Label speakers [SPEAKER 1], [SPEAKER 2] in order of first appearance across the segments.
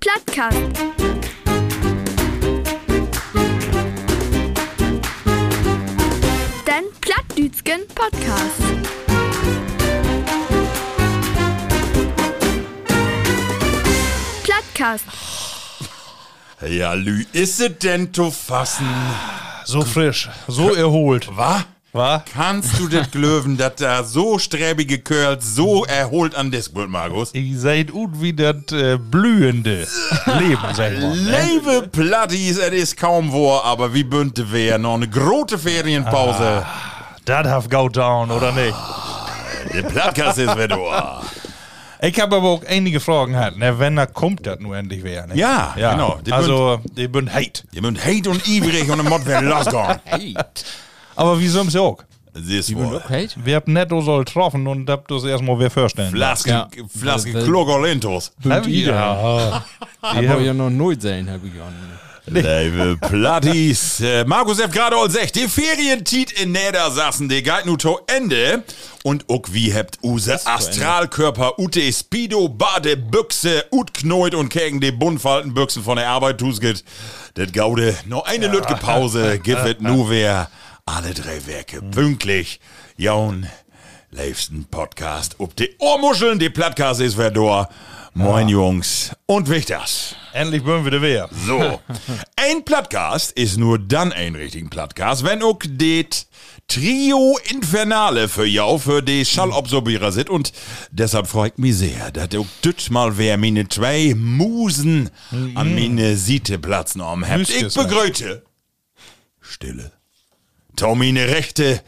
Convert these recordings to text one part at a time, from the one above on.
[SPEAKER 1] Plattcast. Den Plattdütschen Podcast. Plattcast.
[SPEAKER 2] Ja, Lü, ist es denn zu fassen?
[SPEAKER 3] So frisch, so erholt.
[SPEAKER 2] Was?
[SPEAKER 3] Wa?
[SPEAKER 2] Kannst du das glöwen, dass da so sträbige Curls so erholt an Disk wird, Markus?
[SPEAKER 3] Ihr seid gut wie das äh, blühende Leben, sag ich mal. ne?
[SPEAKER 2] Lebe Plattis, es ist kaum wo, aber wie bündte wer noch eine große Ferienpause.
[SPEAKER 3] Das hat go down, oder nicht?
[SPEAKER 2] Der Plattkast ist wieder da.
[SPEAKER 3] Ich habe aber auch einige Fragen gehabt, ne, wenn da kommt das nur endlich wieder. Ne?
[SPEAKER 2] Ja, genau. Die
[SPEAKER 3] also, die bin hate.
[SPEAKER 2] Ihr müsst hate und ivrig und der Mod wird losgehen.
[SPEAKER 3] Aber wie sonst auch?
[SPEAKER 2] Siehst wohl.
[SPEAKER 3] Wir haben netto soll getroffen und habt das erstmal wer vorstellen.
[SPEAKER 2] Flaske,
[SPEAKER 4] Ja.
[SPEAKER 2] Flaske
[SPEAKER 4] Wel-
[SPEAKER 2] Klogolentos.
[SPEAKER 3] Hab ich- Ja.
[SPEAKER 4] Dat wil je nog nooit zijn, heb ik aan.
[SPEAKER 2] Liebe Plattis. Äh, Markus F. gerade all sagt, die Ferientiet in Niedersassen, die geht nu to Ende. Und auch wie habt use Astralkörper, ute Speedo, Bade, Büchse, ut Knoit und gegen die Buntfaltenbüchsen von der Arbeit tusget. Das Gaude, noch eine Lütge Pause, gibt es nu wer alle drei Werke pünktlich. Jaun, liebsten Podcast, ob die Ohrmuscheln, die Plattkast ist wer da. Moin Jungs und Wichters.
[SPEAKER 3] Endlich bin wieder wer.
[SPEAKER 2] So. Ein Plattcast ist nur dann ein richtigen Plattcast, wenn auch det Trio Infernale für jou, für die Schallabsorbierer sind. Und deshalb freut mich sehr, dass auch dit mal wer meine zwei Musen an meine Siete Platz genommen habt. Ich begrüße. Stille. Taumine Rechte.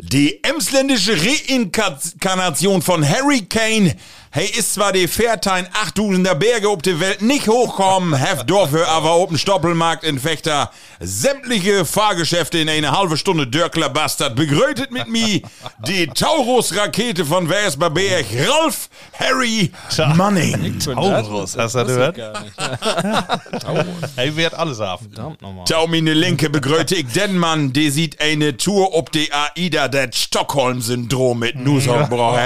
[SPEAKER 2] Die emsländische Reinkarnation von Harry Kane. Hey, ist zwar die Fairtein 8000er Berge ob die Welt nicht hochkommen, heft dafür aber oben Stoppelmarkt in Fechter sämtliche Fahrgeschäfte in eine halbe Stunde Dörkler Bastard begrötet mit mir die Taurus-Rakete von Wersberberg, Ralf Harry Manning.
[SPEAKER 3] Taurus, hast du gehört?
[SPEAKER 4] Gar nicht.
[SPEAKER 3] Hey, wird alles ab.
[SPEAKER 4] Verdammt nochmal.
[SPEAKER 2] Taumine Linke begröte ich den Mann, der sieht eine Tour ob die AIDA, das Stockholm-Syndrom mit Nussaubrauch.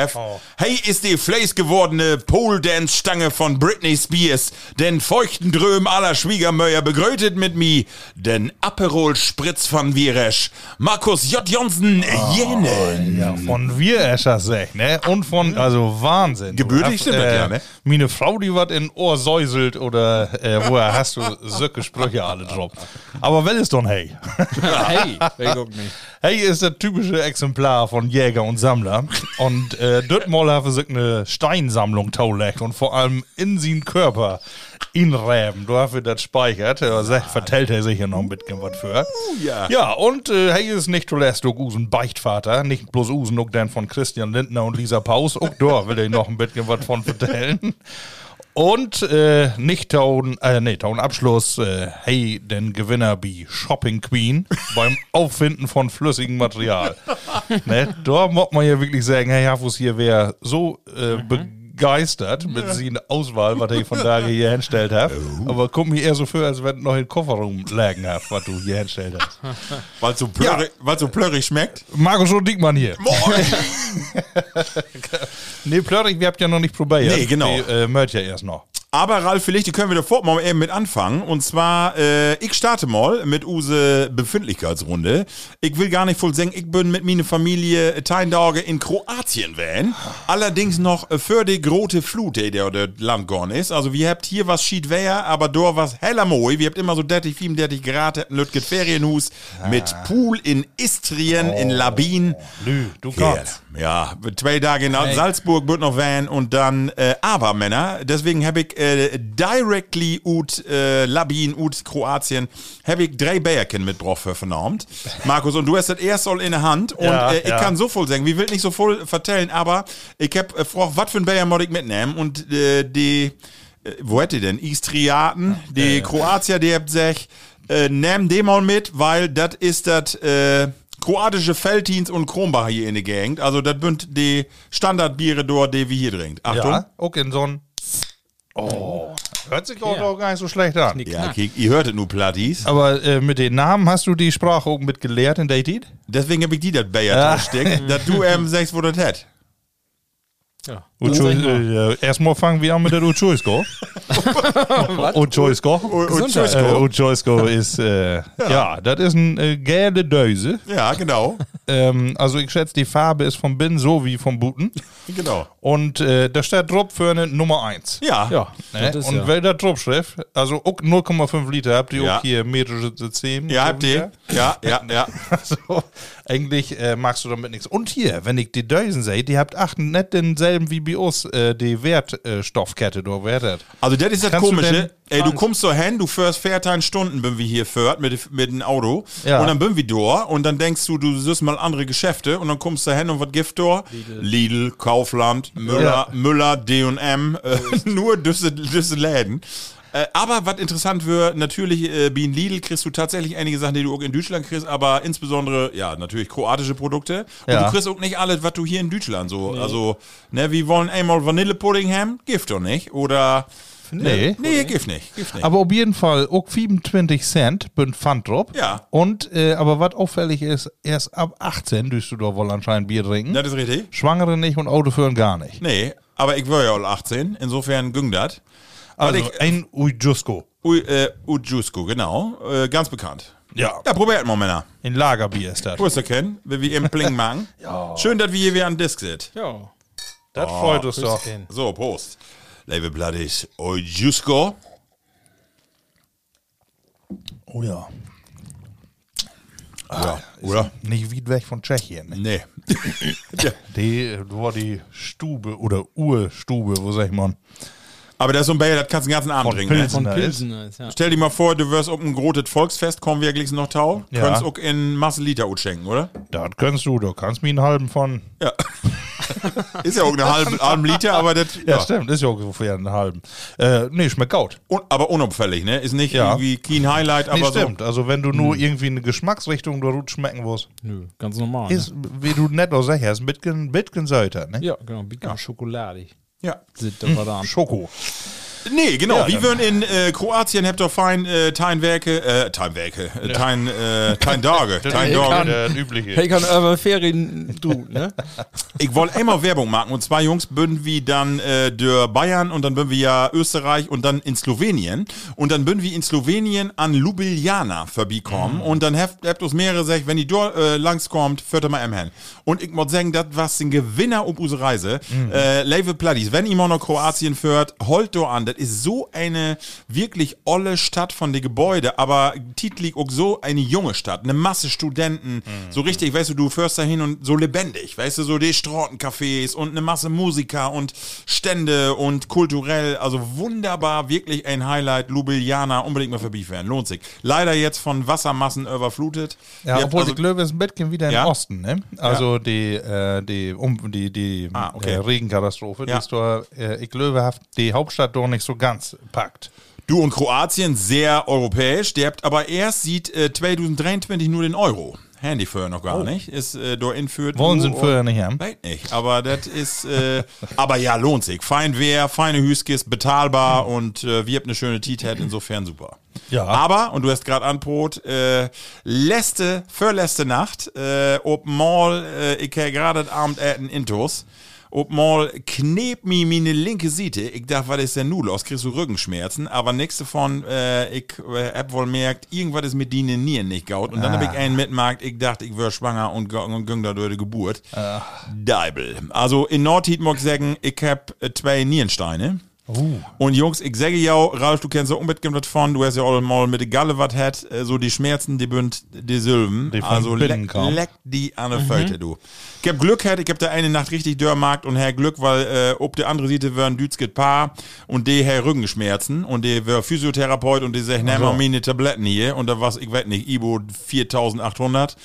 [SPEAKER 2] Hey, ist die Fleiß gewordene Pole-Dance-Stange von Britney Spears, den feuchten Dröm aller Schwiegermöer begrötet mit mir, den Aperol-Spritz von Viresch, Markus J. Johnson, jenen.
[SPEAKER 3] Ja, von wir Escher sech, ne? Und von, also Wahnsinn.
[SPEAKER 2] Gebürtig
[SPEAKER 3] hast,
[SPEAKER 2] das ja, ne?
[SPEAKER 3] Meine Frau, die wat in Ohr säuselt oder äh, woher hast du solche Sprüche alle drauf. Aber wel ist doch Hey.
[SPEAKER 4] Hey, ik ook niet.
[SPEAKER 3] Hey ist das typische Exemplar von Jäger und Sammler. Und äh, dort mal haben sich eine Steinsammlung taulegt und vor allem in seinen Körper inräben. Du hast das speichert. Er sagt, vertellt er sich ja noch ein bisschen was für.
[SPEAKER 2] ja.
[SPEAKER 3] Ja, und äh, hey ist nicht zuletzt auch Usen Beichtvater. Nicht bloß Usen, auch den von Christian Lindner und Lisa Paus. Auch da will ich noch ein bisschen was von vertellen. Und äh, nicht Ton, äh, nee, Ton Abschluss, äh, hey, den Gewinner wie Shopping Queen beim Auffinden von flüssigem Material. ne, da muss man ja wirklich sagen, hey, Hafus hier wäre so äh, begeistert mit seiner Auswahl, was ich von da hier hinstellt habe. Aber kommt mir eher so für, als wenn du noch in den Kofferraum lagen hast, was du hier hinstellt hast.
[SPEAKER 2] Weil so plörrig, weil's so plörrig schmeckt.
[SPEAKER 3] Markus und Diekmann hier.
[SPEAKER 2] Moin.
[SPEAKER 3] Nee, Plörig, wir habt ja noch nicht probiert.
[SPEAKER 2] Nee, genau.
[SPEAKER 3] Die äh, mögt ja erst noch.
[SPEAKER 2] Aber Ralf, vielleicht können wir sofort mal eben mit anfangen. Und zwar, äh, ich starte mal mit use Befindlichkeitsrunde. Ich will gar nicht voll sagen, ich bin mit meiner Familie Teindauge in Kroatien wählen. Allerdings noch äh, für die große Flut, die der der Land gone ist. Also wir habt hier was schied wär, aber dort was heller moi. Wir habt immer so 30, 35 Grad, habt ein Lütget Ferienhus mit Pool in Istrien, in Labin.
[SPEAKER 3] Lü, du kannst.
[SPEAKER 2] Ja, zwei Tage in Salzburg wird noch van und dann äh, aber Männer. Deswegen habe ich äh, directly ut äh, Labin ut Kroatien habe ich drei Bärchen mitgebracht für vernahmt. Markus und du hast das erst soll in der Hand und
[SPEAKER 3] Ja,
[SPEAKER 2] äh, ich
[SPEAKER 3] ja.
[SPEAKER 2] kann so voll sagen, wie will nicht so voll vertellen, aber ich habe äh, was für ein Bär muss ich mitnehmen und äh, die äh, wo hätte denn? Istriaten, die Kroatier, die habt sich, äh, nehmen den mal mit, weil das ist das, äh, kroatische Felddienst und Kronbach hier in der Gegend. Also, das sind die Standardbiere dort, die wir hier trinken. Achtung.
[SPEAKER 3] Ja, auch in so ein. Oh, hört sich auch, auch gar nicht so schlecht an.
[SPEAKER 2] Ja, okay, ihr hörtet nur Plattis.
[SPEAKER 3] Aber äh, mit den Namen hast du die Sprache auch mit gelehrt in der Edit?
[SPEAKER 2] Deswegen hab ich die das Bayer steckt, dass du ähm, sagst, wo das hat.
[SPEAKER 4] Ja.
[SPEAKER 3] Ucho, äh, erstmal fangen wir an mit der Uchoisko. Uchoisko. Äh, Uchoisko ist, äh, ja. das ist ein äh, gelbe Döse.
[SPEAKER 2] Ja, genau.
[SPEAKER 3] Ähm, also ich schätze, die Farbe ist vom Bin so wie vom Buten.
[SPEAKER 2] genau.
[SPEAKER 3] Und äh, da steht drauf für eine Nummer 1.
[SPEAKER 2] Ja.
[SPEAKER 4] Ja,
[SPEAKER 3] Ne? Und
[SPEAKER 4] ja.
[SPEAKER 3] wer da drauf schrift, also auch 0,5 Liter, habt ihr
[SPEAKER 2] Ja.
[SPEAKER 3] auch hier metrische System.
[SPEAKER 2] Ja, habt ihr? Ja, ja, ja.
[SPEAKER 3] Also, eigentlich äh, machst du damit nichts. Und hier, wenn ich die Dösen sehe, die habt acht nicht denselben wie bei uns, äh, die Wertstoffkette, da wertet.
[SPEAKER 2] Also das ist das
[SPEAKER 3] Kannst du
[SPEAKER 2] Komische. Ey, du kommst so hin, du fährst 14 Stunden, bin wir hier fährt mit, mit dem Auto.
[SPEAKER 3] Ja.
[SPEAKER 2] Und dann bin wir da und dann denkst du, du siehst mal andere Geschäfte und dann kommst du hin und was gibt da? Lidl, Kaufland, Müller,
[SPEAKER 3] Ja.
[SPEAKER 2] Müller, D&M, äh, nur diese, diese Läden. Äh, aber was interessant wird, natürlich, äh, in Lidl kriegst du tatsächlich einige Sachen, die du auch in Deutschland kriegst, aber insbesondere, ja, natürlich kroatische Produkte. Und
[SPEAKER 3] Ja.
[SPEAKER 2] du kriegst auch nicht alles, was du hier in Deutschland so, also, ne, wir wollen einmal Vanillepudding haben, Gift doch nicht. Oder,
[SPEAKER 3] Nee.
[SPEAKER 2] nee, Gift nicht, Gift nicht.
[SPEAKER 3] Aber auf jeden Fall auch 27 Cent bin Pfand drauf.
[SPEAKER 2] Ja.
[SPEAKER 3] Und, äh, aber was auffällig ist, erst ab 18 dürst du da wohl anscheinend Bier trinken.
[SPEAKER 2] das ist richtig.
[SPEAKER 3] Schwangere nicht und Autoführen gar nicht.
[SPEAKER 2] Nee, aber ich war ja auch 18, insofern ging das.
[SPEAKER 3] Also
[SPEAKER 2] ich-
[SPEAKER 3] ein Ujusko.
[SPEAKER 2] Ui, äh, Ujusko, genau, äh, ganz bekannt.
[SPEAKER 3] Ja.
[SPEAKER 2] Ja, probiert mal, Männer.
[SPEAKER 3] In Lagerbier ist das.
[SPEAKER 2] Wo ist der Ken? Wenn wir im Pling machen. Schön, dass wir hier wieder an Disk sind.
[SPEAKER 4] Ja.
[SPEAKER 3] Das freut uns doch.
[SPEAKER 2] So, Prost. Liebe Plattis, Ujusko.
[SPEAKER 3] Oh ja.
[SPEAKER 2] Ja, oder?
[SPEAKER 3] Nicht weit weg von Tschechien. Ne?
[SPEAKER 2] Nee.
[SPEAKER 3] Die war die Stube oder Urstube, wo sag ich mal.
[SPEAKER 2] Aber das ist so ein Bayer, das kannst du den ganzen Abend
[SPEAKER 3] Von
[SPEAKER 2] trinken. Ne?
[SPEAKER 4] Von
[SPEAKER 3] Da ist-
[SPEAKER 4] Pilsen ist, ja.
[SPEAKER 2] Stell dir mal vor, du wirst auf ein großes Volksfest, kommen wirklich noch tau.
[SPEAKER 3] Ja.
[SPEAKER 2] Könntest auch in Masse Liter Ut schenken, oder?
[SPEAKER 3] Das kannst du, du kannst mir einen halben von.
[SPEAKER 2] Ja. ist ja auch eine halbe, halbe Liter, aber das.
[SPEAKER 3] Ja, stimmt, ist ja ungefähr einen halben. Äh, nee, schmeckt gut.
[SPEAKER 2] Un, aber unauffällig, ne? Ist nicht
[SPEAKER 3] Ja.
[SPEAKER 2] irgendwie kein Highlight, aber
[SPEAKER 3] Nee,
[SPEAKER 2] so.
[SPEAKER 3] stimmt. Also, wenn du nur irgendwie eine Geschmacksrichtung da schmecken willst,
[SPEAKER 4] Nö, ganz normal.
[SPEAKER 3] ist, wie du nicht auch sagst, ein bisschen, bisschen Säuter, ne?
[SPEAKER 4] ne? Ja, genau. Ein bisschen schokoladig.
[SPEAKER 2] Ja.
[SPEAKER 4] Sind.
[SPEAKER 3] Schoko.
[SPEAKER 2] Nee, genau.
[SPEAKER 3] Ja,
[SPEAKER 2] wir würden in äh, Kroatien habt ihr fein äh, Teinwerke, äh, Teinwerke, äh, Tein, äh, Teindage, Teindage.
[SPEAKER 3] Der übliche.
[SPEAKER 4] Hey, kann aber Ferien du, ne?
[SPEAKER 2] Ich wollte einmal Werbung machen und zwei Jungs bünden wir dann äh, der Bayern und dann bünden wir ja Österreich und dann in Slowenien und dann bünden wir in Slowenien an Ljubljana vorbeikommen und dann habt habt uns mehrere gesagt, wenn die dort äh, langskommt, führt ihr mal im hin. Und ich muss sagen, das war ein Gewinner auf unsere Reise. Äh, Leve Plattis, wenn ihr mal nach Kroatien führt, holt do an. Das ist so eine wirklich olle Stadt von den Gebäuden, aber titlig auch so eine junge Stadt, eine Masse Studenten, so richtig, weißt du, du fährst dahin und so lebendig, weißt du, so die Strautencafés und eine Masse Musiker und Stände und kulturell, also wunderbar, wirklich ein Highlight, Ljubljana, unbedingt mal vorbeifahren, lohnt sich. Leider jetzt von Wassermassen überflutet.
[SPEAKER 3] Ja,
[SPEAKER 2] Ihr
[SPEAKER 3] obwohl
[SPEAKER 2] also,
[SPEAKER 3] die Glöwe ist ein bisschen wieder
[SPEAKER 2] Ja?
[SPEAKER 3] im Osten, ne? Also die, äh, die, um, die, die
[SPEAKER 2] Ah, okay.
[SPEAKER 3] äh, Regenkatastrophe,
[SPEAKER 2] Ja.
[SPEAKER 3] die ist da, äh, ich glaube, die Hauptstadt doch nicht so ganz packt.
[SPEAKER 2] Du und Kroatien sehr europäisch. Der habt aber erst sieht äh, 2023 nur den Euro. Handy vorher noch gar nicht. Ist äh, dort inführt.
[SPEAKER 3] Wollen sie vorher nicht haben?
[SPEAKER 2] Weiß nicht, aber das ist, äh, aber ja, lohnt sich. Fein Wehr, feine Hüskis, bezahlbar und äh, wir habt eine schöne T-Tat, insofern super.
[SPEAKER 3] Ja.
[SPEAKER 2] Aber, und du hast gerade anbrot, äh, letzte, vorletzte Nacht, äh, ob mal, äh, ich gerade das Abendessen intos, ob mal kneb mi meine linke Seite, ich dachte, was ist denn nun los, kriegst du Rückenschmerzen, aber nichts davon, äh, ich äh, hab wohl merkt, irgendwas ist mit denen Nieren nicht gaut und dann hab ich einen mitmarkt, ich dachte, ich wär schwanger und, und ging da durch die Geburt. Deibel. Also in ich sagen, ich hab äh, zwei Nierensteine. Und Jungs, ich sage ja, Ralf, du kennst ja unbedingt davon, du hast ja auch mal mit der Galle was hat, äh, so die Schmerzen, die bünd die Silben.
[SPEAKER 3] Die von
[SPEAKER 2] also leck, leck die an der Föte, du. Ich hab Glück gehabt, ich hab da eine Nacht richtig dörrmarkt und Herr Glück, weil äh, ob der andere Seite wären Dütskit Paar und die Herr Rückenschmerzen und der wär Physiotherapeut und die sagt, nimm mal meine Tabletten hier und da war's, ich weiß nicht, Ibo 4800.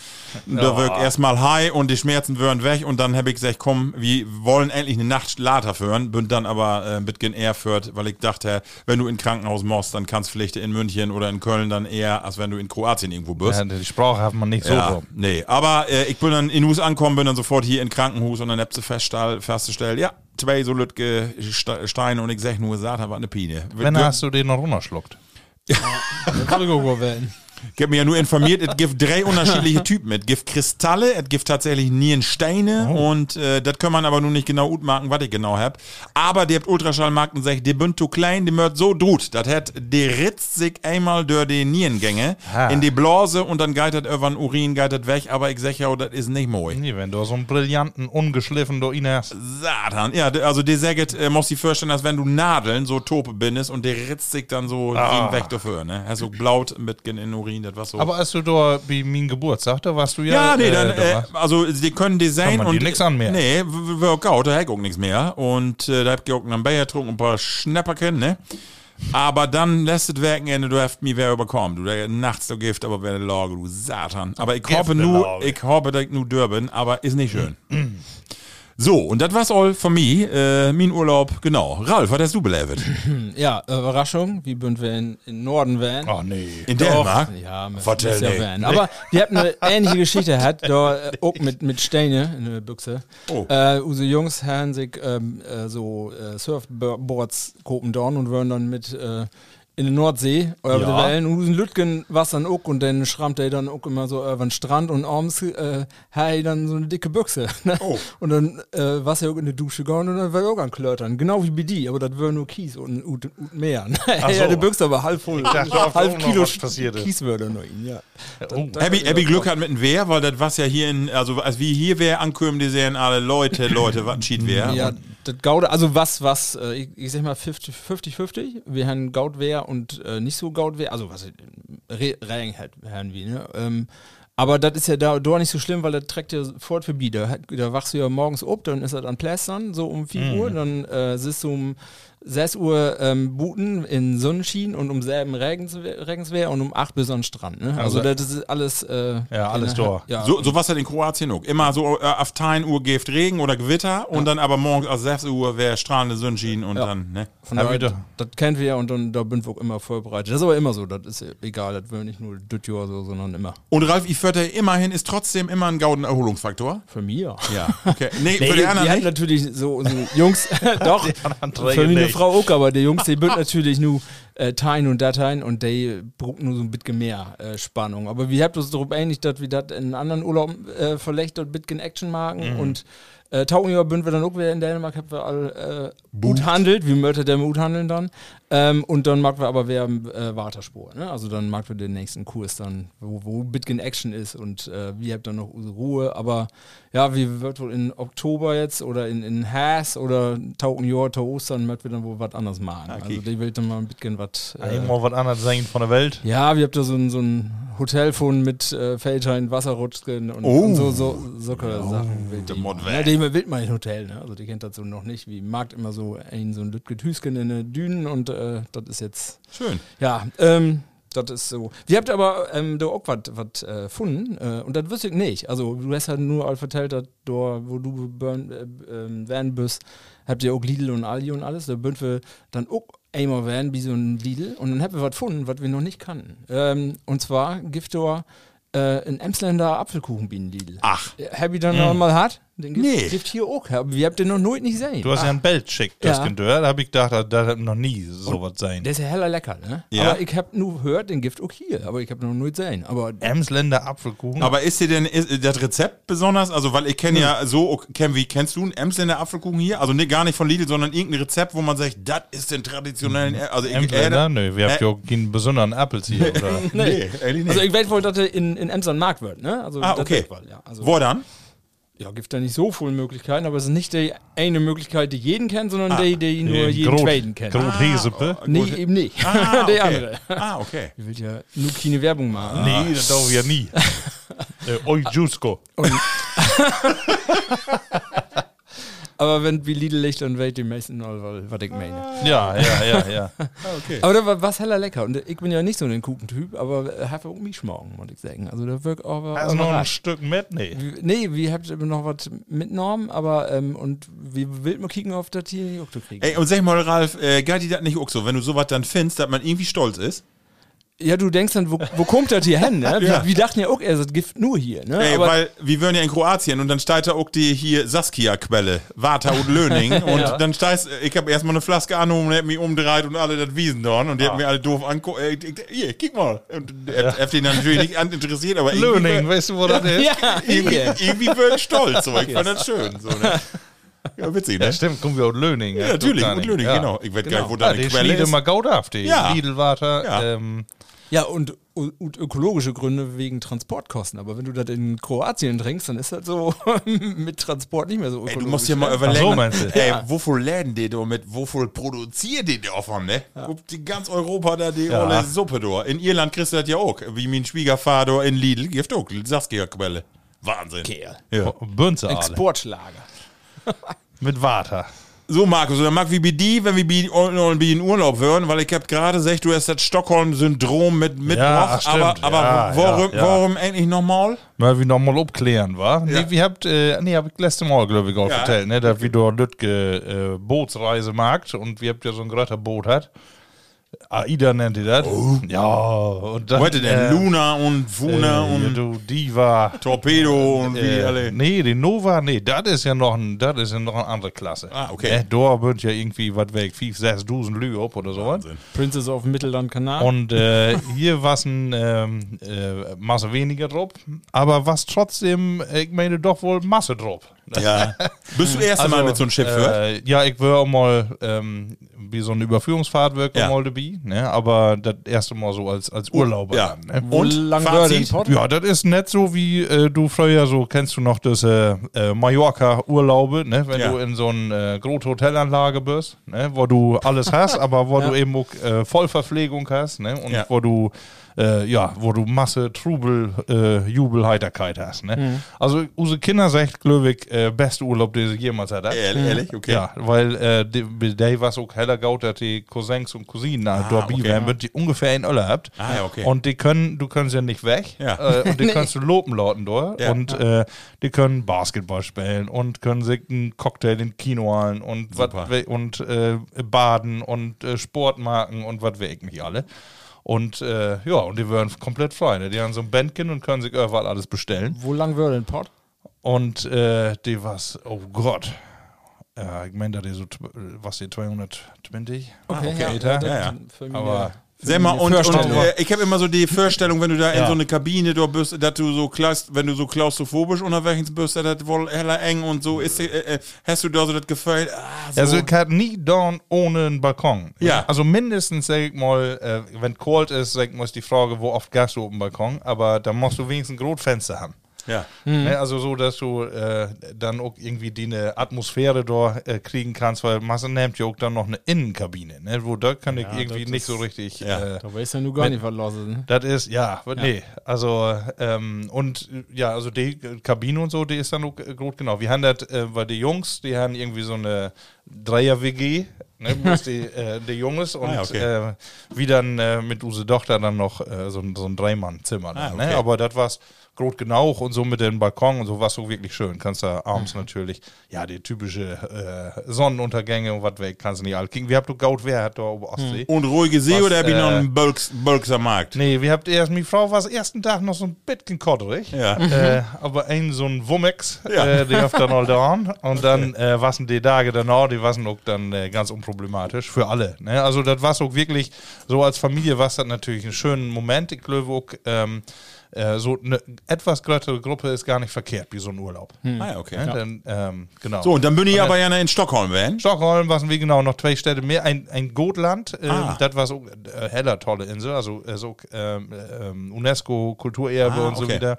[SPEAKER 2] Und Da wirkt erstmal high und die Schmerzen wären weg und dann hab ich gesagt, komm, wir wollen endlich eine Nacht later führen, bünd dann aber äh, bisschen eher mehr führt, weil ich dachte, wenn du in Krankenhaus musst, dann kannst du vielleicht in München oder in Köln dann eher, als wenn du in Kroatien irgendwo bist.
[SPEAKER 3] Ja, die Sprache hat man nicht so
[SPEAKER 2] Ja,
[SPEAKER 3] rum.
[SPEAKER 2] nee, aber äh, ich bin dann in Hus angekommen, bin dann sofort hier in Krankenhaus und dann hab sie feststell- festgestellt, ja, zwei so lütge Ste- Steine und ich sag nur, sagt, war eine Pine.
[SPEAKER 3] Wenn hast du den noch runterschluckt.
[SPEAKER 4] Kann ich auch werden.
[SPEAKER 2] Ich hab mich ja nur informiert, es gibt drei unterschiedliche Typen. Es gibt Kristalle, es gibt tatsächlich Nierensteine und äh, das kann man aber nun nicht genau utmarken, was ich genau hab. Aber der habt Ultraschallmarkt und sagt, die bünd zu klein, die mört so drut. Das hat, der ritzt sich einmal durch die Nierengänge
[SPEAKER 3] Ah.
[SPEAKER 2] in die Blase und dann über den Urin, das weg, aber ich sag ja, das ist nicht moi.
[SPEAKER 3] Nee, wenn du so einen brillanten, ungeschliffen do ihn hast.
[SPEAKER 2] Satan. Ja, also der sagt, äh, muss sich vorstellen, als wenn du Nadeln so tope bindest und der ritzt sich dann so
[SPEAKER 3] ah.
[SPEAKER 2] weg dafür, ne? Also blaut mit in den Urin, das war so.
[SPEAKER 3] Aber als du da bei meinem Geburtstag, da warst du ja.
[SPEAKER 2] Ja, nee,
[SPEAKER 3] äh,
[SPEAKER 2] dann,
[SPEAKER 3] da
[SPEAKER 2] äh,
[SPEAKER 3] warst-
[SPEAKER 2] also die können Design
[SPEAKER 3] Kann man
[SPEAKER 2] und.
[SPEAKER 3] dir nix anmerken.
[SPEAKER 2] Nee, wir auch, da hab ich auch nichts mehr. Und äh, da hab ich auch einen Bayer getrunken, ein paar Schnapperken, ne? Aber dann lässt es Wochenende, du hast mich wer überkommen. Du, der nachts du Gift, aber wer Lage, du Satan. Aber ich hoffe nur, ich hoffe, dass ich nur dürben, aber ist nicht schön. So, und das war's all von mir. Äh, mein Urlaub, genau. Ralf, was hast du belebt?
[SPEAKER 4] Ja, Überraschung, wie bünd wir in, in Norden wären.
[SPEAKER 3] Ach nee.
[SPEAKER 2] In Dänemark?
[SPEAKER 4] Ja, mit,
[SPEAKER 2] Vertell
[SPEAKER 4] ja werden. Aber wir hatten eine ähnliche Geschichte, hat da äh, auch mit, mit Steine in der Büchse.
[SPEAKER 2] Oh.
[SPEAKER 4] Äh, unsere Jungs haben sich ähm, äh, so äh, Surfboards kopen und würden dann mit äh, in die Nordsee über die
[SPEAKER 2] Ja.
[SPEAKER 4] Wellen und unseren Lütgen was dann auch und dann schrammt er dann auch immer so über den Strand und abends äh, hat dann so eine dicke Büchse. Ne?
[SPEAKER 2] Oh.
[SPEAKER 4] Und dann äh, war er auch in die Dusche gegangen und dann war er auch an Klötern. Genau wie bei die, aber das wäre nur Kies und, und, und mehr. ja,
[SPEAKER 3] so.
[SPEAKER 4] die Büchse aber halb voll.
[SPEAKER 3] dachte,
[SPEAKER 4] halb Kilo
[SPEAKER 3] was passiert ist.
[SPEAKER 4] Kies würde noch ihn, ja.
[SPEAKER 3] Oh.
[SPEAKER 2] Happy, Happy Glück hat mit dem Wehr, weil das was ja hier in, also als wie hier wäre ankommen, die sehen alle Leute, Leute, was ein Schied wäre.
[SPEAKER 4] Ja, das Gaude, also was, was, äh, ich, ich sag mal 50 50-50. Wir haben Gautwehr und äh, nicht so Gautwehr, also was, Re- Regen halt, haben wir, ne? Ähm, aber das ist ja da, da nicht so schlimm, weil das trägt ja fort vorbei. Da, hat- da wachst du ja morgens ob, dann ist das an Plästern, so um 4 Uhr, dann äh, sitzt du um 6 Uhr ähm, Buten in Sonnenschien und um 7 Regenswehr, und um 8 bis an den Strand. Ne? Also,
[SPEAKER 3] Also-
[SPEAKER 4] das ist alles. Äh,
[SPEAKER 3] Ja, alles da.
[SPEAKER 4] Ja,
[SPEAKER 2] So, so was hat in Kroatien auch. Immer so äh, auf 10 Uhr gibt Regen oder Gewitter und dann aber morgens auf 6 Uhr wäre strahlende Sonnenschein und
[SPEAKER 4] Ja.
[SPEAKER 2] dann, ne?
[SPEAKER 4] Von
[SPEAKER 3] Ja,
[SPEAKER 4] daher,
[SPEAKER 3] wieder.
[SPEAKER 4] das, kennen wir ja und dann, da bin ich auch immer vorbereitet. Das ist aber immer so, das ist ja egal, das will nicht nur das Jahr so, sondern immer.
[SPEAKER 2] Und Ralf, ich würde immerhin ist trotzdem immer ein gauden Erholungsfaktor.
[SPEAKER 4] Für mich ja.
[SPEAKER 2] Ja, okay. Nee,
[SPEAKER 4] Nee,
[SPEAKER 2] für die anderen
[SPEAKER 4] hatten
[SPEAKER 2] nicht.
[SPEAKER 4] natürlich so, so Jungs, doch,
[SPEAKER 3] anderen
[SPEAKER 4] für
[SPEAKER 3] nicht.
[SPEAKER 4] Frau auch, aber die Jungs, die bünden natürlich nur äh, Teilen und Dateien und die brauchen nur so ein bisschen mehr äh, Spannung. Aber wir habt uns darüber einig, dass wir das in anderen Urlauben äh, vielleicht dort ein bisschen Action machen und äh, tauchen ja bünden wir dann auch wieder in Dänemark, haben wir all äh, gut handelt, wie möchte der gut handeln dann. Ähm, und dann mag wir aber wer äh, Waterspur, ne? Also dann mag wir den nächsten Kurs dann, wo, wo bisschen Action ist und äh, wir habt dann noch unsere Ruhe. Aber ja, wie wird wohl in Oktober jetzt oder in, in Haas oder tauchen Jahr, tau Ostern, möchten wir dann wohl was anderes machen.
[SPEAKER 2] Okay.
[SPEAKER 4] Also die will dann mal ein bisschen was. Äh,
[SPEAKER 3] Irgendwo was anderes sein von der Welt.
[SPEAKER 4] ja, wir habt da so ein, so ein Hotel von mit äh, Feldschein, Wasserrutschen und,
[SPEAKER 2] Oh.
[SPEAKER 4] und so, so, so Sachen. die
[SPEAKER 2] Mod
[SPEAKER 4] machen.
[SPEAKER 2] weg.
[SPEAKER 4] Ja, die will man in Hotel, ne? Also die kennt das so noch nicht. Wie Markt immer so ein so ein Lütget Hüsken in den Dünen und äh, das ist jetzt,
[SPEAKER 2] Schön.
[SPEAKER 4] ja, ähm, das ist so. Wir habt aber ähm, da auch was äh, gefunden äh, und das wüsste ich nicht. Also du hast halt nur all vertellt, dass da, wo du burn, äh, ähm, werden bist, habt ihr auch Lidl und Aldi und alles. Da bünd wir dann auch einmal werden wie so ein Lidl und dann habt wir was gefunden, was wir noch nicht kannten. Ähm, und zwar gibt da äh, ein Emsländer Apfelkuchenbienen Lidl.
[SPEAKER 2] Ach.
[SPEAKER 4] Hab ich dann noch mal hat? Den gibt,
[SPEAKER 2] Nee.
[SPEAKER 4] gibt hier auch. Wir habt den noch nooit nicht gesehen.
[SPEAKER 3] Du hast ja ein Bild geschickt, das
[SPEAKER 4] Ja.
[SPEAKER 3] Kind Da habe ich gedacht, das hat noch nie sowas sein.
[SPEAKER 4] Der ist ja heller lecker, ne?
[SPEAKER 2] Ja.
[SPEAKER 4] Aber ich hab nur gehört, den Gift auch hier, aber ich hab noch nooit gesehen. Aber
[SPEAKER 3] Emsländer Apfelkuchen.
[SPEAKER 2] Aber ist dir denn ist, das Rezept besonders? Also, weil ich kenne ja so, okay, kenn, wie kennst du einen Emsländer Apfelkuchen hier? Also, nee, gar nicht von Lidl, sondern irgendein Rezept, wo man sagt, das ist den traditionellen. Also, ich,
[SPEAKER 3] Emsländer? Nö, wir haben
[SPEAKER 2] äh,
[SPEAKER 3] ja auch keinen besonderen Appels hier. Oder?
[SPEAKER 2] Nee, ehrlich nicht.
[SPEAKER 4] Also ich weiß wohl, dass er in, in Emsland Markt wird, ne? Also
[SPEAKER 2] Ah, okay.
[SPEAKER 4] wohl, ja. Also,
[SPEAKER 2] Wo dann?
[SPEAKER 4] Ja, gibt da nicht so viele Möglichkeiten, aber es ist nicht die eine Möglichkeit, die jeden kennt, sondern
[SPEAKER 2] Ah.
[SPEAKER 4] die, die nur jeden zweiten kennt.
[SPEAKER 3] Grot Hesepe.
[SPEAKER 4] nee, eben nicht.
[SPEAKER 2] Ah,
[SPEAKER 4] die
[SPEAKER 2] okay.
[SPEAKER 4] andere.
[SPEAKER 2] Ah, okay.
[SPEAKER 4] Ich will ja nur keine Werbung machen.
[SPEAKER 3] Nee, das darf ich ja nie. äh, Oi, Jusko.
[SPEAKER 4] Aber wenn wie Lidl liegt, dann weiß die meisten noch, was ich meine.
[SPEAKER 3] Ja, ja, ja, ja.
[SPEAKER 4] Aber da war was heller lecker. Und ich bin ja nicht so ein Kuchentyp, aber äh, habe auch mich schmorgen, muss ich sagen. Also da wirkt aber.
[SPEAKER 3] Also noch ein. Stück mit? Nee.
[SPEAKER 4] Wie- Nee, wir habt noch was mitgenommen, aber ähm, und wie will man kicken auf das hier auch zu kriegen?
[SPEAKER 2] Ey, und sag mal, Ralf, äh, geht die das nicht auch so, wenn du sowas dann findest, dass man irgendwie stolz ist?
[SPEAKER 4] Ja, du denkst dann, wo, wo kommt das hier hin? Ne? Wir,
[SPEAKER 2] Ja.
[SPEAKER 4] wir dachten ja auch, er ist Gift nur hier. Ne?
[SPEAKER 2] Ey,
[SPEAKER 4] aber
[SPEAKER 2] weil wir wären ja in Kroatien und dann steigt da auch die hier Saskia-Quelle, Warta und Löning. Und dann steigt, ich habe erstmal eine Flaske angehoben und hab mich umgedreht und alle das Wiesen dort und die haben mir alle doof ich- hier, kick mal. Und er hat den natürlich nicht an- interessiert, aber irgendwie,
[SPEAKER 3] Löning, weißt du, wo das ist?
[SPEAKER 4] ja,
[SPEAKER 2] irgendwie, irgendwie wird ich stolz. So. Ich fand das schön. So, ne? Ja, witzig, ne?
[SPEAKER 3] Ja, stimmt, kommen wir aus Löning.
[SPEAKER 2] Ja, natürlich,
[SPEAKER 3] Gar
[SPEAKER 2] und. Löning,
[SPEAKER 3] ja.
[SPEAKER 2] genau. Ich weiß gar
[SPEAKER 4] Genau.
[SPEAKER 2] nicht, wo
[SPEAKER 3] Ja,
[SPEAKER 2] da eine
[SPEAKER 3] die
[SPEAKER 2] Quelle
[SPEAKER 3] Schmiede
[SPEAKER 2] ist.
[SPEAKER 3] mal auf, die
[SPEAKER 2] Ja.
[SPEAKER 3] Lidl-Warte.
[SPEAKER 2] Ja.
[SPEAKER 3] Ähm,
[SPEAKER 4] Ja, und, und ökologische Gründe wegen Transportkosten. Aber wenn du das in Kroatien trinkst, dann ist das so mit Transport nicht mehr so ökologisch.
[SPEAKER 2] Ey, du musst ja mal
[SPEAKER 4] ne?
[SPEAKER 2] überlegen.
[SPEAKER 3] so meinst du?
[SPEAKER 2] Ey, wofür läden die da mit, wofür produziert die da von, ne? Guck, die ganz Europa da, die
[SPEAKER 3] Ja.
[SPEAKER 2] olle Suppe da. In Irland kriegst du das ja auch. Wie mein Schwiegervater in Lidl, gibt auch Saskia-Quelle. Wahnsinn.
[SPEAKER 4] Kerl.
[SPEAKER 2] Ja.
[SPEAKER 3] Bünze alle.
[SPEAKER 4] Exportschlager.
[SPEAKER 3] Mit Water.
[SPEAKER 2] So, Markus, dann mag wie bei die, wenn wir in Urlaub hören, weil ich hab gerade gesagt, du hast das Stockholm-Syndrom mit
[SPEAKER 3] ach, stimmt.
[SPEAKER 2] aber, aber
[SPEAKER 3] Ja,
[SPEAKER 2] warum,
[SPEAKER 3] ja, ja.
[SPEAKER 2] warum endlich nochmal?
[SPEAKER 3] Mal wie nochmal abklären, war?
[SPEAKER 2] Ja.
[SPEAKER 3] Nee, wir habt, äh, nee, hab ich letzte Mal, glaube ich, auch
[SPEAKER 2] Ja.
[SPEAKER 3] erzählt, ne, dass wir dort Lütke äh, Bootsreise macht und wir habt ja so ein großer Boot hat. AIDA nennt ihr das. Ja, und dann.
[SPEAKER 2] Heute denn?
[SPEAKER 3] äh,
[SPEAKER 2] Luna und Funa
[SPEAKER 3] äh,
[SPEAKER 2] und
[SPEAKER 3] du Diva.
[SPEAKER 2] Torpedo und wie
[SPEAKER 3] Äh,
[SPEAKER 2] alle.
[SPEAKER 3] nee, die Nova, nee, das ist ja noch ein, das ist ja noch eine andere Klasse.
[SPEAKER 2] Ah, okay.
[SPEAKER 3] Äh, da wird ja irgendwie, was weg, 5, 6.000 Lü ab oder so.
[SPEAKER 2] Wahnsinn.
[SPEAKER 4] Princess of Mittellandkanal.
[SPEAKER 3] Und äh, hier war es ein ähm, äh, Masse weniger drauf, aber was trotzdem, äh, ich meine doch wohl Masse drauf.
[SPEAKER 2] Ja. Bist du das erste Mal mit so einem Schiff hört?
[SPEAKER 3] äh, Ja, ich war auch mal ähm, wie so eine Überführungsfahrt wirkt
[SPEAKER 2] Ja.
[SPEAKER 3] mal dabei, ne? aber das erste Mal so als, als Urlauber.
[SPEAKER 2] Ja.
[SPEAKER 3] Dann, ne?
[SPEAKER 4] Wo lang Pott?
[SPEAKER 3] Ja, das ist nicht so wie äh, du früher so, kennst du noch das äh, äh, Mallorca-Urlaube, ne? wenn
[SPEAKER 2] Ja.
[SPEAKER 3] du in so eine äh, große Hotelanlage bist, ne? wo du alles hast, aber wo
[SPEAKER 4] Ja.
[SPEAKER 3] du eben auch äh, Vollverpflegung hast ne? und
[SPEAKER 2] Ja.
[SPEAKER 3] wo du äh, ja, wo du Masse, Trubel, äh, Jubel, Heiterkeit hast. Ne?
[SPEAKER 2] Mhm.
[SPEAKER 3] Also unsere Kinder sagt, ich, äh, beste Urlaub, den sie jemals hat.
[SPEAKER 2] Ehrlich, ehrlich? Okay.
[SPEAKER 3] Ja, weil äh, der war es auch heller gaut, dass die Cousins und Cousinen ah, dort
[SPEAKER 2] okay.
[SPEAKER 3] okay. wird, die ungefähr in Ölle habt.
[SPEAKER 2] Ah, ja, okay.
[SPEAKER 3] Und die können, du kannst ja nicht weg.
[SPEAKER 2] Ja.
[SPEAKER 3] Äh, und die kannst du lopen lauten dort.
[SPEAKER 2] Ja.
[SPEAKER 3] Und äh, die können Basketball spielen und können sich einen Cocktail in Kino holen und wat und äh, baden und äh, Sport machen und was weiß ich nicht alle. Und äh, ja, und die werden komplett frei. Ne? Die haben so ein Bändchen und können sich überall alles bestellen.
[SPEAKER 4] Wo lang war denn Pott?
[SPEAKER 3] Und äh, die was, oh Gott. Ja, ich meine, da die so, tw- was die 220
[SPEAKER 4] Okay,
[SPEAKER 3] Meter.
[SPEAKER 4] das
[SPEAKER 2] Ja, ja.
[SPEAKER 4] mich
[SPEAKER 3] Aber
[SPEAKER 4] mich
[SPEAKER 2] und, und äh, ich habe immer so die Vorstellung, wenn du da in
[SPEAKER 3] Ja.
[SPEAKER 2] so eine Kabine da bist, dass du so klaust, wenn du so klaustrophobisch unterwegs bist, dass das wohl heller eng und so ist. Äh, äh, hast du da so das Gefühl, ah, so.
[SPEAKER 3] Also ich hatte nie da ohne einen Balkon.
[SPEAKER 2] Ja.
[SPEAKER 3] Also mindestens, sag ich mal, äh, wenn kalt ist, sag ich mal, ist die Frage, wo oft Gas du auf dem Balkon, aber da musst du wenigstens ein Grotfenster haben.
[SPEAKER 2] Ja.
[SPEAKER 3] Ne? Also so, dass du äh, dann auch irgendwie die eine Atmosphäre da äh, kriegen kannst, weil Masse nimmt ja auch dann noch eine Innenkabine, ne? wo da kann ich irgendwie nicht so
[SPEAKER 4] ist-
[SPEAKER 3] richtig...
[SPEAKER 2] ja.
[SPEAKER 3] Äh,
[SPEAKER 4] Da weißt du ja nur gar
[SPEAKER 3] Mit-
[SPEAKER 4] nicht, was los ist. Ne?
[SPEAKER 3] das ist, ja, nee, also, ähm, und ja, also die Kabine und so, die ist dann auch äh, gut, genau. Wir haben das, äh, weil die Jungs, die haben irgendwie so eine Dreier-WG, ne, bloß die, äh, die Jungs und
[SPEAKER 2] Ah, ja, okay.
[SPEAKER 3] äh, wie dann äh, mit unsere Tochter dann noch äh, so, ein- so ein Dreimann-Zimmer.
[SPEAKER 2] Ah,
[SPEAKER 3] dann,
[SPEAKER 2] okay.
[SPEAKER 3] ne? Aber das war's gut genau und so mit dem Balkon und so war so wirklich schön. Kannst da abends natürlich, ja, die typische äh, Sonnenuntergänge und was weg, kannst du nicht alt kriegen. Wir habt du Gaut, wer hat da ober Ostsee?
[SPEAKER 2] Und ruhige See
[SPEAKER 3] Was,
[SPEAKER 2] oder hab ich noch
[SPEAKER 3] äh,
[SPEAKER 2] einen Bölks, Bölkser Markt?
[SPEAKER 3] Nee, wir habt erst, meine Frau war das ersten Tag noch so ein bisschen kodderig.
[SPEAKER 2] Ja.
[SPEAKER 3] Äh, aber ein so ein Wummex,
[SPEAKER 2] Ja.
[SPEAKER 3] äh, die habt dann all da an. Und dann äh, waren die Tage danach, die waren auch dann äh, ganz unproblematisch für alle. Ne? Also das war auch wirklich, so als Familie war es dann natürlich ein schöner Moment. Ich glaube auch, ähm, äh, so eine etwas größere Gruppe ist gar nicht verkehrt, wie so ein Urlaub.
[SPEAKER 2] Ah, ja, okay.
[SPEAKER 3] Ne? Dann, ähm, genau.
[SPEAKER 2] So, und dann bin ich aber ja in Stockholm, wenn?
[SPEAKER 3] Stockholm waren wir genau noch zwei Städte mehr. Ein, ein Gotland, ähm,
[SPEAKER 2] Ah.
[SPEAKER 3] das war so äh, heller tolle Insel, also äh, so ähm, ähm, UNESCO Kulturerbe
[SPEAKER 2] Ah,
[SPEAKER 3] und so
[SPEAKER 2] okay.
[SPEAKER 3] wieder.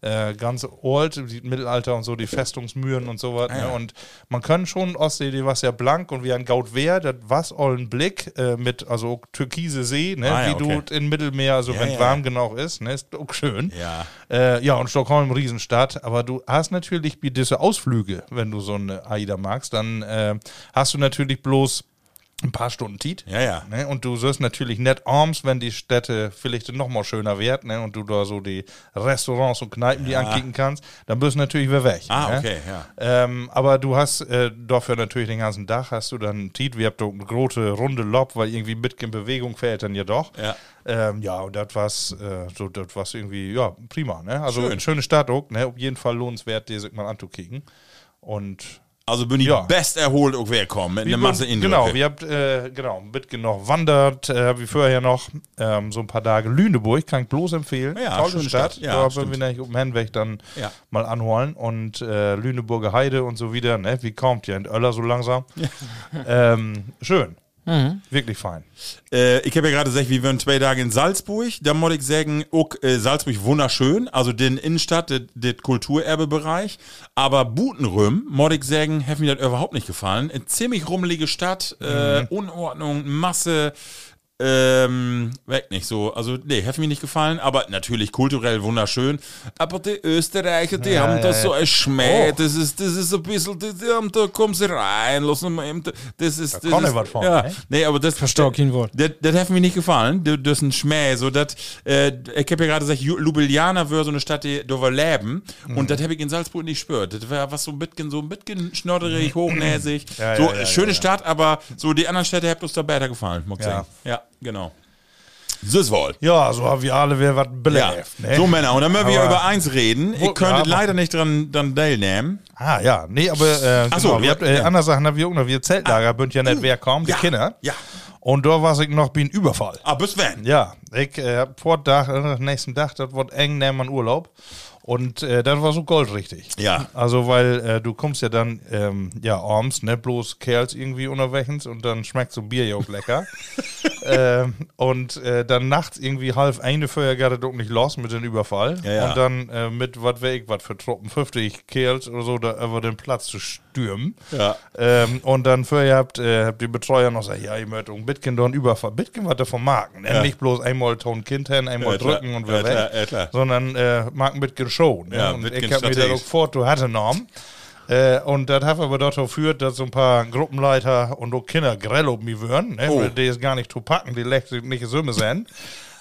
[SPEAKER 3] Äh, ganz alt, die Mittelalter und so, die Festungsmüren und so was. Ne? Und man kann schon Ostsee, die war ja blank und wie ein Gaut Wehr, das was allen Blick äh, mit, also türkise See, ne?
[SPEAKER 2] Ah, ja,
[SPEAKER 3] wie
[SPEAKER 2] okay.
[SPEAKER 3] du in Mittelmeer, also
[SPEAKER 2] Ja,
[SPEAKER 3] wenn
[SPEAKER 2] ja,
[SPEAKER 3] warm genug ist, ne? Ist auch schön.
[SPEAKER 2] Ja.
[SPEAKER 3] Äh, ja, und Stockholm, Riesenstadt. Aber du hast natürlich wie diese Ausflüge, wenn du so eine AIDA magst, dann äh, hast du natürlich bloß ein paar Stunden Tiet.
[SPEAKER 2] Ja, ja.
[SPEAKER 3] Ne? Und du wirst natürlich nicht arms, wenn die Städte vielleicht noch mal schöner werden ne? und du da so die Restaurants und Kneipen die ankicken kannst, dann bist du natürlich wieder weg.
[SPEAKER 2] Ah,
[SPEAKER 3] ne?
[SPEAKER 2] okay, ja.
[SPEAKER 3] Ähm, aber du hast äh, dafür natürlich den ganzen Tag hast du dann Tiet, wir habt eine große runde Lob, weil irgendwie mit in Bewegung fällt dann ja doch.
[SPEAKER 2] Ja.
[SPEAKER 3] Ähm, ja, und das war's, äh, so, das war's irgendwie, ja, prima, ne? Also,
[SPEAKER 2] Schön.
[SPEAKER 3] eine schöne Stadt auch, ne? Auf jeden Fall lohnenswert, die sich mal anzukicken. Und
[SPEAKER 2] Also bin ich
[SPEAKER 3] Ja.
[SPEAKER 2] best erholt auch wer kommen mit einer Masse Indrücke.
[SPEAKER 3] Genau, wir habt, äh, genau, ein bisschen noch wandert, äh, wie vorher noch, ähm, so ein paar Tage Lüneburg, kann ich bloß empfehlen.
[SPEAKER 2] Ja,
[SPEAKER 3] Tolle Stadt.
[SPEAKER 2] Stadt. Ja,
[SPEAKER 3] da
[SPEAKER 2] stimmt.
[SPEAKER 3] wir nämlich um den Hinweg dann
[SPEAKER 2] Ja.
[SPEAKER 3] mal anholen. Und äh, Lüneburger Heide und so wieder, ne? Wie kommt ja in Öller so langsam? ähm, schön. Wirklich fein.
[SPEAKER 2] Äh, ich habe ja gerade gesagt, wir waren zwei Tage in Salzburg. Da muss ich sagen, auch, äh, Salzburg wunderschön. Also den Innenstadt, der Kulturerbebereich. Aber Butenröm, muss ich sagen, hat mir das überhaupt nicht gefallen. Eine ziemlich rummelige Stadt, äh, Unordnung, Masse. Ähm, weg nicht so. Also, nee, hat mir nicht gefallen, aber natürlich kulturell wunderschön. Aber die Österreicher, die haben das so erschmäht. Das ist, das ist so ein bisschen, die, die haben, da kommen sie rein, lassen wir eben, das ist, das
[SPEAKER 3] kann
[SPEAKER 2] ist,
[SPEAKER 3] ich was von,
[SPEAKER 2] ja,
[SPEAKER 3] ne?
[SPEAKER 2] nee, aber das
[SPEAKER 4] kein Wort.
[SPEAKER 2] das, das hat mir nicht gefallen. Das, das ist ein Schmäh. So, das, äh, ich habe ja gerade gesagt, Ju- Ljubljana wäre so eine Stadt, die da war leben.
[SPEAKER 3] Mhm.
[SPEAKER 2] Und das habe ich in Salzburg nicht gespürt. Das war was so ein bisschen, so ein bisschen schnodderig, hochnäsig.
[SPEAKER 3] Ja,
[SPEAKER 2] so,
[SPEAKER 3] ja, ja,
[SPEAKER 2] schöne
[SPEAKER 3] ja, ja.
[SPEAKER 2] Stadt, aber so die anderen Städte hat uns da besser gefallen, muss ich
[SPEAKER 3] Ja.
[SPEAKER 2] sagen. Ja, genau. Das wohl.
[SPEAKER 3] Ja, so haben wir alle wer was
[SPEAKER 2] Ja.
[SPEAKER 3] belebt. Ne?
[SPEAKER 2] So, Männer, und dann müssen wir
[SPEAKER 3] Aber-
[SPEAKER 2] über eins reden.
[SPEAKER 3] Wo-
[SPEAKER 2] Ich könnte
[SPEAKER 3] ja,
[SPEAKER 2] leider nicht dran, dran teilnehmen.
[SPEAKER 3] Ah, ja, nee, aber äh,
[SPEAKER 2] Ach so,
[SPEAKER 3] genau, wir
[SPEAKER 2] du-
[SPEAKER 3] habt, äh,
[SPEAKER 2] ja.
[SPEAKER 3] andere Sachen haben wir auch noch. Wir Zeltlager bünd ja nicht wer kommen, die
[SPEAKER 2] ja,
[SPEAKER 3] Kinder.
[SPEAKER 2] ja.
[SPEAKER 3] Und da war ich noch wie ein Überfall.
[SPEAKER 2] Ah, bis wenn?
[SPEAKER 3] Ja, ich äh, hab vor Tag, äh, nächsten Tag, das wird eng, nehmen man Urlaub. Und äh, das war so goldrichtig.
[SPEAKER 2] Ja.
[SPEAKER 3] Also, weil äh, du kommst ja dann, ähm, ja, abends, ne, bloß Kerls irgendwie unterwegs und dann schmeckt so Bier ja auch lecker. ähm, und äh, dann nachts irgendwie halb eine Feuer gerade doch nicht los mit dem Überfall.
[SPEAKER 2] Ja, ja.
[SPEAKER 3] Und dann äh, mit, was weiß ich, was für Truppen, 50 Kerls oder so, da über den Platz zu stürmen.
[SPEAKER 2] Ja.
[SPEAKER 3] Ähm, und dann vorher habt, äh, habt die Betreuer noch gesagt, ja, ihr möchtet um Bitcoin doch einen Überfall. Bitcoin was davon marken.
[SPEAKER 2] Ja.
[SPEAKER 3] Nicht bloß einmal Ton Kind hin, einmal drücken und
[SPEAKER 2] klar,
[SPEAKER 3] weg. Sondern äh, marken Bitcoin Show. Ne?
[SPEAKER 2] Ja,
[SPEAKER 3] und
[SPEAKER 2] Bitcoin
[SPEAKER 3] ich hab mir da auch vor, du hatte Norm. Äh, und das hat aber dazu geführt, dass so ein paar Gruppenleiter und auch Kinder grell um mich würden, ne?
[SPEAKER 2] Oh.
[SPEAKER 3] die ist gar nicht zu packen, die sich nicht Summe sein.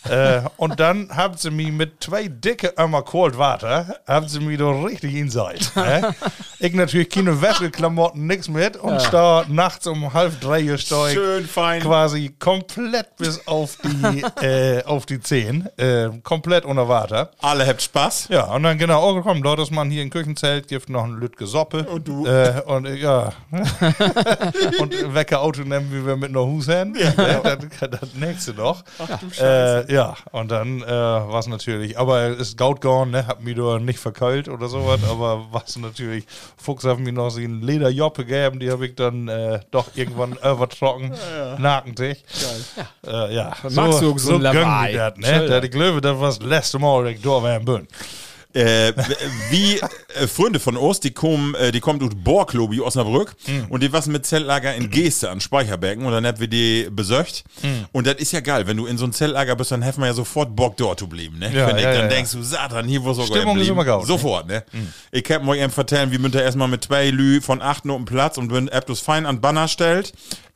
[SPEAKER 3] Äh, und dann haben sie mich mit zwei dicke Eimer Cold Water, haben sie mich doch richtig inside. Ne? ich natürlich keine Wäscheklamotten, nix mit und da nachts um halb drei gesteuert.
[SPEAKER 2] Schön fein.
[SPEAKER 3] Quasi komplett bis auf die, äh, auf die Zehen. Äh, komplett unter Water.
[SPEAKER 2] Alle habt Spaß.
[SPEAKER 3] Ja, und dann genau, oh komm, dort ist man hier im Küchenzelt, gibt noch ein Lütge Soppe.
[SPEAKER 2] Und du?
[SPEAKER 3] Äh, und äh, ja. und Wecker Auto nehmen wie wir mit einer Hus hin. Ja, das, das nächste noch. Ach du Scheiße. Äh, ja, und dann äh, war es natürlich, aber er ist Gaut gone, ne, hab mich da nicht verkeilt oder sowas, aber was natürlich, Fuchs hat mir noch so einen Lederjoppe gegeben, die habe ich dann äh, doch irgendwann übertrocken, nakentlich. Geil. Äh, ja,
[SPEAKER 4] magst du so ein
[SPEAKER 3] gönnen
[SPEAKER 4] Lawaai.
[SPEAKER 3] die das, ne? Das, ich glaube, das war das letzte Mal, dass ich da war in Bönn.
[SPEAKER 2] Äh, wie äh, Freunde von uns, die kommen, äh, die kommen aus Borklobi, Osnabrück, und die was mit Zeltlager in Geste an Speicherbergen und dann haben wir die besöcht. Und das ist ja geil, wenn du in so ein Zeltlager bist, dann haben wir ja sofort Bock dort zu bleiben, ne?
[SPEAKER 3] Ja,
[SPEAKER 2] ich,
[SPEAKER 3] ja,
[SPEAKER 2] dann
[SPEAKER 3] ja,
[SPEAKER 2] denkst du, Satan, hier wo so
[SPEAKER 3] Stimmung ist immer gaut, ne?
[SPEAKER 2] Sofort, ne? Ich kann euch eben vertellen, wie müsst ihr erstmal mit zwei Lü von acht Minuten Platz und wenn etwas fein an Banner stellt,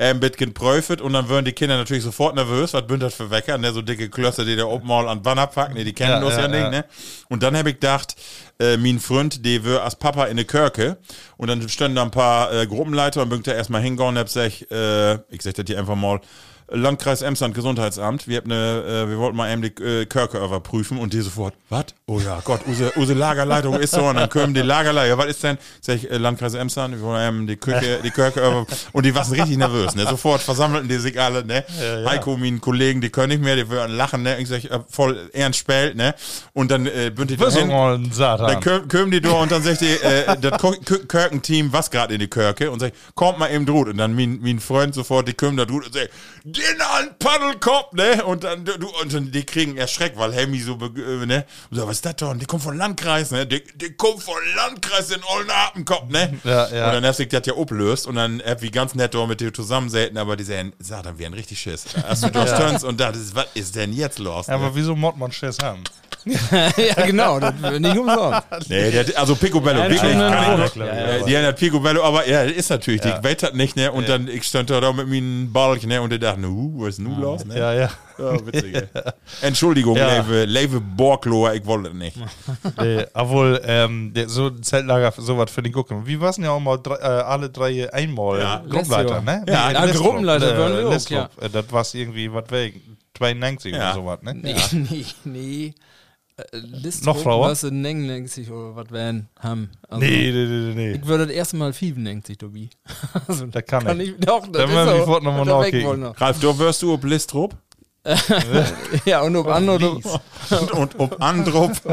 [SPEAKER 2] ein bisschen prüft und dann würden die Kinder natürlich sofort nervös, was bünd das für Wecker, ne? So dicke Klösse, die da oben mal an Banner packen, ne? Die kennen
[SPEAKER 3] Ja,
[SPEAKER 2] das ja,
[SPEAKER 3] ja,
[SPEAKER 2] nicht, ne? Und dann habe ich gedacht, äh, mein Freund, der wär als Papa in der Kirche. Und dann standen da ein paar äh, Gruppenleiter und bin da erstmal hingegangen und hab gesagt, äh, ich sag das hier einfach mal, Landkreis Emsland Gesundheitsamt, wir, haben eine, äh, wir wollten mal eben die äh, Kirche überprüfen und die sofort, was? Oh ja, Gott, unsere, unsere Lagerleitung ist so und dann kommen die Lagerleiter, ja, was ist denn? Sag ich, äh, Landkreis Emsland, wir wollen eben die Kirche, die über und die waren richtig nervös, ne? Sofort versammelten die sich alle, ne? Heiko, mein Kollegen, die können nicht mehr, die würden lachen, ne? Ich sag, äh, voll ernst spät, ne? Und dann äh, bünd ich da
[SPEAKER 3] Das ist
[SPEAKER 2] hin. Dann kommen die da und dann sagt die, äh, das Ko- Kö- Kirkenteam, was gerade in die Kirche, und sagt, kommt mal eben drut. Und dann mein, mein Freund sofort, die kommen da drut und sagt, den an Paddelkopf, ne? Und dann, du, und dann, die kriegen Erschreck, weil Hemi so, äh, ne? Und so, was ist das denn? Der kommt von Landkreis, ne? Der, der kommt von Landkreis in Oldenhapenkopf, ne?
[SPEAKER 3] Ja, ja.
[SPEAKER 2] Und dann hast du das ja ablöst und dann hab wie ganz nett da mit dir zusammensäten, aber die sagen, sag, dann wären richtig Schiss. Hast du das Turns und da, was ist denn jetzt los?
[SPEAKER 3] Ja,
[SPEAKER 2] ne?
[SPEAKER 3] aber wieso mod man Schiss haben?
[SPEAKER 4] ja, genau, das nicht umsonst.
[SPEAKER 2] Nee, der, also Picobello,
[SPEAKER 4] Ja,
[SPEAKER 2] wirklich. Kann
[SPEAKER 4] ein
[SPEAKER 2] ich, ja,
[SPEAKER 3] Ja, ja,
[SPEAKER 2] die hat Picobello, aber ja, das ist natürlich, ich weiß das nicht, ne? Und dann, ich stand da, da mit meinem Balk, ne? Und der dachte, nu, was ist nun los, ne?
[SPEAKER 3] Ja, ja.
[SPEAKER 2] Ja, witzig. Entschuldigung,
[SPEAKER 3] Ja.
[SPEAKER 2] Leve, Leve Borglohr, ich wollte nicht.
[SPEAKER 3] Nee, obwohl, ähm, der- so ein Zeltlager, sowas für den gucken. Wir waren ja auch mal drei, äh, alle drei einmal
[SPEAKER 2] Ja.
[SPEAKER 3] Gruppenleiter, ne?
[SPEAKER 2] Ja,
[SPEAKER 3] Nee,
[SPEAKER 4] ja, Gruppenleiter waren wir auch,
[SPEAKER 3] Listrup. Äh, Das war irgendwie, was wegen, 92
[SPEAKER 2] Ja.
[SPEAKER 3] oder sowas, ne?
[SPEAKER 4] Nee, nee, nee. Äh, List
[SPEAKER 3] Noch Frauer?
[SPEAKER 4] Was in Neng nennt sich oder was werden haben. Also,
[SPEAKER 3] Nee, nee, nee, nee.
[SPEAKER 4] Ich würde das erste Mal Fieven nennt sich, Tobi. also,
[SPEAKER 3] Da kann,
[SPEAKER 4] kann
[SPEAKER 3] ich.
[SPEAKER 4] ich. Doch, das
[SPEAKER 3] Dann
[SPEAKER 4] ist
[SPEAKER 3] werden wir
[SPEAKER 4] so.
[SPEAKER 3] sofort noch mal
[SPEAKER 4] wir.
[SPEAKER 2] Ralf, du wirst du ob Listrup
[SPEAKER 4] Ja, und ob andere.
[SPEAKER 2] und, und ob Andrup.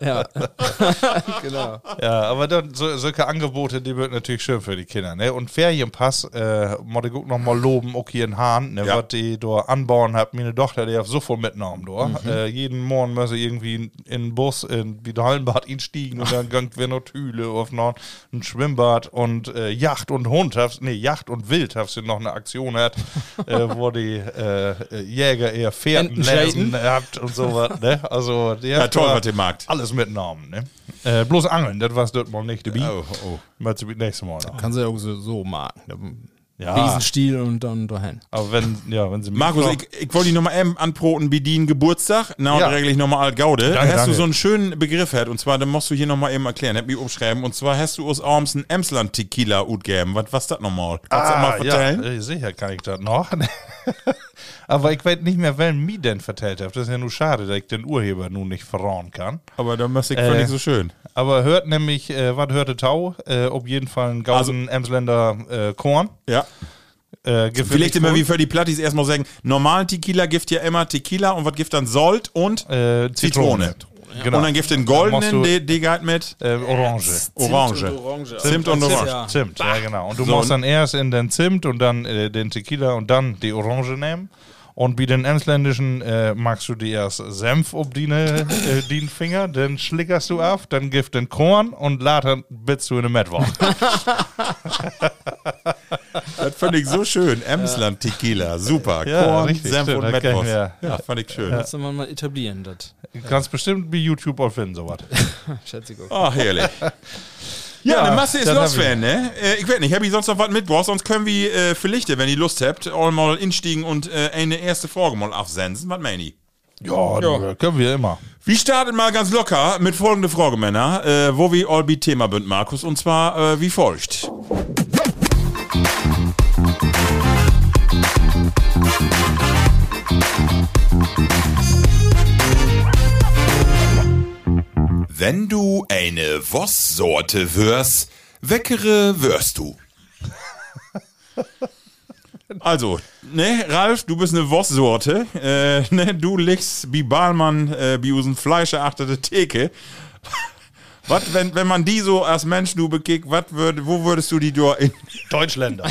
[SPEAKER 4] Ja. genau.
[SPEAKER 3] Ja, aber dann so, solche Angebote, die wird natürlich schön für die Kinder, ne? Und Ferienpass, äh, muss ich auch noch mal loben, hier in Hahn, ne?
[SPEAKER 2] Ja.
[SPEAKER 3] Was die da anbauen hat, meine Tochter, die hat so viel mitgenommen.
[SPEAKER 2] Mhm.
[SPEAKER 3] Äh, jeden Morgen muss sie irgendwie in, in den Bus, in wie Hallenbad einstiegen und dann gangt wir noch Hüle auf noch ein Schwimmbad und äh, Yacht und Hund, hast, nee, Yacht und Wild, hast du noch eine Aktion hat, äh, wo die äh, Jäger eher Pferden lesen
[SPEAKER 4] schäden.
[SPEAKER 3] habt und sowas, ne? Also, die
[SPEAKER 2] Ja,
[SPEAKER 3] hat
[SPEAKER 2] toll,
[SPEAKER 3] da
[SPEAKER 2] was ihr magt.
[SPEAKER 3] alles mitgenommen, ne? Äh, bloß Angeln, das war's dort mal nicht dabei.
[SPEAKER 2] Oh, oh.
[SPEAKER 3] Mal zu nächstes Mal noch.
[SPEAKER 4] Kannst du ja auch so, so machen.
[SPEAKER 3] Ja.
[SPEAKER 4] Riesenstiel und dann dahin.
[SPEAKER 3] Aber wenn, ja, wenn sie
[SPEAKER 2] Markus, ich, ich wollte dich nochmal eben anproten, bedienen Geburtstag. Na, und
[SPEAKER 3] Ja.
[SPEAKER 2] regel ich nochmal alt Gaude.
[SPEAKER 3] Danke,
[SPEAKER 2] hast du
[SPEAKER 3] danke.
[SPEAKER 2] so einen schönen Begriff hat, und zwar, den musst du hier nochmal eben erklären, hab mich umschreiben. Und zwar hast du aus Orms ein Emsland Tequila utgeben. Was, was das nochmal? Kannst du
[SPEAKER 3] ah,
[SPEAKER 2] mal vertellen?
[SPEAKER 3] Ja, sicher kann ich das noch. Aber ich weiß nicht mehr, wer mir denn vertellt hat. Das ist ja nur schade, dass ich den Urheber nun nicht verrauen kann.
[SPEAKER 2] Aber da müsste ich
[SPEAKER 3] Äh,
[SPEAKER 2] völlig so schön.
[SPEAKER 3] Aber hört nämlich, äh, was hörte Tau? Äh, ob jeden Fall ein Gausen Emsländer äh, Korn.
[SPEAKER 2] Ja.
[SPEAKER 3] Äh, gibt
[SPEAKER 2] Vielleicht immer wie für die Plattis erstmal sagen, normalen Tequila gibt ja immer Tequila und was gibt dann Sold und
[SPEAKER 3] äh,
[SPEAKER 2] Zitrone.
[SPEAKER 3] Genau.
[SPEAKER 2] Und dann gibt den
[SPEAKER 3] machst
[SPEAKER 2] goldenen, die, die geht mit
[SPEAKER 3] äh, Orange.
[SPEAKER 2] Orange.
[SPEAKER 4] Orange.
[SPEAKER 2] Zimt und Orange.
[SPEAKER 4] Ja.
[SPEAKER 3] Zimt, ja genau. Und du
[SPEAKER 2] So,
[SPEAKER 3] musst
[SPEAKER 2] und-
[SPEAKER 3] dann erst in den Zimt und dann äh, den Tequila und dann die Orange nehmen. Und bei den Emsländischen äh, magst du dir erst Senf ob die, äh, den Finger, dann schlickerst du auf, dann gibt den Korn und later bist du in der Mettwoche.
[SPEAKER 2] Das fand ich so schön. Emsland Tequila. Super.
[SPEAKER 3] Ja,
[SPEAKER 2] Korn,
[SPEAKER 3] richtig,
[SPEAKER 2] Senf
[SPEAKER 3] stimmt,
[SPEAKER 2] und Metwurst. Ja.
[SPEAKER 3] ja.
[SPEAKER 2] fand ich schön.
[SPEAKER 4] Müsste man mal etablieren, das.
[SPEAKER 3] Du kannst bestimmt bei YouTube auch finden, sowas.
[SPEAKER 4] Schätze ich auch.
[SPEAKER 2] Ach, herrlich. Ja,
[SPEAKER 3] Ja,
[SPEAKER 2] eine Masse ist
[SPEAKER 3] das
[SPEAKER 2] los. Fan, ne? Äh, ich weiß nicht, hab ich sonst noch was mitgebracht? Sonst können wir äh, vielleicht, wenn ihr Lust habt, auch mal instiegen und äh, eine erste Frage mal aufsenden. Was meine ich?
[SPEAKER 3] Ja, du, können wir immer.
[SPEAKER 2] Wir starten mal ganz locker mit folgende Frage, Männer, äh, wo wir all Thema bünd, Markus, und zwar äh, wie folgt. Wenn du eine Wosssorte wirst, weckere wirst du. Also, ne, Ralf, du bist eine Wosssorte. Äh, ne, du liegst wie Balmann, äh, wie usen fleischeachtete Theke. Was, wenn, wenn man die so als Mensch du bekickt, was würd, wo würdest du die da in?
[SPEAKER 3] Deutschländer.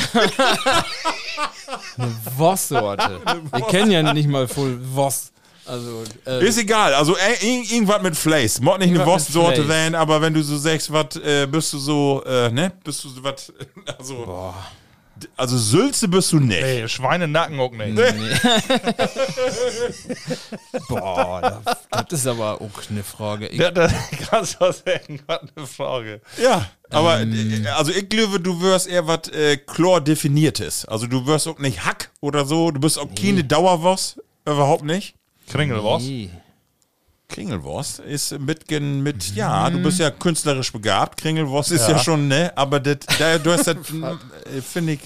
[SPEAKER 4] Voss-Sorte. Wir kennen ja nicht mal voll Voss. Also, äh,
[SPEAKER 2] Ist egal, also äh, ir- irgendwas mit Fleisch. Mod nicht eine Wurstsorte werden, aber wenn du so sagst, was äh, bist du so, äh, ne? Bist du so was, also, d- also Sülze bist du nicht.
[SPEAKER 3] Nee, Schweinenacken auch nicht.
[SPEAKER 4] boah, das, das ist aber auch eine Frage. Ich,
[SPEAKER 3] Ja, das kannst du sagen, was eine Frage.
[SPEAKER 2] Ja, aber äh, also ich glaube, du wirst eher was äh, klar definiertes. Also du wirst auch nicht Hack oder so, du bist auch keine Dauerwurst, überhaupt nicht.
[SPEAKER 3] Kringelwurst.
[SPEAKER 4] nee.
[SPEAKER 2] Kringelwurst ist mit, mit ja, du bist ja künstlerisch begabt. Kringelwurst ist ja, schon, ne? Aber das, da, du hast das, äh, finde ich,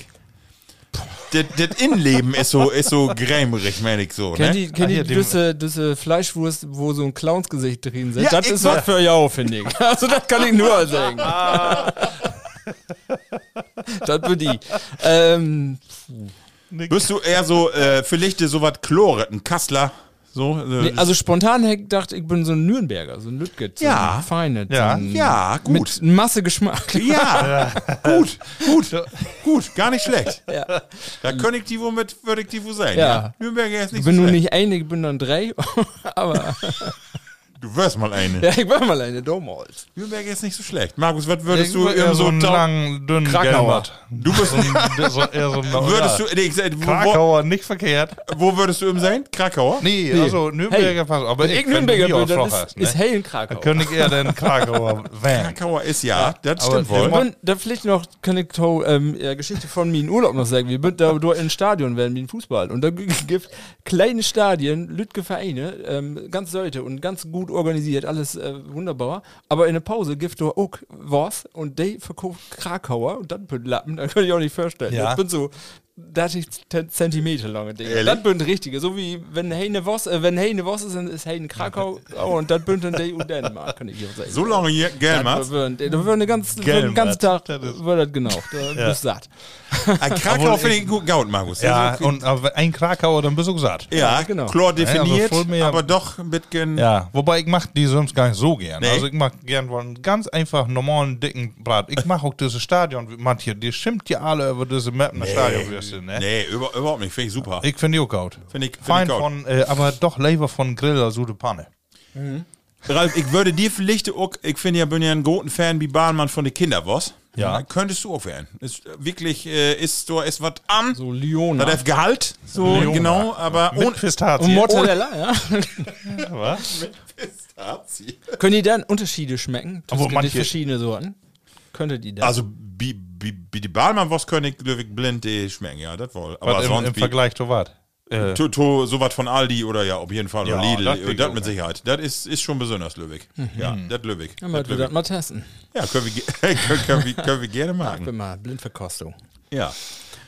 [SPEAKER 2] das das Innenleben ist so, ist so grämerig, meine ich so,
[SPEAKER 4] Kennt
[SPEAKER 2] ne?
[SPEAKER 4] ihr, kennt
[SPEAKER 3] die-
[SPEAKER 4] diese, diese Fleischwurst, wo so ein Clownsgesicht drin sitzt?
[SPEAKER 2] Ja,
[SPEAKER 4] das
[SPEAKER 2] ich
[SPEAKER 4] ist was für Jau, finde ich. Also, das kann ich nur sagen. das für die. Ähm,
[SPEAKER 2] Bist du eher so, äh, vielleicht so was Chloret, ein Kassler, So, äh,
[SPEAKER 4] Nee, also spontan hätte ich gedacht, ich bin so ein Nürnberger, so ein Lütget. So
[SPEAKER 2] Ja.
[SPEAKER 4] ein Feine.
[SPEAKER 3] Ja.
[SPEAKER 4] Ein,
[SPEAKER 2] Ja, gut.
[SPEAKER 4] Mit Masse Geschmack.
[SPEAKER 2] Ja, gut, gut, gut, gar nicht schlecht.
[SPEAKER 4] Ja.
[SPEAKER 2] Da könnte ich die wohl mit, würde ich die wohl sein.
[SPEAKER 4] Ja.
[SPEAKER 2] Ja. Nürnberger ist
[SPEAKER 4] Ich
[SPEAKER 2] nicht
[SPEAKER 4] bin
[SPEAKER 2] so
[SPEAKER 4] nur
[SPEAKER 2] schlecht.
[SPEAKER 4] nicht eine, ich bin dann drei. Aber
[SPEAKER 2] Du wirst mal eine.
[SPEAKER 4] ja, ich war mal eine Domholz.
[SPEAKER 2] Nürnberger ist nicht so schlecht. Markus, was würdest
[SPEAKER 3] Ich
[SPEAKER 2] du
[SPEAKER 3] eher
[SPEAKER 2] so
[SPEAKER 3] einen
[SPEAKER 2] Tau-
[SPEAKER 3] langen, dünnen
[SPEAKER 4] Krakauer.
[SPEAKER 2] Du bist,
[SPEAKER 3] so, eher so ein,
[SPEAKER 2] würdest
[SPEAKER 3] ja.
[SPEAKER 2] du, nee, ich sag, wo,
[SPEAKER 3] Krakauer nicht verkehrt.
[SPEAKER 2] wo würdest du im sein? Krakauer?
[SPEAKER 3] Nee, also Nürnberger passt. Aber
[SPEAKER 4] Wenn ich Nürnberger bin, dann ist, ist
[SPEAKER 3] ne?
[SPEAKER 4] hell in
[SPEAKER 3] Da
[SPEAKER 4] Krakau.
[SPEAKER 3] könnte ich eher den Krakauer wählen.
[SPEAKER 2] Krakauer ist ja, das
[SPEAKER 3] aber
[SPEAKER 2] stimmt
[SPEAKER 3] der
[SPEAKER 2] wohl.
[SPEAKER 4] Da vielleicht noch kann ich to, ähm, ja, Geschichte von mir in Urlaub noch sagen. Wir sind da dort in Stadion werden wie ein Fußball und da gibt kleine Stadien, Lütge Vereine, ähm, ganz Leute und ganz gut organisiert, alles äh, wunderbar. Aber in der Pause gibt da auch was und die verkauft Krakauer und dann Lappen, da kann ich auch nicht vorstellen.
[SPEAKER 3] Ja.
[SPEAKER 4] Das bin so 30 Zent- Zentimeter lange Dinge.
[SPEAKER 2] Ehrlich?
[SPEAKER 4] Das bin richtige, so wie wenn Heine was, äh, wenn Heine was ist, dann ist Heine Krakau und das bin dann die und Dänemark, kann ich hier sagen.
[SPEAKER 2] So lange hier, gell,
[SPEAKER 4] Da
[SPEAKER 2] Mats?
[SPEAKER 4] würden, da würden eine ganz, den ganzen. Tag, wird das genau, da bist du satt.
[SPEAKER 2] Ein Krakau finde ich gut gaut, Markus.
[SPEAKER 3] Ja,
[SPEAKER 2] Also,
[SPEAKER 3] und aber ein Krakauer, dann bist du gesagt.
[SPEAKER 2] ja,
[SPEAKER 4] genau.
[SPEAKER 2] klar
[SPEAKER 3] Ja, aber
[SPEAKER 2] definiert,
[SPEAKER 3] voll mehr-
[SPEAKER 2] aber doch ein bisschen.
[SPEAKER 3] Ja, wobei ich mach die sonst gar nicht so gern.
[SPEAKER 2] Nee.
[SPEAKER 3] Also ich mach gern einen ganz einfach normalen, dicken Brat. Ich mach auch dieses Stadion, manche, die schimpft ja alle über diese Mappener Stadionwürste, ne?
[SPEAKER 2] Nee, über, überhaupt nicht. Finde ich super.
[SPEAKER 3] Ich finde die auch gut.
[SPEAKER 2] Finde ich, find
[SPEAKER 3] Fein
[SPEAKER 2] ich gut.
[SPEAKER 3] von, äh, aber doch lieber von Grill als gute Panne.
[SPEAKER 2] Ralf, ich würde dir vielleicht auch, ich finde ja, bin ja ein großen Fan wie Bahnmann von den Kinderboss.
[SPEAKER 3] Ja.
[SPEAKER 2] Könntest du auch werden. Ist äh, wirklich, äh, ist so, ist was an.
[SPEAKER 4] So Liona.
[SPEAKER 2] Das hat Gehalt, so
[SPEAKER 3] Leona.
[SPEAKER 2] genau, aber
[SPEAKER 3] Mit
[SPEAKER 2] ohne
[SPEAKER 3] Pistazie.
[SPEAKER 4] Und Mozzarella, ja.
[SPEAKER 3] Was?
[SPEAKER 2] Pistazie.
[SPEAKER 4] Können die dann Unterschiede schmecken?
[SPEAKER 3] Aber
[SPEAKER 4] Zwischen
[SPEAKER 3] manche-
[SPEAKER 4] die verschiedene Sorten? Könnte die das?
[SPEAKER 2] Also, wie, wie, wie die Bahnmann was können ich wirklich blind die schmecken, ja, das wohl. Aber
[SPEAKER 3] Was im,
[SPEAKER 2] sonst
[SPEAKER 3] im Vergleich zu was? Äh,
[SPEAKER 2] To, to, sowas von Aldi oder ja, auf jeden Fall.
[SPEAKER 3] Ja,
[SPEAKER 2] oder Lidl,
[SPEAKER 3] das
[SPEAKER 2] mit. Sicherheit. Das ist, ist schon besonders Löwig. Ja, das Löwig.
[SPEAKER 4] ja, mal
[SPEAKER 2] Das
[SPEAKER 4] wir das mal testen.
[SPEAKER 2] Ja, können wir, können, können, wir, können wir gerne
[SPEAKER 4] Ich
[SPEAKER 2] machen.
[SPEAKER 4] bin mal Blindverkostung.
[SPEAKER 2] Ja.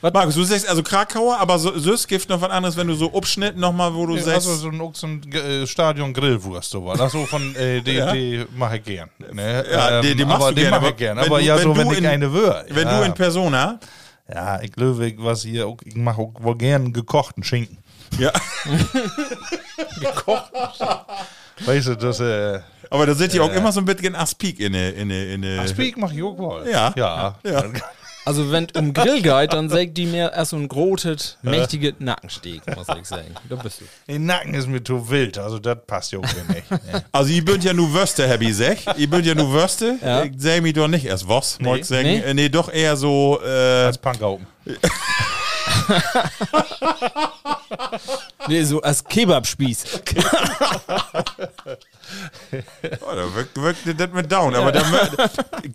[SPEAKER 4] Was-
[SPEAKER 2] Markus, du sagst also Krakauer, aber so, Süß gibt noch was anderes, wenn du so Abschnitt nochmal, wo du sagst.
[SPEAKER 3] also so ein, so ein äh, Stadion Grillwurst sowas. Also von äh, die,
[SPEAKER 2] Ja.
[SPEAKER 3] die mache ich gern. Ne?
[SPEAKER 2] Ja, die- die machst
[SPEAKER 3] aber
[SPEAKER 2] du gern, aber
[SPEAKER 3] ich gern.
[SPEAKER 2] wenn
[SPEAKER 3] Aber
[SPEAKER 2] du-
[SPEAKER 3] ja,
[SPEAKER 2] wenn
[SPEAKER 3] so
[SPEAKER 2] du
[SPEAKER 3] wenn ich
[SPEAKER 2] in-
[SPEAKER 3] eine wür.
[SPEAKER 2] wenn
[SPEAKER 3] ja.
[SPEAKER 2] du in Persona.
[SPEAKER 3] Ja, ich glaube, was hier, auch- ich mache auch wohl gern gekochten Schinken.
[SPEAKER 2] Ja.
[SPEAKER 3] Weißt du, das, äh,
[SPEAKER 2] Aber da sind ja auch immer so ein bisschen Aspik in der. In in der
[SPEAKER 3] Speak mache ich auch wohl.
[SPEAKER 2] Ja.
[SPEAKER 3] Ja.
[SPEAKER 2] Ja.
[SPEAKER 4] Also wenn um Grill geht, dann sagt die mir erst so ein grotet, mächtiges Nackensteak, muss ich sagen. Da bist du.
[SPEAKER 3] Den Nacken ist mir zu wild, also das passt ja auch nicht.
[SPEAKER 2] Also, ihr bünd ja nur Würste, Happy Sech. Ihr bünd ja nur Würste.
[SPEAKER 4] Ja.
[SPEAKER 2] Ich seh mich doch nicht erst was, nee. ich sagen.
[SPEAKER 4] Nee?
[SPEAKER 2] Nee? doch eher so. Äh,
[SPEAKER 3] Als Punkaupen.
[SPEAKER 4] Nee, so als Kebabspieß.
[SPEAKER 2] Oh, da wirkt, wirkt das mit down, aber der,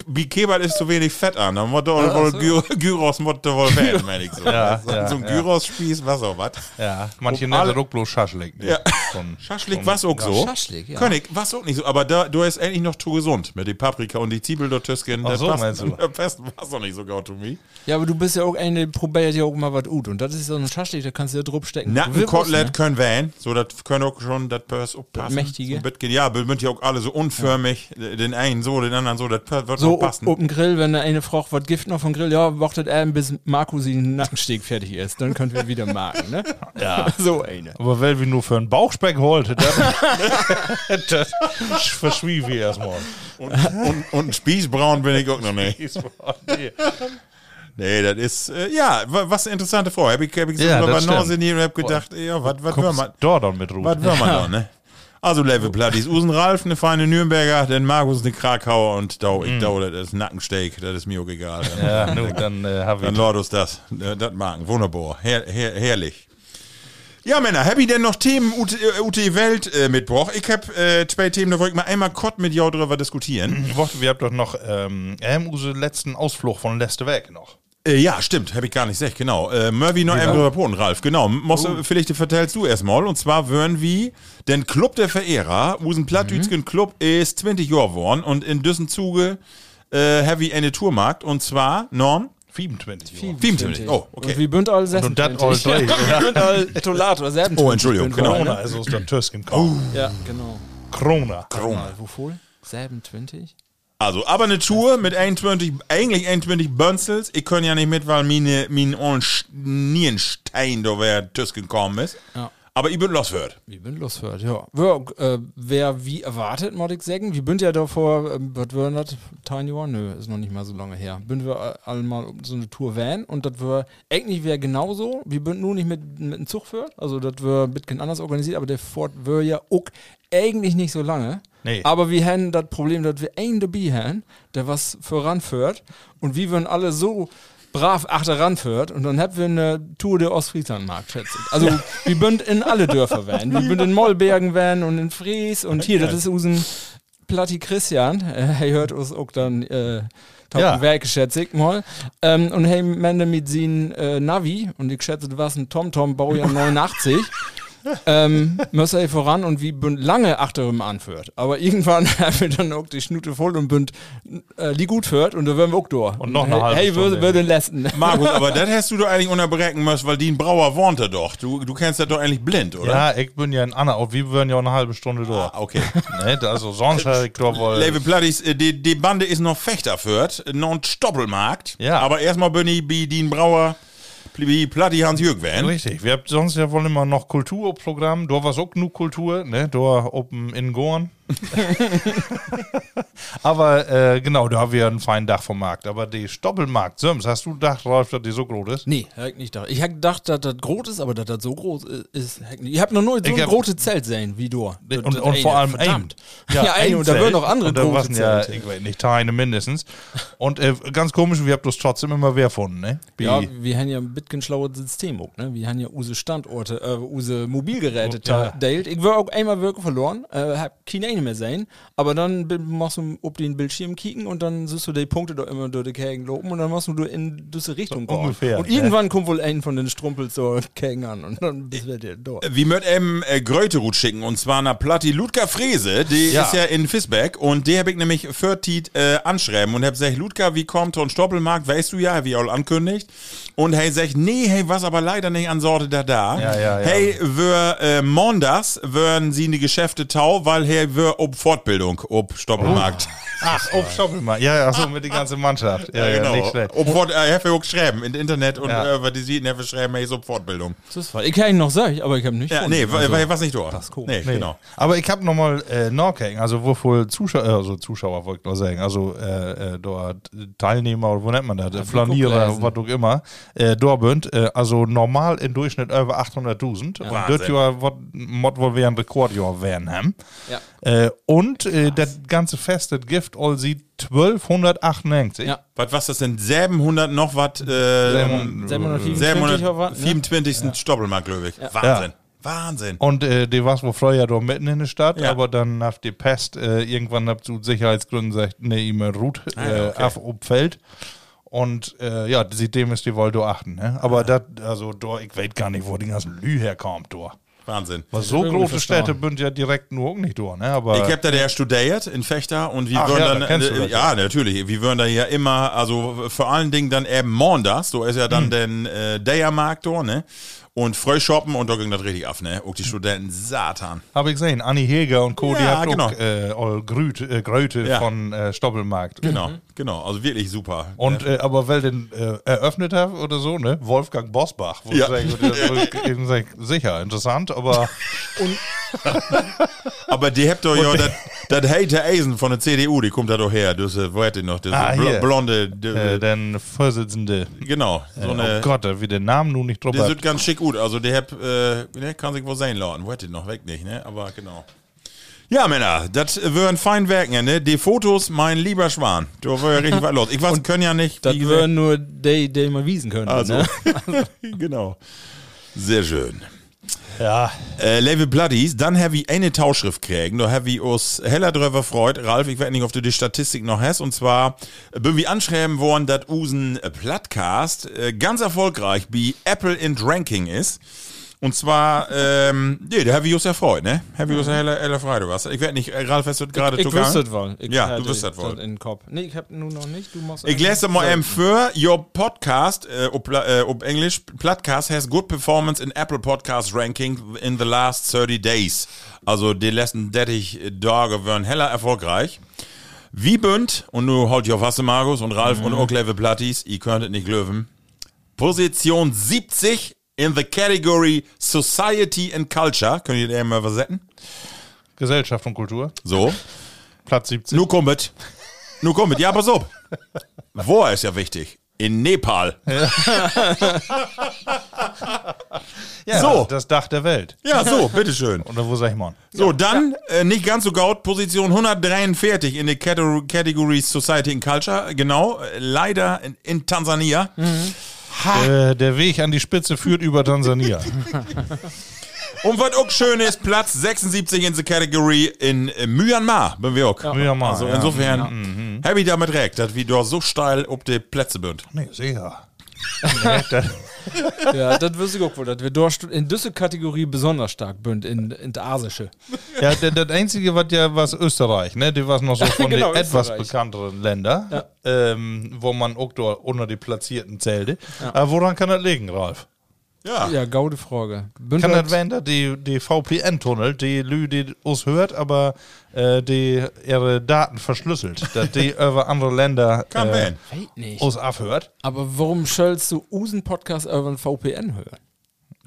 [SPEAKER 2] wie Kebab ist zu wenig Fett an. Da muss doch wohl Gy- Gyros muss doch wohl werden, meine ich so.
[SPEAKER 3] Ja,
[SPEAKER 2] so,
[SPEAKER 3] ja,
[SPEAKER 2] so ein
[SPEAKER 3] ja.
[SPEAKER 2] Gyros-Spieß, was auch was.
[SPEAKER 3] Ja, manche nennen das auch bloß Schaschlik. Ne?
[SPEAKER 2] Ja.
[SPEAKER 3] Von-
[SPEAKER 2] Schaschlik
[SPEAKER 3] von-
[SPEAKER 2] was auch so.
[SPEAKER 4] Schaschlik, ja.
[SPEAKER 2] König, was auch nicht so. Aber da, du hast eigentlich noch zu gesund mit den Paprika und die Zwiebel dort Tüsken.
[SPEAKER 3] Ach
[SPEAKER 2] Das
[SPEAKER 3] so,
[SPEAKER 2] passt,
[SPEAKER 3] meinst du?
[SPEAKER 2] das passt was doch nicht so gut to me.
[SPEAKER 4] Ja, aber du bist ja auch eine, probiert ja auch mal was gut. Und das ist so ein Schaschlik, da kannst du ja drauf stecken.
[SPEAKER 2] Nackenkotelett
[SPEAKER 4] ne?
[SPEAKER 2] können wählen. So, das können auch schon, das auch passen.
[SPEAKER 4] Mächtige.
[SPEAKER 2] So ein bisschen, ja, sind ja auch alle so unförmig. Den einen so, den anderen so, das wird
[SPEAKER 4] So
[SPEAKER 2] passen.
[SPEAKER 4] auf dem Grill, wenn da eine fragt, was Gift noch vom Grill, ja, wartet er, bis Marco den Nackensteak fertig ist. Dann könnt wir wieder marken, ne? Ja. So eine.
[SPEAKER 3] Aber weil wir nur für einen Bauchspeck holte, das, verschwieg wir erstmal.
[SPEAKER 2] Und, und, und Spießbraun bin ich auch noch nicht.
[SPEAKER 3] Nee.
[SPEAKER 2] Nee, das ist, äh, ja, wa- was eine interessante Frage. Hab ich, hab ich so
[SPEAKER 3] Ja,
[SPEAKER 2] über nie und hab gedacht, ja, was was will man,
[SPEAKER 3] dort dann mit
[SPEAKER 2] was
[SPEAKER 3] Ruhe.
[SPEAKER 2] will man da, ne? Also Level Platties, Usen Ralf, eine feine Nürnberger, den Markus eine Krakauer und Dau, ich Dau, das ist Nackensteak, das ist mir auch egal.
[SPEAKER 3] Ja, nun, dann äh, haben wir
[SPEAKER 2] Dann Lordus das, äh, das magen, wunderbar, her, her, herrlich. Ja, Männer, hab ich denn noch Themen UT, äh, Welt äh, mitgebracht? Ich hab äh, zwei Themen, da wollte ich mal einmal kurz mit jou drüber diskutieren.
[SPEAKER 3] Ich warte, wir haben doch noch ähm, unseren letzten Ausflug von letzte Weg noch.
[SPEAKER 2] Äh, ja, stimmt, habe ich gar nicht gesagt, genau. Äh, Murphy noch drüber poten, Ralf, genau. Muss,
[SPEAKER 3] Oh.
[SPEAKER 2] Vielleicht vertellst du erstmal. Und zwar würden wir den Club der Verehrer, unseren Plattdütschen Club ist 20 Jahre geworden und in diesem Zuge äh, have ich eine Tourmarkt und zwar, Norm,
[SPEAKER 3] 27.
[SPEAKER 2] 27. Oh, okay.
[SPEAKER 4] Und wie bünd all
[SPEAKER 3] Und das all
[SPEAKER 4] 26.
[SPEAKER 3] drei.
[SPEAKER 4] Ja, bünd all Tolator, selben
[SPEAKER 2] Oh, Entschuldigung, genau.
[SPEAKER 3] Krona
[SPEAKER 4] ne?
[SPEAKER 3] ist aus der Tüsken kommen.
[SPEAKER 4] Ja, genau.
[SPEAKER 3] Krona.
[SPEAKER 4] Mal, Wovor? 27?
[SPEAKER 2] Also, aber eine Tour mit 21, eigentlich 21 Bönzels. Ich kann ja nicht mit, weil meine, mein Nierenstein da wer Tüsken gekommen ist.
[SPEAKER 4] Ja.
[SPEAKER 2] Aber ich bin losgehört.
[SPEAKER 4] Wie bin losgehört, ja. Wer, äh, wer wie erwartet, muss ich sagen. Wir sind ja davor, äh, was war das? Tiny One? Nö, ist noch nicht mal so lange her. Bin wir äh, alle mal so eine Tour Van und das war eigentlich wäre genauso. Wir sind nur nicht mit, mit dem Zug führt. Also, das war ein bisschen anders organisiert, aber der Ford war ja auch eigentlich nicht so lange.
[SPEAKER 3] Nee.
[SPEAKER 4] Aber wir haben das Problem, dass wir einen dabei haben, der was voranführt und wir würden alle so brav achteran führt und dann haben wir eine Tour der Ostfrieslandmarkt, schätze ich. Also, wir sind in alle Dörfer werden. Wir sind in Mollbergen werden und in Fries und hier, das ist unseren Platti Christian. Äh, er hört uns auch dann äh,
[SPEAKER 3] Ja.
[SPEAKER 4] Werke, schätze ich mal. Ähm, und hey, Mende mit seinen äh, Navi und ich schätze, du warst ein TomTom Baujahr 89. ähm, müssen wir voran und wie bünd lange achter ihm anführt. Aber irgendwann haben wir dann auch die Schnute voll und bünd äh, die gut führt und da werden wir auch durch.
[SPEAKER 3] Und noch eine halbe
[SPEAKER 4] Hey,
[SPEAKER 3] Stunde.
[SPEAKER 4] würde, würde lassen.
[SPEAKER 2] Markus, aber das hast du doch eigentlich unterbrechen müssen, weil Dean Brauer wohnte doch. Du, du kennst das doch eigentlich blind, oder?
[SPEAKER 3] Ja, ich bin ja in Anna, auch wir würden ja auch eine halbe Stunde durch.
[SPEAKER 2] Ah, okay.
[SPEAKER 3] Ne, also sonst hätte ich doch wohl.
[SPEAKER 2] Lewe Plattis, äh, die, die Bande ist noch Fechterführt, noch ein Stoppelmarkt.
[SPEAKER 3] Ja.
[SPEAKER 2] Aber erstmal bin ich bei Dean Brauer, bei Platti Hans-Jürg Van.
[SPEAKER 3] Richtig, wir haben sonst ja wohl immer noch Kulturprogramm. Da war auch genug Kultur, ne? Da oben in Gorn. Aber äh, genau, da haben wir einen feinen Dach vom Markt. Aber die Stoppelmarkt, Söms, hast du gedacht, Rolf, dass die so groß ist?
[SPEAKER 4] Nee, hab ich nicht gedacht. Ich hab gedacht, dass das groß ist, aber dass das so groß ist. hab ich hab noch nur so ein großes Zelt sehen, wie du.
[SPEAKER 3] Und, und, und vor
[SPEAKER 4] eine,
[SPEAKER 3] allem
[SPEAKER 4] verdammt.
[SPEAKER 3] ein.
[SPEAKER 4] Ja, eine, und da würden noch andere
[SPEAKER 3] Und da
[SPEAKER 4] große
[SPEAKER 3] waren ja,
[SPEAKER 4] Zelte.
[SPEAKER 3] ich weiß nicht, Teine mindestens. Und äh, ganz komisch, wir haben das trotzdem immer wer gefunden, ne? Wie-
[SPEAKER 4] Ja, wir haben ja ein bisschen schlaues System auch, ne? Wir haben ja unsere Standorte, äh, unsere Mobilgeräte
[SPEAKER 3] Ja.
[SPEAKER 4] teilt. Ich war auch einmal wirklich verloren, äh, hab keine eine mehr sehen, aber dann machst du auf den Bildschirm kicken und dann siehst du die Punkte da immer durch die Kägen loben und dann machst du in diese Richtung
[SPEAKER 3] So ungefähr,
[SPEAKER 4] Und irgendwann kommt wohl ein von den Strumpels so Kägen an und dann bist du dir dort.
[SPEAKER 2] Wir möchten eben äh, Gröterut schicken und zwar nach Platti Ludger Frese, die
[SPEAKER 3] Ja.
[SPEAKER 2] ist ja in Fisbeck und die habe ich nämlich für Tiet äh, anschreiben und hab gesagt, Ludger, wie kommt und Stoppelmarkt, weißt du ja, wie auch ankündigt. Und hey, sagt, nee, hey, was aber leider nicht an Sorte da da.
[SPEAKER 3] Ja, ja, ja.
[SPEAKER 2] Hey, wir äh, Mondas würden sie in die Geschäfte tau, weil hey, wir ob Fortbildung, ob Stoppelmarkt.
[SPEAKER 3] Ach, oh, Stoppelmarkt. Ja, ja, so mit der ganzen Mannschaft. Ja, ja, nicht schlecht.
[SPEAKER 2] Ob Fort, äh, habe ich auch geschrieben im Internet und
[SPEAKER 3] Ja.
[SPEAKER 2] äh, was die sieht, habe ich geschrieben, hey, so Fortbildung.
[SPEAKER 4] Das ist voll. Ich kann ihn noch sagen, aber ich habe nicht.
[SPEAKER 2] Ja, nee,
[SPEAKER 4] Also,
[SPEAKER 2] war, was nicht da.
[SPEAKER 4] das ist cool.
[SPEAKER 2] Nee,
[SPEAKER 3] Nee.
[SPEAKER 2] genau.
[SPEAKER 3] Aber ich habe nochmal äh, nachgeguckt, also wo Zuschauer, also Zuschauer wollte ich nur sagen, also äh, äh, dort Teilnehmer oder wo nennt man das, äh, Flanierer, was auch immer, äh, da bünd, äh, also normal im Durchschnitt über 800.000. Und
[SPEAKER 2] Wahnsinn.
[SPEAKER 3] das Jahr wird mod wohl wieder ein Rekordjahr werden haben.
[SPEAKER 4] Ja.
[SPEAKER 3] Äh, und äh, das ganze Fest, das Gift, all sie 1298.
[SPEAKER 4] Ja.
[SPEAKER 2] Was was das denn? 700 noch was? Äh,
[SPEAKER 4] 754
[SPEAKER 2] 700
[SPEAKER 4] oder was, ne?
[SPEAKER 2] 24. Stoppelmarkt, glaube ich. Wahnsinn. Wahnsinn.
[SPEAKER 3] Und äh, die war wohl früher da mitten in der Stadt,
[SPEAKER 2] Ja.
[SPEAKER 3] aber dann nach die Pest äh, irgendwann habt zu Sicherheitsgründen gesagt, nee, immer Ruth
[SPEAKER 2] Ah,
[SPEAKER 3] äh,
[SPEAKER 2] ja, okay.
[SPEAKER 3] auf Umfeld. Und äh, ja, seitdem ist die wohl da achten. Ne? Aber das, also da, ich weiß gar nicht, wo die ganzen Lü herkommt, da.
[SPEAKER 2] Wahnsinn.
[SPEAKER 3] Aber so große. Städte sind ja direkt nur auch nicht da, ne? Aber
[SPEAKER 2] Ich hab da der studiert in Fechter und wir
[SPEAKER 3] Ach
[SPEAKER 2] würden
[SPEAKER 3] ja,
[SPEAKER 2] dann,
[SPEAKER 3] da kennst du
[SPEAKER 2] äh, ja, natürlich, wir würden da ja immer, also vor allen Dingen dann eben montags, so ist ja
[SPEAKER 3] Hm.
[SPEAKER 2] dann den äh, Deiermarkt da, ne? Und Frühshoppen und da ging das richtig ab, ne? Auch die Studenten, Satan.
[SPEAKER 3] habe ich gesehen, Anni Heger und Co., die
[SPEAKER 2] Ja,
[SPEAKER 3] hat
[SPEAKER 2] genau.
[SPEAKER 3] auch äh, Grüt, äh, Gröte
[SPEAKER 2] Ja.
[SPEAKER 3] von äh, Stoppelmarkt.
[SPEAKER 2] Genau, genau, also wirklich super.
[SPEAKER 3] Und äh, aber weil den äh, eröffnet hat oder so, ne? Wolfgang Bosbach. Wo
[SPEAKER 2] Ja.
[SPEAKER 3] ich sage, das ist eben sag, sicher interessant, aber
[SPEAKER 2] Aber die habt doch ja das- Hater Eisen von der CDU, die kommt da doch her, das, äh, wo hat die noch, das
[SPEAKER 3] Ah,
[SPEAKER 2] bl blonde, die,
[SPEAKER 3] äh, den Vorsitzende.
[SPEAKER 2] genau, so eine,
[SPEAKER 3] oh Gott, wie den Namen nun nicht
[SPEAKER 2] Der
[SPEAKER 3] drüber.
[SPEAKER 2] sieht ganz schick gut. Also der hab, äh, ne, kann sich wohl sein lassen. Wo hätte noch weg nicht, ne? Aber genau. Ja, Männer, das würden fein werken, ne? Die Fotos, mein lieber Schwan. Da war ja richtig was los. Ich weiß, können ja nicht.
[SPEAKER 4] Das würden nur die, die mal wiesen können.
[SPEAKER 2] Also,
[SPEAKER 4] Ne?
[SPEAKER 2] genau. Sehr schön.
[SPEAKER 3] Ja,
[SPEAKER 2] Äh, Level Bloodies, dann habe ich eine Tauschschrift kriegen. Da habe ich uns heller drüber freut. Ralf, ich weiß nicht, ob du die Statistik noch hast. Und zwar bin wir anschreiben worden, dass usen Plattcast äh, ganz erfolgreich bei Apple in Ranking ist. Und zwar, ähm, nee, da habe ich uns erfreut, ne? Habe ich uns heller, heller Freude, was? Ich weiß nicht, äh, Ralf, hast du das gerade
[SPEAKER 4] Ich
[SPEAKER 2] zugange?
[SPEAKER 4] wüsste es wohl. Ich
[SPEAKER 2] Ja, du wüsstest das wohl.
[SPEAKER 4] In den Kopf. Nee, ich hab nur noch nicht. Du machst
[SPEAKER 2] Ich lese mal eben für Your podcast, äh, ob, äh, ob Englisch, Podcast has good performance in Apple Podcast Ranking in the last 30 days. Also die letzten 30 Tage waren heller erfolgreich. Wie bünd, und nu halt auf Wasser, Markus und Ralf und auch Level Plattis, ihr könntet nicht löwen. Position 70 in the category Society and Culture. Könnt ihr das mal übersetzen?
[SPEAKER 3] Gesellschaft und Kultur.
[SPEAKER 2] So.
[SPEAKER 3] Platz 17.
[SPEAKER 2] Nu kommt. Nu kommt. Ja, pass auf. Wo ist ja wichtig? In Nepal.
[SPEAKER 3] ja,
[SPEAKER 2] so.
[SPEAKER 3] Das Dach der Welt.
[SPEAKER 2] Ja, so, bitteschön.
[SPEAKER 3] Oder wo sag ich mal?
[SPEAKER 2] So, dann äh, nicht ganz so gaut, Position 143 in der Category, Society and Culture. Genau, äh, leider in, in Tansania.
[SPEAKER 3] Äh, der Weg an die Spitze führt über Tansania.
[SPEAKER 2] Und was auch schön ist, Platz 76 in der Category in äh, Myanmar. Bin wir auch.
[SPEAKER 3] Myanmar,
[SPEAKER 2] Also
[SPEAKER 3] ja.
[SPEAKER 2] insofern, happy damit recht, dass wir dort so steil ob die Plätze sind.
[SPEAKER 3] nee, sicher.
[SPEAKER 4] Ja, das ich auch wohl, dass wir dort in dieser Kategorie besonders stark sind, in, in der Asische.
[SPEAKER 3] ja, das, das Einzige, was ja was Österreich, ne? Die war noch so von
[SPEAKER 4] Genau,
[SPEAKER 3] den etwas bekannteren Ländern, ähm, wo man auch dort unter die Platzierten zählte. Aber woran kann das liegen, Ralf?
[SPEAKER 2] Ja.
[SPEAKER 4] Ja, gaude Frage. Bünd
[SPEAKER 3] Kann
[SPEAKER 4] das-
[SPEAKER 3] werden, dass die, die VPN-Tunnel, die Lü, die uns hört, aber äh, die ihre Daten verschlüsselt, dass die über andere Länder
[SPEAKER 2] Kann
[SPEAKER 3] äh,
[SPEAKER 2] werden.
[SPEAKER 4] Nicht.
[SPEAKER 3] uns abhört.
[SPEAKER 4] Aber warum schöllst du Usen Podcast über ein VPN hören?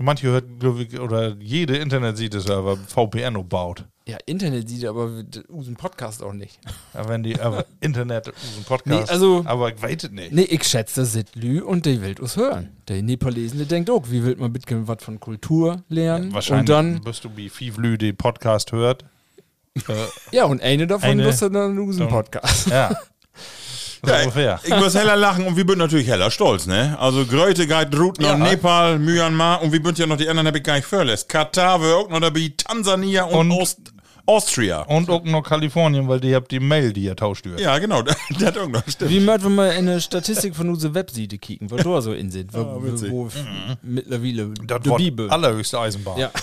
[SPEAKER 3] Manche hört, glaub ich, oder jede Internetseite-Server VPN baut.
[SPEAKER 4] Ja, Internet sieht aber Usen Podcast auch nicht.
[SPEAKER 3] Aber wenn die aber Internet unseren Podcast.
[SPEAKER 4] Nee, also-
[SPEAKER 3] aber ich weiß es nicht.
[SPEAKER 4] Nee, ich schätze, das sind Lü und die will uns hören. Der Nepalesen, der denkt auch, wie will man bitte was von Kultur lernen?
[SPEAKER 3] Wahrscheinlich
[SPEAKER 4] und dann,
[SPEAKER 3] bist du wie Fivlü die Podcast hört.
[SPEAKER 4] ja, und eine davon
[SPEAKER 3] Eine-
[SPEAKER 4] ist dann Usen Podcast.
[SPEAKER 3] Ja. so
[SPEAKER 2] Ja,
[SPEAKER 3] ungefähr.
[SPEAKER 2] ich muss heller lachen und wir sind natürlich heller stolz, ne? Also Gröte geht Routen
[SPEAKER 3] Ja.
[SPEAKER 2] nach Nepal, Myanmar und wir sind ja noch die anderen, hab ich gar nicht verlässt. Katar, wir auch noch dabei, Tansania und,
[SPEAKER 3] Und-
[SPEAKER 2] Ost Austria.
[SPEAKER 3] Und auch noch Kalifornien, weil die habt die Mail, die ihr tauscht wird.
[SPEAKER 2] Ja, genau, das hat auch noch stimmt.
[SPEAKER 4] Wie möchten wir mal in eine Statistik von unserer Webseite kicken, wo da so in sind, wo, wo mittlerweile
[SPEAKER 3] Das
[SPEAKER 4] die Bibel.
[SPEAKER 3] allerhöchste Eisenbahn.
[SPEAKER 4] Ja.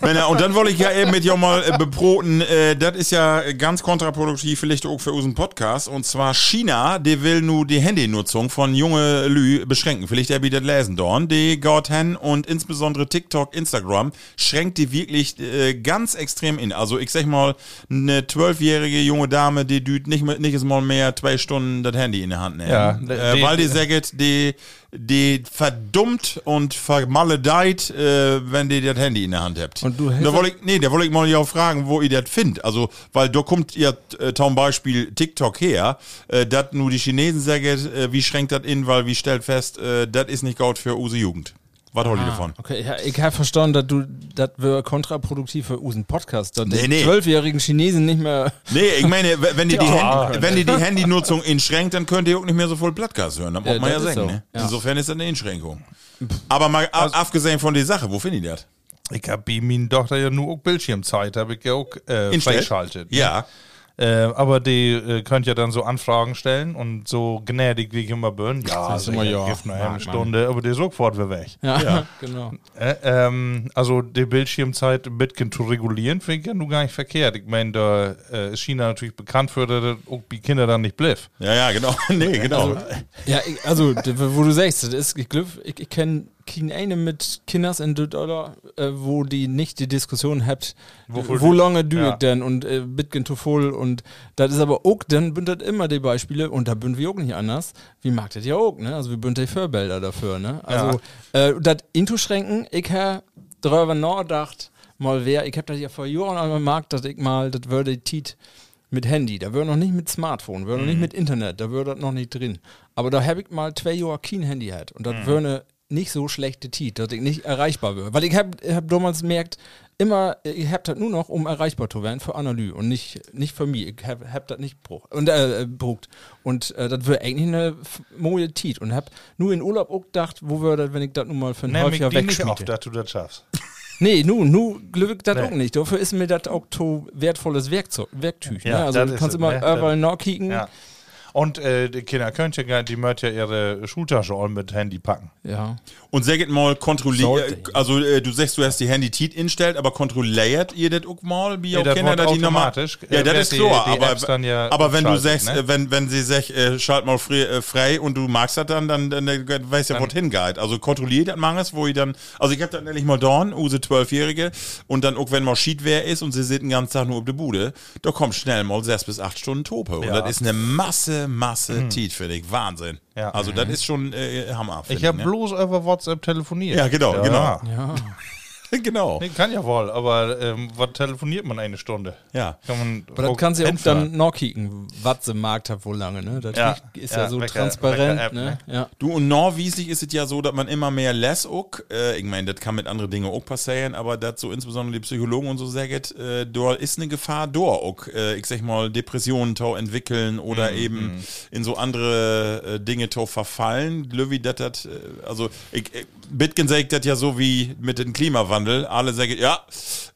[SPEAKER 2] Männer, und dann wollte ich ja eben mit dir mal äh, bebroten, äh, das ist ja ganz kontraproduktiv, vielleicht auch für unseren Podcast. Und zwar China, die will nur die Handynutzung von junge Lü beschränken. Vielleicht der das lesen dorn. Die geht hin und insbesondere TikTok, Instagram schränkt die wirklich äh, ganz extrem in. Also ich sag mal, eine zwölfjährige junge Dame, die düt nicht, nicht mal mehr zwei Stunden das Handy in der Hand nehmen.
[SPEAKER 3] Ja,
[SPEAKER 2] äh,
[SPEAKER 3] die-
[SPEAKER 2] weil die sagt, die, die verdummt und vermaledeit, äh, wenn die das Handy in der Hand habt.
[SPEAKER 4] Und du
[SPEAKER 2] da wollte ich, nee, da wollte ich mal ja auch fragen, wo ihr das findet. Also, weil da kommt ja äh, zum Beispiel TikTok her, äh, dass nur die Chinesen sagen, äh, wie schränkt das in, weil wie stellt fest, äh, das ist nicht gut für unsere Jugend. Was holt ihr davon?
[SPEAKER 4] Okay, ja, ich habe verstanden, dass du das wäre kontraproduktiv für unseren Podcast, dass
[SPEAKER 2] Nee,
[SPEAKER 4] die
[SPEAKER 2] nee.
[SPEAKER 4] zwölfjährigen Chinesen nicht mehr.
[SPEAKER 2] Nee, ich meine, wenn ihr die,
[SPEAKER 4] Ja.
[SPEAKER 2] Handy, wenn ihr die Handynutzung inschränkt, dann könnt ihr auch nicht mehr so voll Podcast hören. Das muss
[SPEAKER 4] Ja,
[SPEAKER 2] man ja sagen.
[SPEAKER 4] so.
[SPEAKER 2] Ne?
[SPEAKER 4] Ja.
[SPEAKER 2] Insofern ist das eine Einschränkung. Aber mal ab- abgesehen von der Sache, wo findet ihr das?
[SPEAKER 3] Ich hab bei meiner Tochter ja nur auch Bildschirmzeit, habe ich ja auch äh,
[SPEAKER 2] Instellt?
[SPEAKER 3] freischaltet.
[SPEAKER 2] Ja.
[SPEAKER 3] Äh, aber die äh, könnt ja dann so Anfragen stellen und so gnädig wie ich immer bin. Ja,
[SPEAKER 4] du mal,
[SPEAKER 3] sicher,
[SPEAKER 4] ja,
[SPEAKER 3] gibt
[SPEAKER 4] mag
[SPEAKER 3] eine
[SPEAKER 4] man.
[SPEAKER 3] Stunde, aber die sofort wir weg.
[SPEAKER 4] Ja, genau.
[SPEAKER 3] Äh, ähm, also die Bildschirmzeit ein bisschen zu regulieren, finde ich ja nur gar nicht verkehrt. Ich meine, da äh, ist China natürlich bekannt für, dass das auch die Kinder dann nicht bliff.
[SPEAKER 2] Ja, ja, genau. Nee, genau.
[SPEAKER 4] Ja, ich, also, wo du sagst, das ist, ich ich, ich kenne keine eine mit Kinders in Dollar, äh, wo die nicht die Diskussion habt,
[SPEAKER 3] Wofür
[SPEAKER 4] wo lange du
[SPEAKER 3] ja.
[SPEAKER 4] denn und äh, Bitcoin to voll und das ist aber auch, dann das immer die Beispiele und da sind wir auch nicht anders. Wie mag das ja auch, ne? Also wir sind die Vorbilder dafür, ne? Also, äh, das Intoschränken, ich habe darüber nachgedacht, mal wer, ich habe das ja vor Jahren einmal gemacht, dass ich mal, das würde Tiet mit Handy, da wäre noch nicht mit Smartphone, wäre noch nicht mit Internet, da wäre das noch nicht drin. Aber da habe ich mal zwei Jahre kein Handy gehabt und das wäre eine nicht so schlechte Tiet, dass ich nicht erreichbar wäre. Weil ich habe hab damals gemerkt, immer, ich hab das nur noch, um erreichbar zu werden für Analy und nicht, nicht für mich. Ich hab, hab das nicht bruch, und, äh, brucht. Und äh, das wäre eigentlich eine moje Tiet und hab nur in Urlaub auch gedacht, wo das, wenn ich das nun mal für ein halbes
[SPEAKER 3] Nämlich
[SPEAKER 4] Jahr
[SPEAKER 3] die nicht auf,
[SPEAKER 4] wegschmiede.
[SPEAKER 3] dass du das schaffst.
[SPEAKER 4] Nee, nu, nu glück das
[SPEAKER 3] Nee.
[SPEAKER 4] auch nicht. Dafür ist mir das auch to wertvolles Werkzeug, Werktüch.
[SPEAKER 3] Ja,
[SPEAKER 4] ne? Also du kannst immer überall nachkicken.
[SPEAKER 3] Ja. Und äh, die Kinder können ja, gar- die möchten ja ihre Schultasche all mit Handy packen.
[SPEAKER 4] ja.
[SPEAKER 2] Und sagt mal, kontrolliert,
[SPEAKER 4] Sollte.
[SPEAKER 2] also äh, du sagst, du hast die Handy-Tiet instellt, aber kontrolliert ihr das auch mal, wie
[SPEAKER 3] Nee,
[SPEAKER 2] auch
[SPEAKER 3] das
[SPEAKER 2] Kinder, dass die nochmal...
[SPEAKER 3] automatisch,
[SPEAKER 2] Ja,
[SPEAKER 3] äh,
[SPEAKER 2] das ist
[SPEAKER 3] die-
[SPEAKER 2] klar,
[SPEAKER 3] die
[SPEAKER 2] aber,
[SPEAKER 3] Apps dann ja
[SPEAKER 2] aber wenn du sagst,
[SPEAKER 3] ne?
[SPEAKER 2] äh, wenn, wenn sie sagt, äh, schalt mal frei, äh, frei und du magst das dann, dann, dann, äh, weißt ja, wo hingeht. Also kontrolliert das mangels, wo ich dann, also ich hab dann nämlich mal dorn, use 12-Jährige, und dann auch wenn mal Schiedwehr ist und sie sitzen den ganzen Tag nur auf der Bude, da kommt schnell mal sechs bis acht Stunden Tope. Und
[SPEAKER 3] Ja.
[SPEAKER 2] das ist eine Masse, Masse Tiet, finde ich. Wahnsinn.
[SPEAKER 3] Ja.
[SPEAKER 2] Also, das ist schon äh, Hammer. find
[SPEAKER 3] Ich habe
[SPEAKER 2] ne?
[SPEAKER 3] bloß über WhatsApp telefoniert.
[SPEAKER 2] Ja, genau, genau.
[SPEAKER 4] Ja.
[SPEAKER 2] genau.
[SPEAKER 3] Nee, kann ja wohl, aber ähm, was telefoniert man eine Stunde?
[SPEAKER 2] Ja.
[SPEAKER 3] Kann man
[SPEAKER 4] Aber das kann sie auch dann noch kicken, was sie Markt hat wohl lange, ne? Das
[SPEAKER 3] Ja.
[SPEAKER 4] ist ja,
[SPEAKER 3] Ja,
[SPEAKER 4] so
[SPEAKER 3] Wecker-
[SPEAKER 4] transparent,
[SPEAKER 3] Wecker-App,
[SPEAKER 4] ne? Ja.
[SPEAKER 2] Du, und norwiesig ist es ja so, dass man immer mehr lässt auch. Äh, ich meine, das kann mit anderen Dingen auch passieren, aber das so insbesondere die Psychologen und so sagen, äh, da ist eine Gefahr da auch. Äh, ich sag mal, Depressionen tau entwickeln oder eben in so andere äh, Dinge tau verfallen. Löwy, das hat, äh, also, ich, ich, Bitgen sagt das ja so wie mit dem Klimawandel. Alle sagen, ja,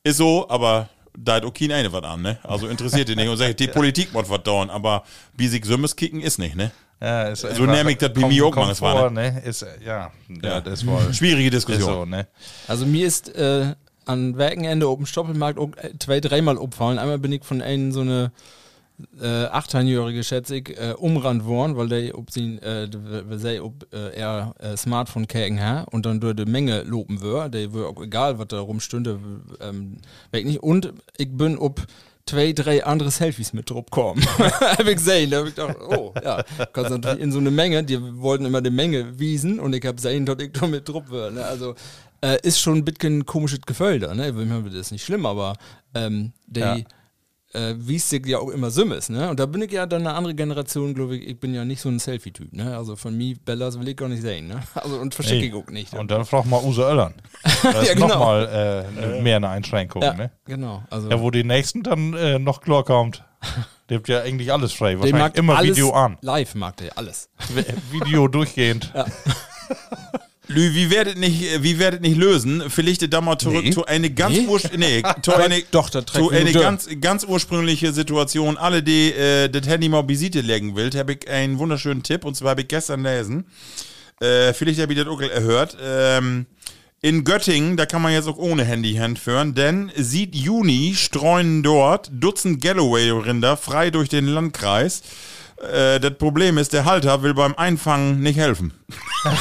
[SPEAKER 2] ist so, aber da hat auch kein eine was an, ne? Also interessiert die nicht und sagt, die Politik muss was dauern, aber Bisig Sümmes kicken ist nicht, ne?
[SPEAKER 3] Ja, ist
[SPEAKER 2] So
[SPEAKER 3] einfach-
[SPEAKER 2] nehm ich das bei mir auch manchmal,
[SPEAKER 3] ne? Ist, äh, ja, ja,
[SPEAKER 2] Ja.
[SPEAKER 3] das war
[SPEAKER 2] Schwierige
[SPEAKER 3] ist
[SPEAKER 2] Diskussion.
[SPEAKER 3] so, ne?
[SPEAKER 4] Also mir ist äh, an Werkenende oben Stoppelmarkt auch, äh, zwei, dreimal umfallen. Einmal bin ich von einem so eine äh, 18-jährige, schätze ich, äh, umrannt worden, weil der ob sie, äh, sei, ob äh, er äh, Smartphone kägen ha und dann durch die Menge loben wär, der wär auch egal, was da rumstünde, ähm, weg nicht. Und ich bin ob zwei, drei andere Selfies mit drauf kommen. hab ich gesehen, da hab ich gedacht, oh, ja, kannst natürlich in so eine Menge, die wollten immer die Menge wiesen und ich hab gesehen, dass ich da mit drauf wär, ne? Also, äh, ist schon ein bisschen komisches Gefühl da, ne? Ich meine, das ist nicht schlimm, aber ähm, die
[SPEAKER 3] Ja.
[SPEAKER 4] Äh, wie es sich ja auch immer Sim ist, ne? Und da bin ich ja dann eine andere Generation, glaube ich. Ich bin ja nicht so ein Selfie-Typ, ne? Also von mir, Bellas will ich gar nicht sehen, ne? Also und verschicke ich auch nicht.
[SPEAKER 3] Und dann frag mal Use Öllern. Das ist
[SPEAKER 4] Ja, genau.
[SPEAKER 3] nochmal äh, ne- mehr eine Einschränkung,
[SPEAKER 4] ja,
[SPEAKER 3] ne?
[SPEAKER 4] genau. Also
[SPEAKER 3] Ja, wo die nächsten dann äh, noch klar kommt. Der habt ja eigentlich alles frei. Wahrscheinlich
[SPEAKER 4] mag
[SPEAKER 3] immer
[SPEAKER 4] alles
[SPEAKER 3] Video an.
[SPEAKER 4] Live mag der alles.
[SPEAKER 3] Video durchgehend.
[SPEAKER 2] Lü, wie werdet nicht, wie werdet nicht lösen? Vielleicht da mal zurück
[SPEAKER 3] Nee.
[SPEAKER 2] zu eine ganz
[SPEAKER 4] Nee?
[SPEAKER 2] nee, zu eine,
[SPEAKER 4] Doch,
[SPEAKER 2] zu eine ganz, ganz ursprüngliche Situation. Alle, die äh, das Handy mal Visite legen will, habe ich einen wunderschönen Tipp und zwar habe ich gestern lesen. Äh, vielleicht habt ihr das auch erhört. Ähm, in Göttingen, da kann man jetzt auch ohne Handy handführen, denn sieht Juni streuen dort Dutzend Galloway-Rinder frei durch den Landkreis. Äh, das Problem ist, der Halter will beim Einfangen nicht helfen.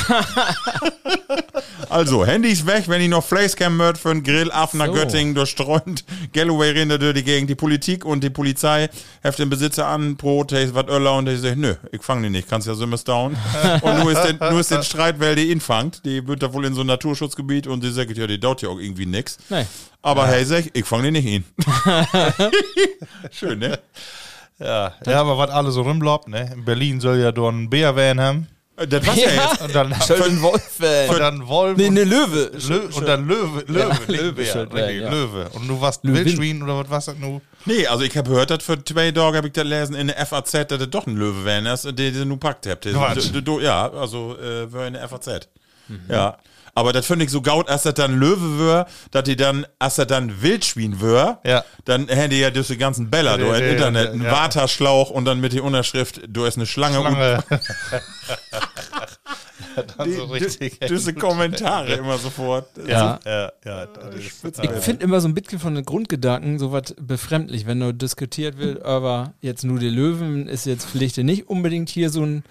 [SPEAKER 2] Also, Handys weg, wenn ich noch Flacecam mört für einen Grill nach
[SPEAKER 4] So.
[SPEAKER 2] Göttingen durchstreuend. Galloway rennt durch die Gegend. Die Politik und die Polizei heft den Besitzer an, hey, was Öller und der sagt, nö, ich fang den nicht, kannst ja so down. und nur ist, den, nur ist den Streit, weil die ihn fangt. Die wird da wohl in so ein Naturschutzgebiet und die sagt, ja, die dauert ja auch irgendwie nix.
[SPEAKER 4] Nee.
[SPEAKER 2] Aber hey, sag, ich fang den nicht ihn. Schön, ne?
[SPEAKER 3] Ja, ja aber was alle so rumlobt, ne? In Berlin soll ja doch ein Bärvan haben.
[SPEAKER 2] Äh, Das war's ja, jetzt.
[SPEAKER 3] Und dann,
[SPEAKER 4] Schön Wolf,
[SPEAKER 3] und dann Wolf.
[SPEAKER 4] Nee,
[SPEAKER 3] und-
[SPEAKER 4] ne Löwe.
[SPEAKER 3] Lö und dann Löwe, Löwe,
[SPEAKER 4] Ja, Löwe
[SPEAKER 3] Bär,
[SPEAKER 4] schön,
[SPEAKER 3] richtig,
[SPEAKER 4] ja.
[SPEAKER 3] Löwe. Und du warst
[SPEAKER 4] Löwin.
[SPEAKER 3] Wildschwein oder was warst das nu?
[SPEAKER 2] Nee, also ich habe gehört, dass für zwei Tage habe ich das lesen in der FAZ, dass das doch ein Löwe wäre, das, die, die nu packt habt. Ja, also äh, war in der FAZ. Ja. Aber das finde ich so gaut, als das dann Löwe wär, dass die dann, als das dann Wildschwein wär,
[SPEAKER 3] Ja.
[SPEAKER 2] dann hätten die ja diese ganzen Bäller
[SPEAKER 3] Ja,
[SPEAKER 2] du im
[SPEAKER 3] ja,
[SPEAKER 2] Internet,
[SPEAKER 3] ja,
[SPEAKER 2] einen
[SPEAKER 3] ja.
[SPEAKER 2] Waterschlauch und dann mit der Unterschrift, du ist eine Schlange, und
[SPEAKER 3] Lange. dann so richtig.
[SPEAKER 2] diese Kommentare immer sofort.
[SPEAKER 4] Ja.
[SPEAKER 3] ja, ja. Das
[SPEAKER 4] Ich finde immer so ein bisschen von den Grundgedanken so was befremdlich, wenn nur diskutiert wird, aber jetzt nur die Löwen ist jetzt vielleicht nicht unbedingt hier so ein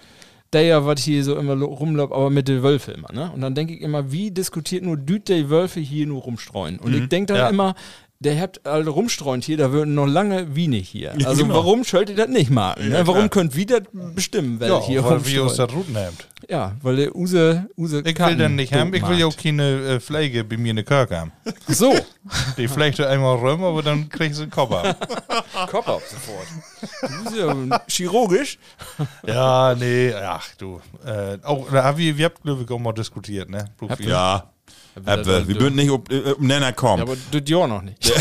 [SPEAKER 4] der ja, was hier so immer rumläuft, aber mit den Wölfe immer, ne? Und dann denke ich immer, wie diskutiert nur düt die Wölfe hier nur rumstreuen? Und ich denke dann
[SPEAKER 3] Ja.
[SPEAKER 4] immer, der habt alle rumstreuend hier, da würden noch lange wie nicht hier. Also
[SPEAKER 2] genau.
[SPEAKER 4] warum sollt ihr das nicht machen? Ne? Warum könnt ihr das bestimmen, wer
[SPEAKER 3] ja,
[SPEAKER 4] hier
[SPEAKER 3] weil wir uns
[SPEAKER 4] rumstreut?
[SPEAKER 3] das Routen nehmt.
[SPEAKER 4] Ja, weil der Use, Use
[SPEAKER 3] Ich will den nicht haben, ich will ja auch
[SPEAKER 4] ja
[SPEAKER 3] keine äh, Pflege bei mir in der Kirche haben.
[SPEAKER 4] So,
[SPEAKER 3] Die vielleicht einmal rum, aber dann kriegst du einen Kopf ab.
[SPEAKER 4] Kopf ab sofort. Du bist ja chirurgisch.
[SPEAKER 3] Ja, nee, ach du. Äh, auch, da, wir, wir habt, glaube ich, auch mal diskutiert, ne? Profi.
[SPEAKER 2] Ja. Hab, wir wir würden nicht um, äh, um Nenner kommen.
[SPEAKER 4] Ja, aber das Jahr noch nicht.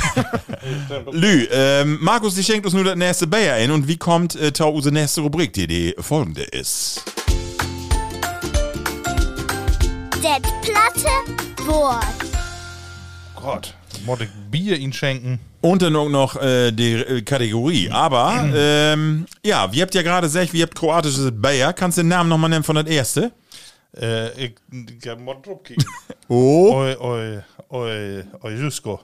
[SPEAKER 2] Lü, ähm, Markus, die schenkt uns nur das nächste Bayer ein. Und wie kommt äh, Tau unsere nächste Rubrik, die die folgende ist?
[SPEAKER 1] Det platte Wort.
[SPEAKER 3] Gott, ich Bier ihn schenken?
[SPEAKER 2] Und dann auch noch äh, die äh, Kategorie. Aber, ähm, ja, wir habt ja gerade gesagt, wir habt kroatisches Bayer. Kannst du den Namen nochmal nennen von das erste?
[SPEAKER 3] Äh, ich, ich hab mal drauf kicken.
[SPEAKER 2] Oh,
[SPEAKER 3] Oi, oi, oi, oi, Jusko.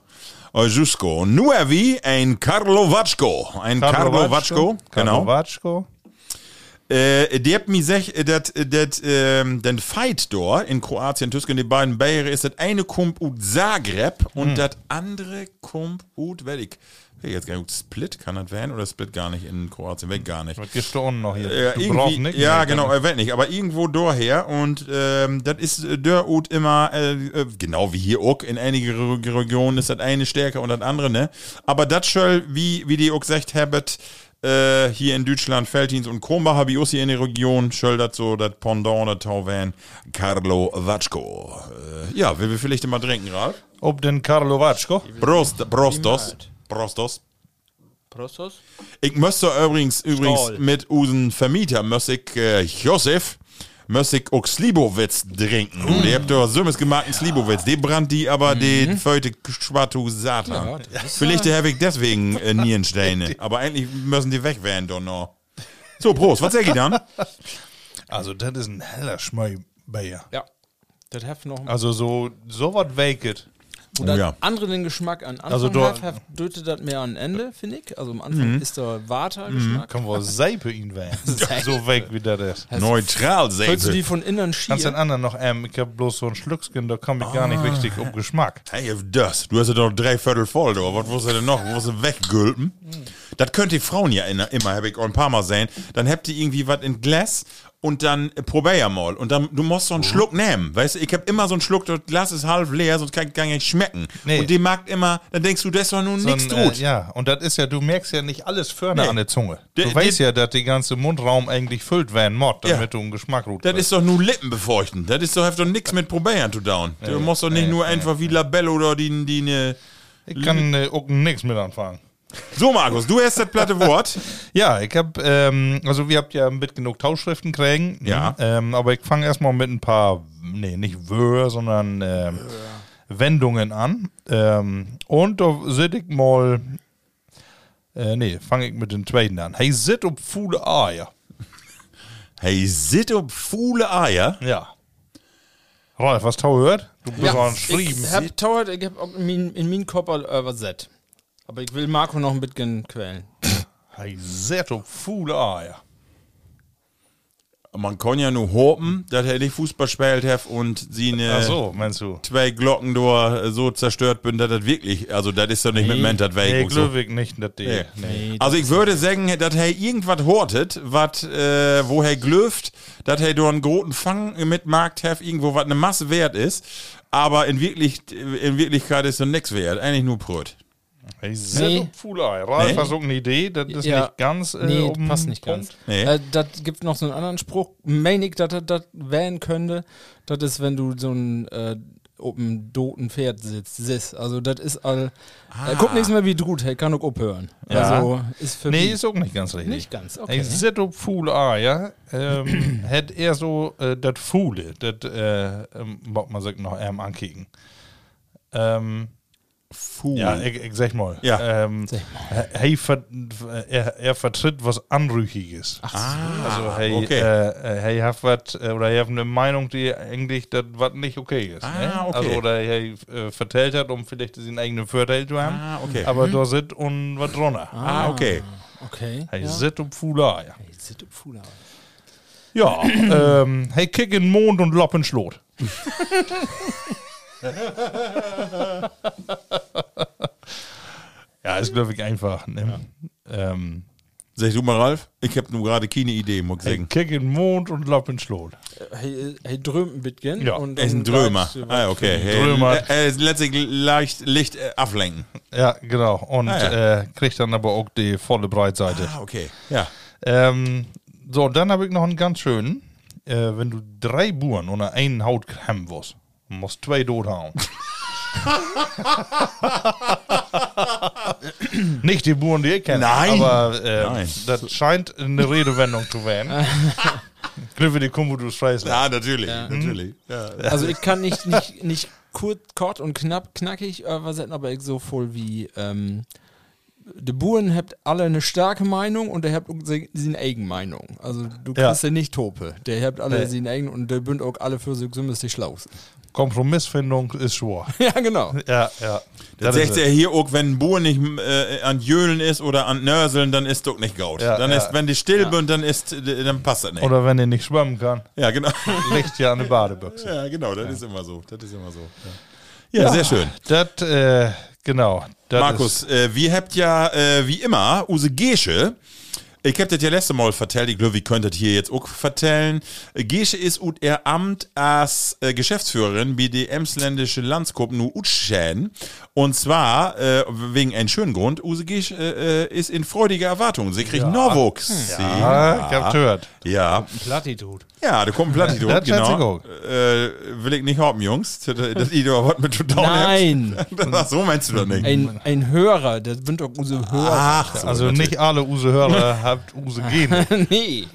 [SPEAKER 2] Ojusko. Nur wie ein Karlovatschko, genau.
[SPEAKER 3] Karlovatschko.
[SPEAKER 2] Äh, die habt mir gesagt, dass dat, ähm, den Fight dort in Kroatien, zwischen den beiden Bayern ist das eine kommt aus Zagreb und das andere kommt aus, weil ich, Hey, jetzt gar nicht, Split kann das werden oder Split gar nicht in Kroatien? Weg gar nicht.
[SPEAKER 3] Du unten noch hier? Brauchst
[SPEAKER 2] irgendwie,
[SPEAKER 3] nicht.
[SPEAKER 2] ja
[SPEAKER 3] mehr,
[SPEAKER 2] genau, er wird nicht, aber irgendwo daher und ähm, das ist äh, der Ort immer, äh, äh, genau wie hier auch, in einigen Re Regionen ist das eine stärker und das andere, ne? Aber das soll, wie, wie die auch gesagt haben, äh, hier in Deutschland, Felddienst und Kronbach habe ich auch hier in der Region, soll das so das Pendant, das Tauwan, Carlo Vatschko. Äh, ja, will wir vielleicht mal trinken, Ralf?
[SPEAKER 3] Ob den Karlo Watschko?
[SPEAKER 2] Prost, Prostos. Prostos.
[SPEAKER 4] Prostos?
[SPEAKER 2] Ich müsste übrigens, übrigens
[SPEAKER 4] Stahl.
[SPEAKER 2] mit unseren Vermieter, muss ich, äh, Josef, muss ich auch Slibowitz trinken.
[SPEAKER 4] Mm.
[SPEAKER 2] Die habt doch so was gemacht, einen Slibowitz. Die brannt die aber
[SPEAKER 4] Mhm.
[SPEAKER 2] den feute Schwartu Satan. Vielleicht habe ich deswegen äh, Nierensteine. aber eigentlich müssen die weg werden, doch noch. So, Prost, was sag ich dann?
[SPEAKER 3] Also, das ist ein heller Schmeibayer.
[SPEAKER 4] Ja. Das hat noch
[SPEAKER 3] Also, so, so was waket.
[SPEAKER 2] Oh ja.
[SPEAKER 4] andere den Geschmack an Anfang
[SPEAKER 3] Also da-
[SPEAKER 4] hat, hat, dötet das mehr an Ende, finde ich. Also am
[SPEAKER 2] Mhm.
[SPEAKER 4] Anfang ist der Water-Geschmack.
[SPEAKER 3] Kann wohl Seipe ihn werden. so weg wie das ist.
[SPEAKER 2] Neutral,
[SPEAKER 4] Hörst du die von innen
[SPEAKER 3] Kannst den anderen noch, ähm, ich hab bloß so ein Schlückchen, da komme ich gar nicht richtig um Geschmack.
[SPEAKER 2] Hey, das. Du hast ja doch drei Viertel voll, du. Was musst du denn noch? Musst du weggülpen? Das könnt die Frauen ja immer, habe ich auch ein paar Mal sehen. Dann habt ihr irgendwie was in Glas und dann äh, probier ja mal. Und dann, du musst so einen Schluck nehmen. Weißt du, ich hab immer so einen Schluck, das Glas ist halb leer, sonst kann ich gar nicht schmecken.
[SPEAKER 3] Nee.
[SPEAKER 2] Und die mag immer, dann denkst du, das ist doch nun
[SPEAKER 3] So
[SPEAKER 2] nichts
[SPEAKER 3] ein,
[SPEAKER 2] tut.
[SPEAKER 3] äh, ja, und das ist ja, du merkst ja nicht alles Förne
[SPEAKER 2] Nee.
[SPEAKER 3] an der Zunge. Du
[SPEAKER 2] Der-
[SPEAKER 3] weißt ja, dass der ganze Mundraum eigentlich füllt werden muss,
[SPEAKER 2] Ja.
[SPEAKER 3] damit du einen Geschmack rut.
[SPEAKER 2] Das ist doch nur Lippen befeuchten. Das ist doch, hat doch nichts mit probieren zu down. Du musst doch nicht nur einfach wie Labelle oder die, die ne.
[SPEAKER 3] ich kann äh, auch nichts mit anfangen.
[SPEAKER 2] So, Markus, du hast das platte Wort.
[SPEAKER 3] Ja, ich hab, ähm, also wir habt ja mit genug Tauschschriften kriegen.
[SPEAKER 2] Ja.
[SPEAKER 3] Ähm, aber ich fange erstmal mit ein paar, nee, nicht Wör, sondern ähm, Wendungen an. Ähm, und da sit ich mal, äh, nee, fange ich mit den zweiten an. Hey, sit ob Fuhle Eier.
[SPEAKER 2] Hey, sit ob Fuhle Eier.
[SPEAKER 3] Ja. Ralf, was Tau hört? Du bist
[SPEAKER 4] Ja,
[SPEAKER 3] auch geschrieben.
[SPEAKER 4] ich hab Tauert, ich hab auch in meinen Kopf äh, was set. Aber ich will Marco noch ein bisschen quälen.
[SPEAKER 3] Hey, sit ob Fuhle Eier.
[SPEAKER 2] Man kann ja nur hoffen, dass er nicht Fußball gespielt hat und sie ne
[SPEAKER 3] Ach so, meinst du?
[SPEAKER 2] zwei Glocken da so zerstört bin, dass das wirklich, also das ist doch nicht mit Mentat weg.
[SPEAKER 3] Nee,
[SPEAKER 2] und so.
[SPEAKER 3] ich nicht, dass die.
[SPEAKER 2] Nee.
[SPEAKER 3] Nee.
[SPEAKER 2] Also ich würde sagen, dass er irgendwas hortet, was, äh, wo er glöft, dass er da einen großen Fang mit Markt hat, irgendwo was eine Masse wert ist, aber in, wirklich, in Wirklichkeit ist so nix wert, eigentlich nur Brot.
[SPEAKER 4] Nee.
[SPEAKER 3] Eier. Ralf,
[SPEAKER 2] Nee.
[SPEAKER 3] du eine Idee? Das ist
[SPEAKER 4] Ja.
[SPEAKER 3] nicht ganz. Äh,
[SPEAKER 4] Nee,
[SPEAKER 3] oben
[SPEAKER 4] passt nicht
[SPEAKER 3] Punkt.
[SPEAKER 4] ganz.
[SPEAKER 2] Nee.
[SPEAKER 4] Äh, das gibt noch so einen anderen Spruch. Meine ich, dass das das wählen könnte. Das ist, wenn du so ein äh, oben doten Pferd sitzt. Siehst. Also, das ist all.
[SPEAKER 2] Ah.
[SPEAKER 4] Äh, guck nichts mehr wie Drut, hey, kann auch abhören.
[SPEAKER 3] Ja.
[SPEAKER 4] Also, ist für
[SPEAKER 3] Nee,
[SPEAKER 4] mich
[SPEAKER 3] ist auch nicht ganz richtig.
[SPEAKER 4] nicht ganz. Okay.
[SPEAKER 3] Hey, sit ob Fuhle Eier. Ähm, hat er so äh, das Fuhle, das, äh, ähm, mag man sich noch ähm, ankicken. Ähm,
[SPEAKER 2] Fuh.
[SPEAKER 3] ja, ich, ich sag mal.
[SPEAKER 2] Ja.
[SPEAKER 3] Ähm, hey, ver, er, er vertritt was Anrüchiges.
[SPEAKER 2] ah,
[SPEAKER 3] Also, hey,
[SPEAKER 2] okay.
[SPEAKER 3] äh, äh, hey, hat was, äh, oder er hat eine Meinung, die eigentlich das was nicht okay ist.
[SPEAKER 2] Ah,
[SPEAKER 3] ne?
[SPEAKER 2] okay.
[SPEAKER 3] Also, oder er äh, vertellt hat, um vielleicht seinen eigenen Vorteil zu haben.
[SPEAKER 2] ah, okay.
[SPEAKER 3] Aber da sit und was drunter.
[SPEAKER 2] ah, okay.
[SPEAKER 4] okay.
[SPEAKER 3] Hey,
[SPEAKER 4] ja.
[SPEAKER 3] sit ob Fuhle Eier.
[SPEAKER 4] Hey, sit up, Fuhler.
[SPEAKER 3] Ja, ähm, hey, kick in den Mond und lopp in Schlot. ja, ist glaube ich einfach. Ne? Ähm,
[SPEAKER 2] Sag du mal, Ralf, ich habe nur gerade keine Idee, muss ich
[SPEAKER 3] hey,
[SPEAKER 2] sagen.
[SPEAKER 3] kick in den Mond und lopp in Schlot.
[SPEAKER 4] Hey, hey, drömt ein bisschen.
[SPEAKER 3] Ja,
[SPEAKER 4] und
[SPEAKER 2] Er ist ein Drömer. Ah, okay. Hey,
[SPEAKER 3] Drömer.
[SPEAKER 2] Er ist letztlich leicht Licht äh, ablenken.
[SPEAKER 3] Ja, genau. Und
[SPEAKER 2] Ah, ja.
[SPEAKER 3] Äh, kriegt dann aber auch die volle Breitseite.
[SPEAKER 2] Ah, okay. Ja.
[SPEAKER 3] Ähm, so, dann habe ich noch einen ganz schönen. Äh, wenn du drei Buren unter einen Haut haben willst, musst zwei tot hauen. Nicht die Buren, die ich kenne.
[SPEAKER 2] Nein.
[SPEAKER 3] Aber äh,
[SPEAKER 2] Nein.
[SPEAKER 3] das scheint eine Redewendung zu werden. Glückwunsch, die Kumbudus Freisler.
[SPEAKER 2] Ja, natürlich. Natürlich. Ja.
[SPEAKER 4] Also ich kann nicht, nicht, nicht kurz, kort und knapp, knackig übersetzen, aber ich so voll wie ähm, die Buren habt alle eine starke Meinung und der habt seine eigene Meinung. Also du
[SPEAKER 3] Ja.
[SPEAKER 4] kriegst ja nicht Tope. Der habt alle
[SPEAKER 3] Nee.
[SPEAKER 4] seine eigene und der bünd auch alle für sich so müsste schlau.
[SPEAKER 3] Kompromissfindung ist schwor.
[SPEAKER 4] ja, genau.
[SPEAKER 3] Ja, ja.
[SPEAKER 2] Das
[SPEAKER 3] ist
[SPEAKER 2] sagt er hier auch, wenn ein Buhr nicht äh, an Jölen ist oder an Nörseln, dann ist doch nicht gaut.
[SPEAKER 3] Ja,
[SPEAKER 2] dann
[SPEAKER 3] ja.
[SPEAKER 2] ist, wenn die still sind, dann ist, dann passt das nicht.
[SPEAKER 3] Oder wenn er nicht schwimmen kann,
[SPEAKER 2] ja, genau.
[SPEAKER 3] liegt ja an der Badebüchse.
[SPEAKER 2] ja, genau, das ist immer so. Das ist immer so. Ja, ja, sehr schön.
[SPEAKER 3] Das äh, Genau. das
[SPEAKER 2] Markus, äh, wir habt ja äh, wie immer Use Gesche. Ich hab das ja letzte Mal vertellt, ich glaube, wir könntet hier jetzt auch vertellen. Gesche ist ut er Amt als äh, Geschäftsführerin bei der Emsländische Landsgruppe nu Utschän. Und zwar äh, wegen einem schönen Grund. Use Gesche äh, ist in freudiger Erwartung. Sie kriegt Norwuchs.
[SPEAKER 3] Ist, ja, ich hab gehört.
[SPEAKER 2] Ja.
[SPEAKER 4] Plattitut.
[SPEAKER 2] Ja, da kommt ein Platt
[SPEAKER 3] Ja, das ich
[SPEAKER 2] genau. Äh, will ich nicht haben, Jungs. Das das ich doch was mit total
[SPEAKER 4] Nein.
[SPEAKER 2] Ach, so meinst du doch nicht.
[SPEAKER 4] Ein, ein Hörer, das sind doch unsere Hörer.
[SPEAKER 2] Ach, so,
[SPEAKER 3] Also
[SPEAKER 2] natürlich.
[SPEAKER 3] nicht alle Use-Hörer habt Use-Gene.
[SPEAKER 4] nee,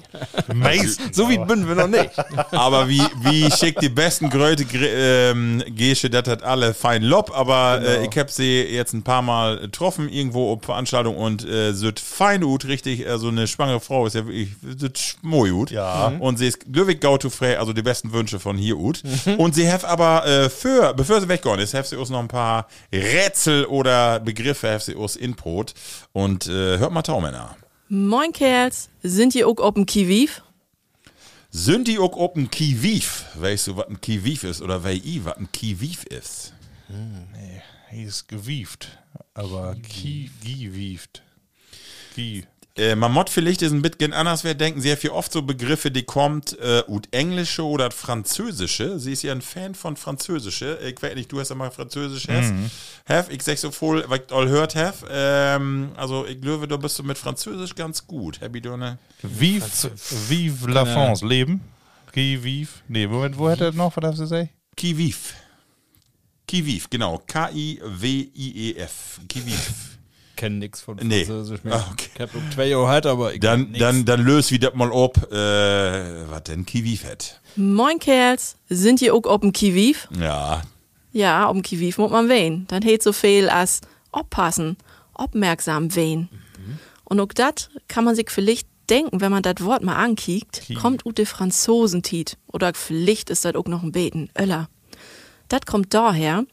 [SPEAKER 3] Meistens.
[SPEAKER 4] so wie bin wir noch nicht.
[SPEAKER 2] Aber wie, wie schickt die besten Gröte ähm, Gesche, das hat alle fein Lob, aber äh, ich hab sie jetzt ein paar Mal getroffen, irgendwo auf Veranstaltung und äh, süd fein ut, richtig, also eine schwangere Frau ist ja wirklich, süd schmoi ut.
[SPEAKER 3] Ja.
[SPEAKER 2] Und sie ist glücklich gautu frei, also die besten Wünsche von hier ut. Und sie hat aber, äh, für, bevor sie weggegangen ist, hat sie uns noch ein paar Rätsel oder Begriffe, hat sie uns input. Und äh, hört mal Taumänner.
[SPEAKER 5] Moin Kerls, sind ihr auch open Kiwiv?
[SPEAKER 2] Sind die auch open Kiwiv? Weißt du, was ein Kiwiv ist? Oder wei i, was ein Kiwiv ist?
[SPEAKER 3] Er ist gewieft. Aber ki, gewieft. Ki.
[SPEAKER 2] Äh, man mod vielleicht ist ein bisschen anders. Wir denken sehr viel oft so Begriffe, die kommt äh, ut Englische oder Französische. Sie ist ja ein Fan von Französische. Ich weiß nicht, du hast ja mal Französisch hast. Have, ich sag so voll, was ich all hört have. Ähm, also ich glaube, du bist so mit Französisch ganz gut. Happy du ne?
[SPEAKER 3] Vive, vive la France. Leben. Ki, vive. Nee, Moment, wo hätte er noch? Was hast du gesagt?
[SPEAKER 2] Kiwiv. Kiwiv, genau. K-I-W-I-E-F. Kiwiv.
[SPEAKER 4] Kenn nix von
[SPEAKER 2] Nee.
[SPEAKER 4] Französisch mehr.
[SPEAKER 2] Ah, okay.
[SPEAKER 4] Ich hab um zwei Jahre halt, aber ich
[SPEAKER 2] Dann, dann, dann löst wie das mal ob, äh, was denn Kiwiv hat.
[SPEAKER 5] Moin Kerls, sind ihr auch open Kiwiv?
[SPEAKER 2] Ja,
[SPEAKER 5] Ja, open Kiwiv muss man wehen. Dann heet so viel als oppassen, aufmerksam wehen. Und auch das kann man sich vielleicht denken, wenn man das Wort mal ankickt, kommt ut de Franzosentit. Oder vielleicht ist das auch noch ein Beten, Öller. Das kommt daher,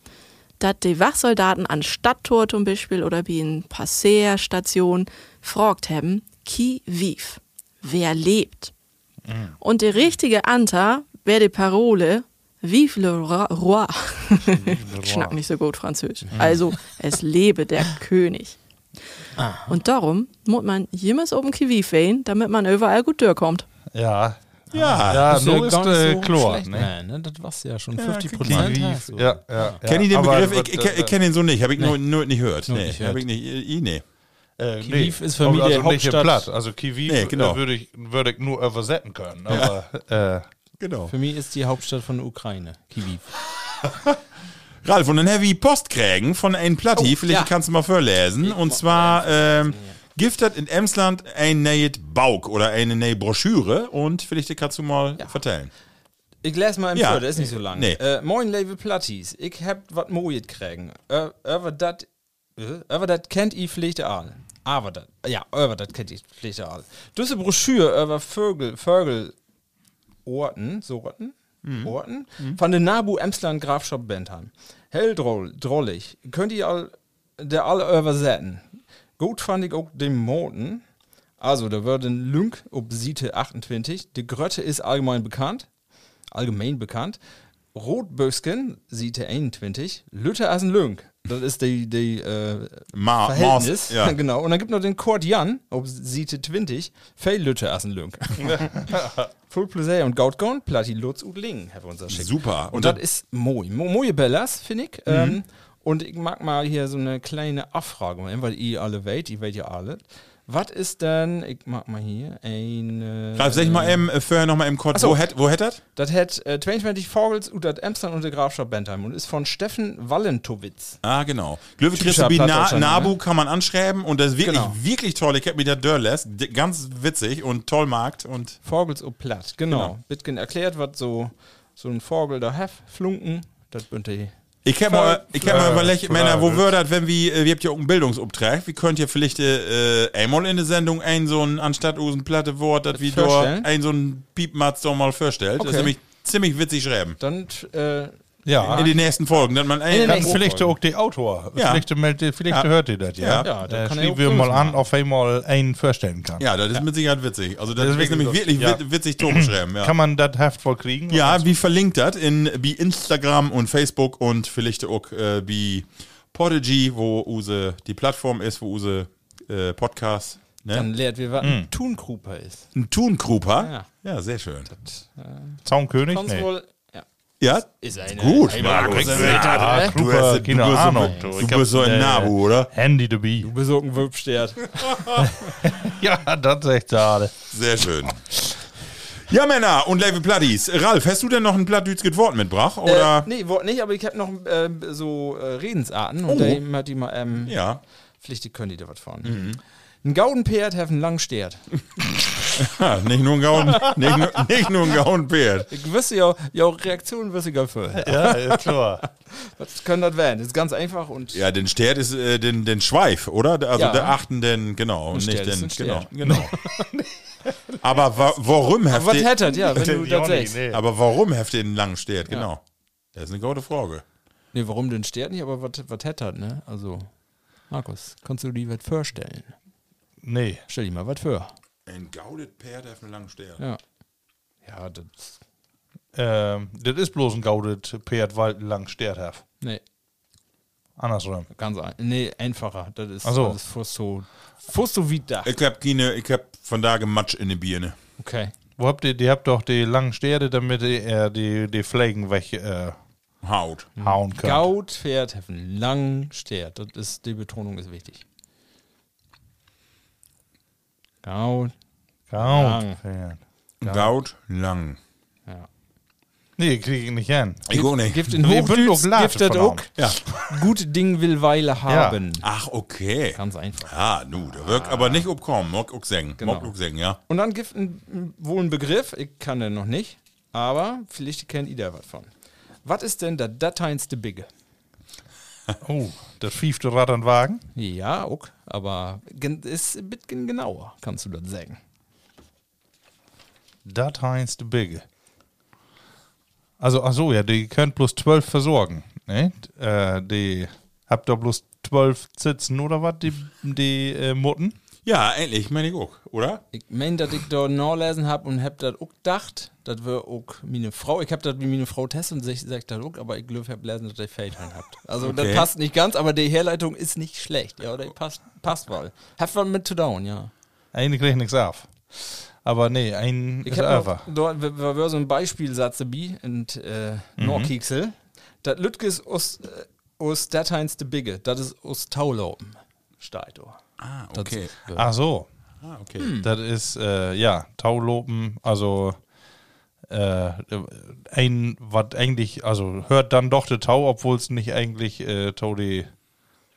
[SPEAKER 5] dass die Wachsoldaten an Stadttor zum Beispiel oder wie in Passeerstation fragt haben, qui vive? Wer lebt? Und der richtige Anta wäre die Parole Vive le Roi. ich schnack nicht so gut Französisch. Also, es lebe der König. Und darum muss man jemals oben Kiwi wehen, damit man überall gut durchkommt.
[SPEAKER 3] Ja.
[SPEAKER 2] Ja,
[SPEAKER 3] Ja,
[SPEAKER 4] Das ist
[SPEAKER 3] so ist
[SPEAKER 4] nicht
[SPEAKER 3] äh,
[SPEAKER 4] so
[SPEAKER 3] klar.
[SPEAKER 4] schlecht.
[SPEAKER 3] Ne?
[SPEAKER 4] Nee, ne? Das war's ja schon
[SPEAKER 2] Ja,
[SPEAKER 4] 50
[SPEAKER 2] Kiwi.
[SPEAKER 4] Prozent.
[SPEAKER 3] Ja, ja, ja.
[SPEAKER 2] Kenn ich den
[SPEAKER 3] Aber
[SPEAKER 2] Begriff?
[SPEAKER 3] was,
[SPEAKER 2] Ich, ich, ich kenne ihn so nicht. Habe ich nur, nur nicht gehört.
[SPEAKER 4] Nur
[SPEAKER 2] Nee,
[SPEAKER 4] nicht
[SPEAKER 2] hab ich nicht. Ich, nee.
[SPEAKER 3] Äh,
[SPEAKER 4] Kiew ist für mich
[SPEAKER 3] also
[SPEAKER 4] die
[SPEAKER 3] nicht in
[SPEAKER 4] Hauptstadt-
[SPEAKER 3] Platt. Also Kiew
[SPEAKER 2] Nee, genau.
[SPEAKER 3] äh, würde ich, würde ich nur übersetzen können. Aber äh,
[SPEAKER 2] Genau.
[SPEAKER 4] Für mich ist die Hauptstadt von der Ukraine. Kiew.
[SPEAKER 2] Ralf, und dann habe ich Post kriegen von einem Platti. Vielleicht
[SPEAKER 4] ja.
[SPEAKER 2] kannst du mal vorlesen. Und zwar ähm, giftet in Emsland ein neues Bauk oder eine neue Broschüre. Und vielleicht kannst du mal vertellen.
[SPEAKER 4] Ich lese mal im
[SPEAKER 2] Ja.
[SPEAKER 4] Vor, das ist nicht so lang.
[SPEAKER 2] Nee.
[SPEAKER 4] Äh, moin, liebe Plattis. Ich hab wat Mojet kriegen. Äh, Aber dat, äh, aber dat kennt ihr vielleicht all. Aber dat, ja, aber dat kennt ihr vielleicht all. Diese Broschüre über Vögel, Vögel, Orten, so Orten, Orten, von der Nabu Emsland Grafschaft Bentheim. Hell droll, drollig. Könnt ihr all, der alle übersetzen. Gut fand ich auch den Moten. Also, da wird ein Lünk ob Siete 28. Die Grötte ist allgemein bekannt. Allgemein bekannt. Rotbösken, Siete 21. Lütte als ein Lünk. Das ist die, die äh,
[SPEAKER 2] Ma
[SPEAKER 4] Verhältnis.
[SPEAKER 2] Maus, ja.
[SPEAKER 4] genau. Und dann gibt noch den Kurt Jan, ob Siete 20. Feil Lütte als ein Lünk. Full Play und Gautgon, Platti Lutz und Ling, haben wir uns das geschickt.
[SPEAKER 2] Super.
[SPEAKER 4] Und,
[SPEAKER 2] Und
[SPEAKER 4] das ist moi. Mo Moje Bellas, finde ich. Ähm, und ich mag mal hier so eine kleine Abfrage machen, weil ihr alle weht, ihr weht ja alle. Was ist denn, ich mag mal hier, ein. Äh,
[SPEAKER 2] Ralf, sag ich mal eben, äh, vorher noch mal im Kurz,
[SPEAKER 4] Ach so.
[SPEAKER 2] wo hätt wo hätt das?
[SPEAKER 4] Das hat äh, 22 Vogels und das Amsterdam und der Grafschaft Bentheim und ist von Steffen Wallentowitz.
[SPEAKER 2] Ah, genau. Glöwe Na
[SPEAKER 4] Plattdeutschland,
[SPEAKER 2] Nabu
[SPEAKER 4] ne?
[SPEAKER 2] kann man anschreiben und das ist wirklich,
[SPEAKER 4] Genau.
[SPEAKER 2] wirklich toll. Ich hab mir der Dörles, ganz witzig und toll markt und
[SPEAKER 4] Vogels und Platt, genau.
[SPEAKER 2] Genau.
[SPEAKER 4] Bitgen erklärt, was so, so ein Vogel da hat, flunken, das bünd die.
[SPEAKER 2] Ich kann mal, ich kann mal überlegen, Männer, wo wird das, wenn wir, äh, wir habt ja auch einen Bildungsauftrag, wie könnt ihr vielleicht äh, einmal in der Sendung ein so ein, anstatt usen platte Wort, das wie dort ein so ein Piepmatz doch mal vorstellt. Das ist
[SPEAKER 4] Okay.
[SPEAKER 2] nämlich ziemlich witzig schreiben.
[SPEAKER 4] Dann, äh,
[SPEAKER 3] ja.
[SPEAKER 2] In den nächsten Folgen, dass man
[SPEAKER 4] den
[SPEAKER 2] ein,
[SPEAKER 3] Dann
[SPEAKER 4] nächsten-
[SPEAKER 3] vielleicht auch die Autor.
[SPEAKER 2] Ja.
[SPEAKER 3] Vielleicht, meldet, vielleicht
[SPEAKER 2] Ja.
[SPEAKER 3] hört ihr das, ja.
[SPEAKER 2] Ja.
[SPEAKER 4] Ja, da
[SPEAKER 3] äh,
[SPEAKER 4] kann
[SPEAKER 3] wir mal an, auf einmal einen vorstellen kann.
[SPEAKER 2] ja, das ist mit Sicherheit witzig. Also das,
[SPEAKER 3] Das
[SPEAKER 2] ist, nämlich wirklich witzig Ton schreiben, ja.
[SPEAKER 3] Kann man das Heft voll kriegen?
[SPEAKER 2] Ja, wie verlinkt das in wie Instagram und Facebook und vielleicht auch äh, wie Podigy, wo use die Plattform ist, wo use äh, Podcast. Ne?
[SPEAKER 4] Dann lehrt wir, was ein Thun-Kruper ist.
[SPEAKER 2] Ein Tunkruper.
[SPEAKER 4] Ja.
[SPEAKER 2] Ja, sehr schön.
[SPEAKER 3] Zaunkönig?
[SPEAKER 4] Kommst
[SPEAKER 3] Nee.
[SPEAKER 4] wohl. Ja.
[SPEAKER 2] Ja,
[SPEAKER 4] Ist eine.
[SPEAKER 2] gut. Markus. Ja,
[SPEAKER 4] äh,
[SPEAKER 2] du, hast, du,
[SPEAKER 3] keine
[SPEAKER 2] bist
[SPEAKER 3] Ahnung.
[SPEAKER 2] So,
[SPEAKER 3] Du,
[SPEAKER 2] du bist so ein
[SPEAKER 3] äh,
[SPEAKER 2] Nabu, oder?
[SPEAKER 3] Handy dabei.
[SPEAKER 4] Du bist auch ein Wölbstert.
[SPEAKER 3] Ja, das ist echt schade.
[SPEAKER 2] Sehr schön. Ja, Männer und Level Platties. Ralf, hast du denn noch ein plattdütskiges Wort mitgebracht? Oder?
[SPEAKER 4] Äh, nee, Wort nicht, aber ich habe noch äh, so äh, Redensarten. Und da hat die mal, ähm,
[SPEAKER 2] Ja.
[SPEAKER 4] pflichtig können die da was von. Ein Gaudenpferd hat einen langen Stert.
[SPEAKER 2] ja. Nicht nur ein Gauen, nicht nur, nicht nur ein Gauenpferd.
[SPEAKER 4] Ich wüsste ja, ja Reaktionen wüsste ich gar für.
[SPEAKER 3] Ja, ist klar.
[SPEAKER 4] Was können das werden? Das ist ganz einfach und
[SPEAKER 2] Ja, den Stert ist äh, den, den Schweif, oder? Also
[SPEAKER 4] Ja.
[SPEAKER 2] der achten den, genau. Und nicht den, genau. genau. Aber wa warum
[SPEAKER 4] was
[SPEAKER 2] heftet
[SPEAKER 4] hättet, ja, wenn du das sagst.
[SPEAKER 3] nee.
[SPEAKER 2] Aber warum heftet einen langen Stert? Genau. Das ist eine gute Frage.
[SPEAKER 4] Nee, warum den Stert nicht, aber was was hättet, ne? Also, Markus, kannst du dir was vorstellen?
[SPEAKER 3] Nee.
[SPEAKER 4] Stell dir mal was vor.
[SPEAKER 2] Ein gaudet Pferd hat einen langen Stert.
[SPEAKER 4] Ja. Ja, das.
[SPEAKER 3] Ähm, das ist bloß ein gaudet Pferd, weil ein lang Stert hat.
[SPEAKER 4] Nee,
[SPEAKER 3] Andersrum.
[SPEAKER 4] ganz ein. Nee, einfacher. Das ist
[SPEAKER 3] Ach so.
[SPEAKER 4] alles fast so. Fast so wie da.
[SPEAKER 2] Ich hab keine, ich hab von da Matsch in den Birne.
[SPEAKER 4] Okay.
[SPEAKER 3] Wo habt ihr, die habt doch die langen Sterte, damit ihr äh, die, die Flägen weg äh,
[SPEAKER 2] Haut.
[SPEAKER 3] hauen könnt.
[SPEAKER 4] Gautpferd hat einen langen. Das ist, die Betonung ist wichtig. Gaut. Lang.
[SPEAKER 3] Gautpferd.
[SPEAKER 2] Gaut lang.
[SPEAKER 4] Ja.
[SPEAKER 3] Nee, krieg ich nicht hin.
[SPEAKER 2] Ich auch nicht.
[SPEAKER 4] Gift in
[SPEAKER 3] glad
[SPEAKER 4] Gift das
[SPEAKER 3] von
[SPEAKER 4] auch.
[SPEAKER 2] Ja.
[SPEAKER 4] Gut Ding will Weile haben.
[SPEAKER 2] Ach, okay.
[SPEAKER 4] Ganz einfach.
[SPEAKER 2] Ja, nu, der wirkt aber nicht obkommen. Mock auch singen.
[SPEAKER 4] Genau.
[SPEAKER 2] Mock auch singen, ja.
[SPEAKER 4] Und dann gibt ein, wohl ein Begriff, ich kann den noch nicht, aber vielleicht kennt ihr da was von. Was ist denn der dateinste Bigge?
[SPEAKER 3] Oh, das fiefte Rad an Wagen.
[SPEAKER 4] Ja, auch, aber ist ein bisschen genauer, kannst du das sagen.
[SPEAKER 3] Das heißt Big. Also, ach so, ja, die könnt bloß zwölf versorgen. Ne? Äh, die habt doch bloß zwölf Sitzen oder was, die, die äh, Mutten?
[SPEAKER 2] Ja, endlich, meine ich auch, oder?
[SPEAKER 4] Ich meine, dass ich da nachlesen habe und hab das auch gedacht, das wäre auch meine Frau. Ich hab das wie meine Frau testet und sich sagt das auch, aber ich glaube, ich hab lesen, dass ihr Feldhahn habt. Also
[SPEAKER 2] Okay.
[SPEAKER 4] das passt nicht ganz, aber die Herleitung ist nicht schlecht. Ja, oder passt, passt wohl. Have was mit to down, ja.
[SPEAKER 3] Eigentlich krieg ich nichts auf. Aber nee, ein
[SPEAKER 4] Ich
[SPEAKER 3] ist
[SPEAKER 4] habe
[SPEAKER 3] einfach.
[SPEAKER 4] noch, dort war war so ein Beispielsatz dabei in äh,
[SPEAKER 3] Mhm.
[SPEAKER 4] Norkiksel. Das Lütges aus, äh, aus Dateins de Bigge, das ist aus Taulaupen. Steht da.
[SPEAKER 2] Ah,
[SPEAKER 4] Das-
[SPEAKER 2] okay.
[SPEAKER 4] ja.
[SPEAKER 3] Ach so,
[SPEAKER 2] Ah, okay.
[SPEAKER 3] das ist, äh, ja, Taulopen, also äh, ein, was eigentlich, also hört dann doch der Tau, obwohl es nicht eigentlich äh, Tau die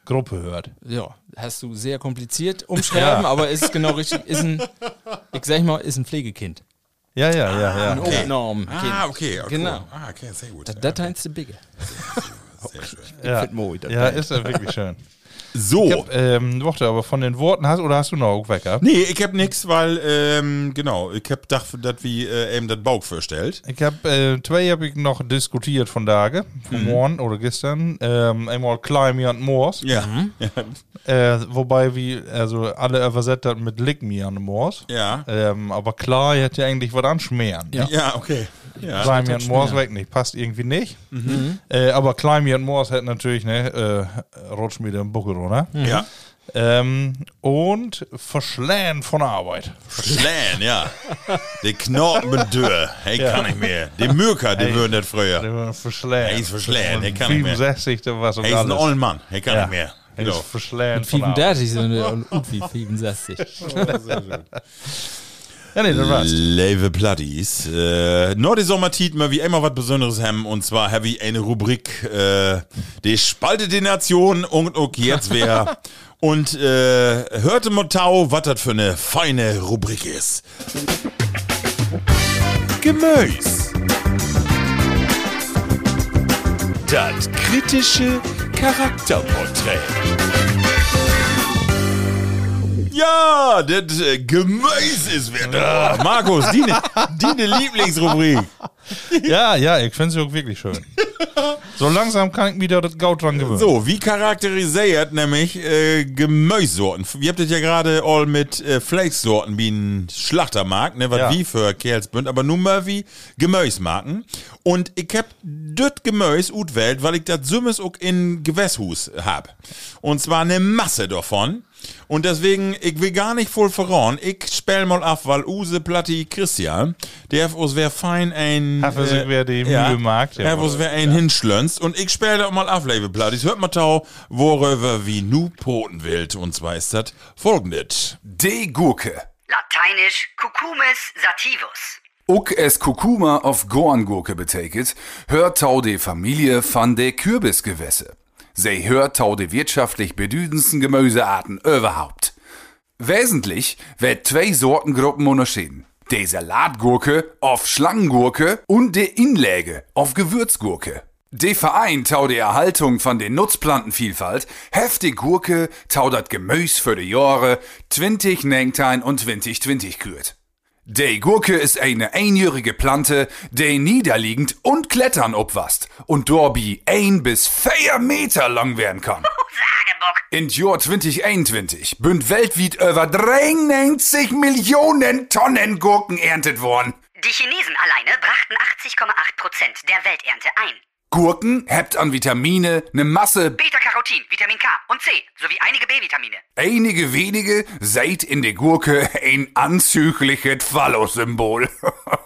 [SPEAKER 3] Gruppe hört.
[SPEAKER 4] Ja, hast du sehr kompliziert umschreiben, aber ist genau richtig. Ist ein, ich sag mal, ist ein Pflegekind.
[SPEAKER 3] Ja, ja, ja, ja.
[SPEAKER 4] Ein Obnorm.
[SPEAKER 2] Ah, okay. okay.
[SPEAKER 4] Genau.
[SPEAKER 2] Ah, okay, sehr gut.
[SPEAKER 4] Das Dateins de Bigge.
[SPEAKER 2] Sehr schön.
[SPEAKER 3] Ja,
[SPEAKER 4] find moi, das
[SPEAKER 3] ja ist ja wirklich schön.
[SPEAKER 2] So.
[SPEAKER 3] Ich hab, ähm, warte, aber von den Worten hast oder hast du noch weg gehabt?
[SPEAKER 2] Nee, ich hab nix, weil, ähm, genau, ich hab gedacht, dass wie äh, eben das Bauch vorstellt.
[SPEAKER 3] Ich habe äh, zwei habe ich noch diskutiert von Tage, von morgen oder gestern. Ähm, einmal Climb und Moors.
[SPEAKER 2] Ja. Ja.
[SPEAKER 3] Äh, wobei wir also alle übersetzt hat mit Lick me an den Moors.
[SPEAKER 2] Ja.
[SPEAKER 3] Ähm, aber klar, ihr hätte ja eigentlich was anschmieren.
[SPEAKER 4] Ja.
[SPEAKER 2] Ja, okay. Ja.
[SPEAKER 3] Climb me und Moors weg nicht, passt irgendwie nicht. Äh, aber Climb me und Moors hätte natürlich, ne, äh, rutsch mir den Buckel runter.
[SPEAKER 2] Ja.
[SPEAKER 3] Ähm, und verschlähen von Arbeit.
[SPEAKER 2] Schlän, ja. Die Knorpen mit Dürr. Hey, kann nicht mehr. Die Mürker, die
[SPEAKER 3] Hey.
[SPEAKER 2] würden das früher.
[SPEAKER 3] Der Verschlähen.
[SPEAKER 2] Er ist verschlähen, der kann nicht mehr.
[SPEAKER 3] 65, da war so
[SPEAKER 2] Er ist ein older Mann. Er kann
[SPEAKER 3] Ja.
[SPEAKER 2] nicht mehr.
[SPEAKER 3] Er
[SPEAKER 2] Genau.
[SPEAKER 3] ist verschlähen von Arbeit.
[SPEAKER 4] 35 sind wir und wie 65.
[SPEAKER 3] Ja, nee, das war's.
[SPEAKER 2] Leve Platties. Äh, nur die Sommertit mal wie immer was Besonderes haben. Und zwar habe ich eine Rubrik, äh, die spaltet die Nation und auch jetzt wer. Und äh, hörte mal Tau, was das für eine feine Rubrik ist. Gemüse.
[SPEAKER 6] Das kritische Charakterporträt.
[SPEAKER 2] Ja, das äh, Gemüse ist wieder da. Markus, deine, deine Lieblingsrubrik.
[SPEAKER 3] Ja, ja, ich finde es auch wirklich schön. So langsam kann ich mich da das Gaut dran gewöhnen.
[SPEAKER 2] So, wie charakterisiert nämlich äh, Gemüsesorten? Wir habt das ja gerade all mit äh, Fleischsorten wie ein Schlachtermarkt, ne, was
[SPEAKER 3] Ja.
[SPEAKER 2] wie für Kerlsbünd, aber nun mal wie Gemüsemarken. Und ich hab das Gemüse utwählt, weil ich das Summes auch in Gewässhus hab. Und zwar eine Masse davon. Und deswegen, ich will gar nicht voll verraten. Ich spell mal ab, weil Use Platti Christian, der uns wär fein ein.
[SPEAKER 3] Hat er sich wer die Mühe ja.
[SPEAKER 2] Ja, was wär ein hinschlönzt. Und ich spell da mal ab, liebe Plattis. Hört mal tau, worüber wie nu poten wild. Und zwar ist das folgendes.
[SPEAKER 7] De Gurke.
[SPEAKER 8] Lateinisch Cucumis sativus.
[SPEAKER 7] Uck es Kurkuma auf Gorngurke betekent, hört tau de Familie van de Kürbisgewässe. Sie hört tau de wirtschaftlich bedüdensten Gemüsearten überhaupt. Wesentlich wird zwei Sortengruppen unterschieden. De Salatgurke auf Schlangengurke und de Inläge auf Gewürzgurke. De Verein tau de Erhaltung von de Nutzplantenvielfalt, heftig Gurke tau dat Gemüs für de Jahre 2019 und 2020 kürt. Die Gurke ist eine einjährige Plante, die niederliegend und klettern obwast und dorbi ein bis vier Meter lang werden kann. In Jahr 2021 bünd weltweit über 93 Millionen Tonnen Gurken erntet worden.
[SPEAKER 8] Die Chinesen alleine brachten 80,8 Prozent der Welternte ein.
[SPEAKER 7] Gurken hebt an Vitamine ne Masse,
[SPEAKER 8] Beta-Carotin, Vitamin K und C sowie einige B-Vitamine.
[SPEAKER 7] einige wenige seid in der Gurke ein anzügliches Phallus-Symbol.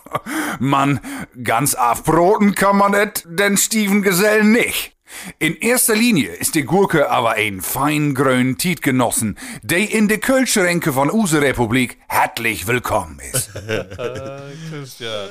[SPEAKER 7] Mann, ganz afbroten kann man et, den Steven Gesell nicht. In erster Linie ist die Gurke aber ein feingrün Tietgenossen, der in de Kölschränke von Use Republik herzlich willkommen ist.
[SPEAKER 3] Christian.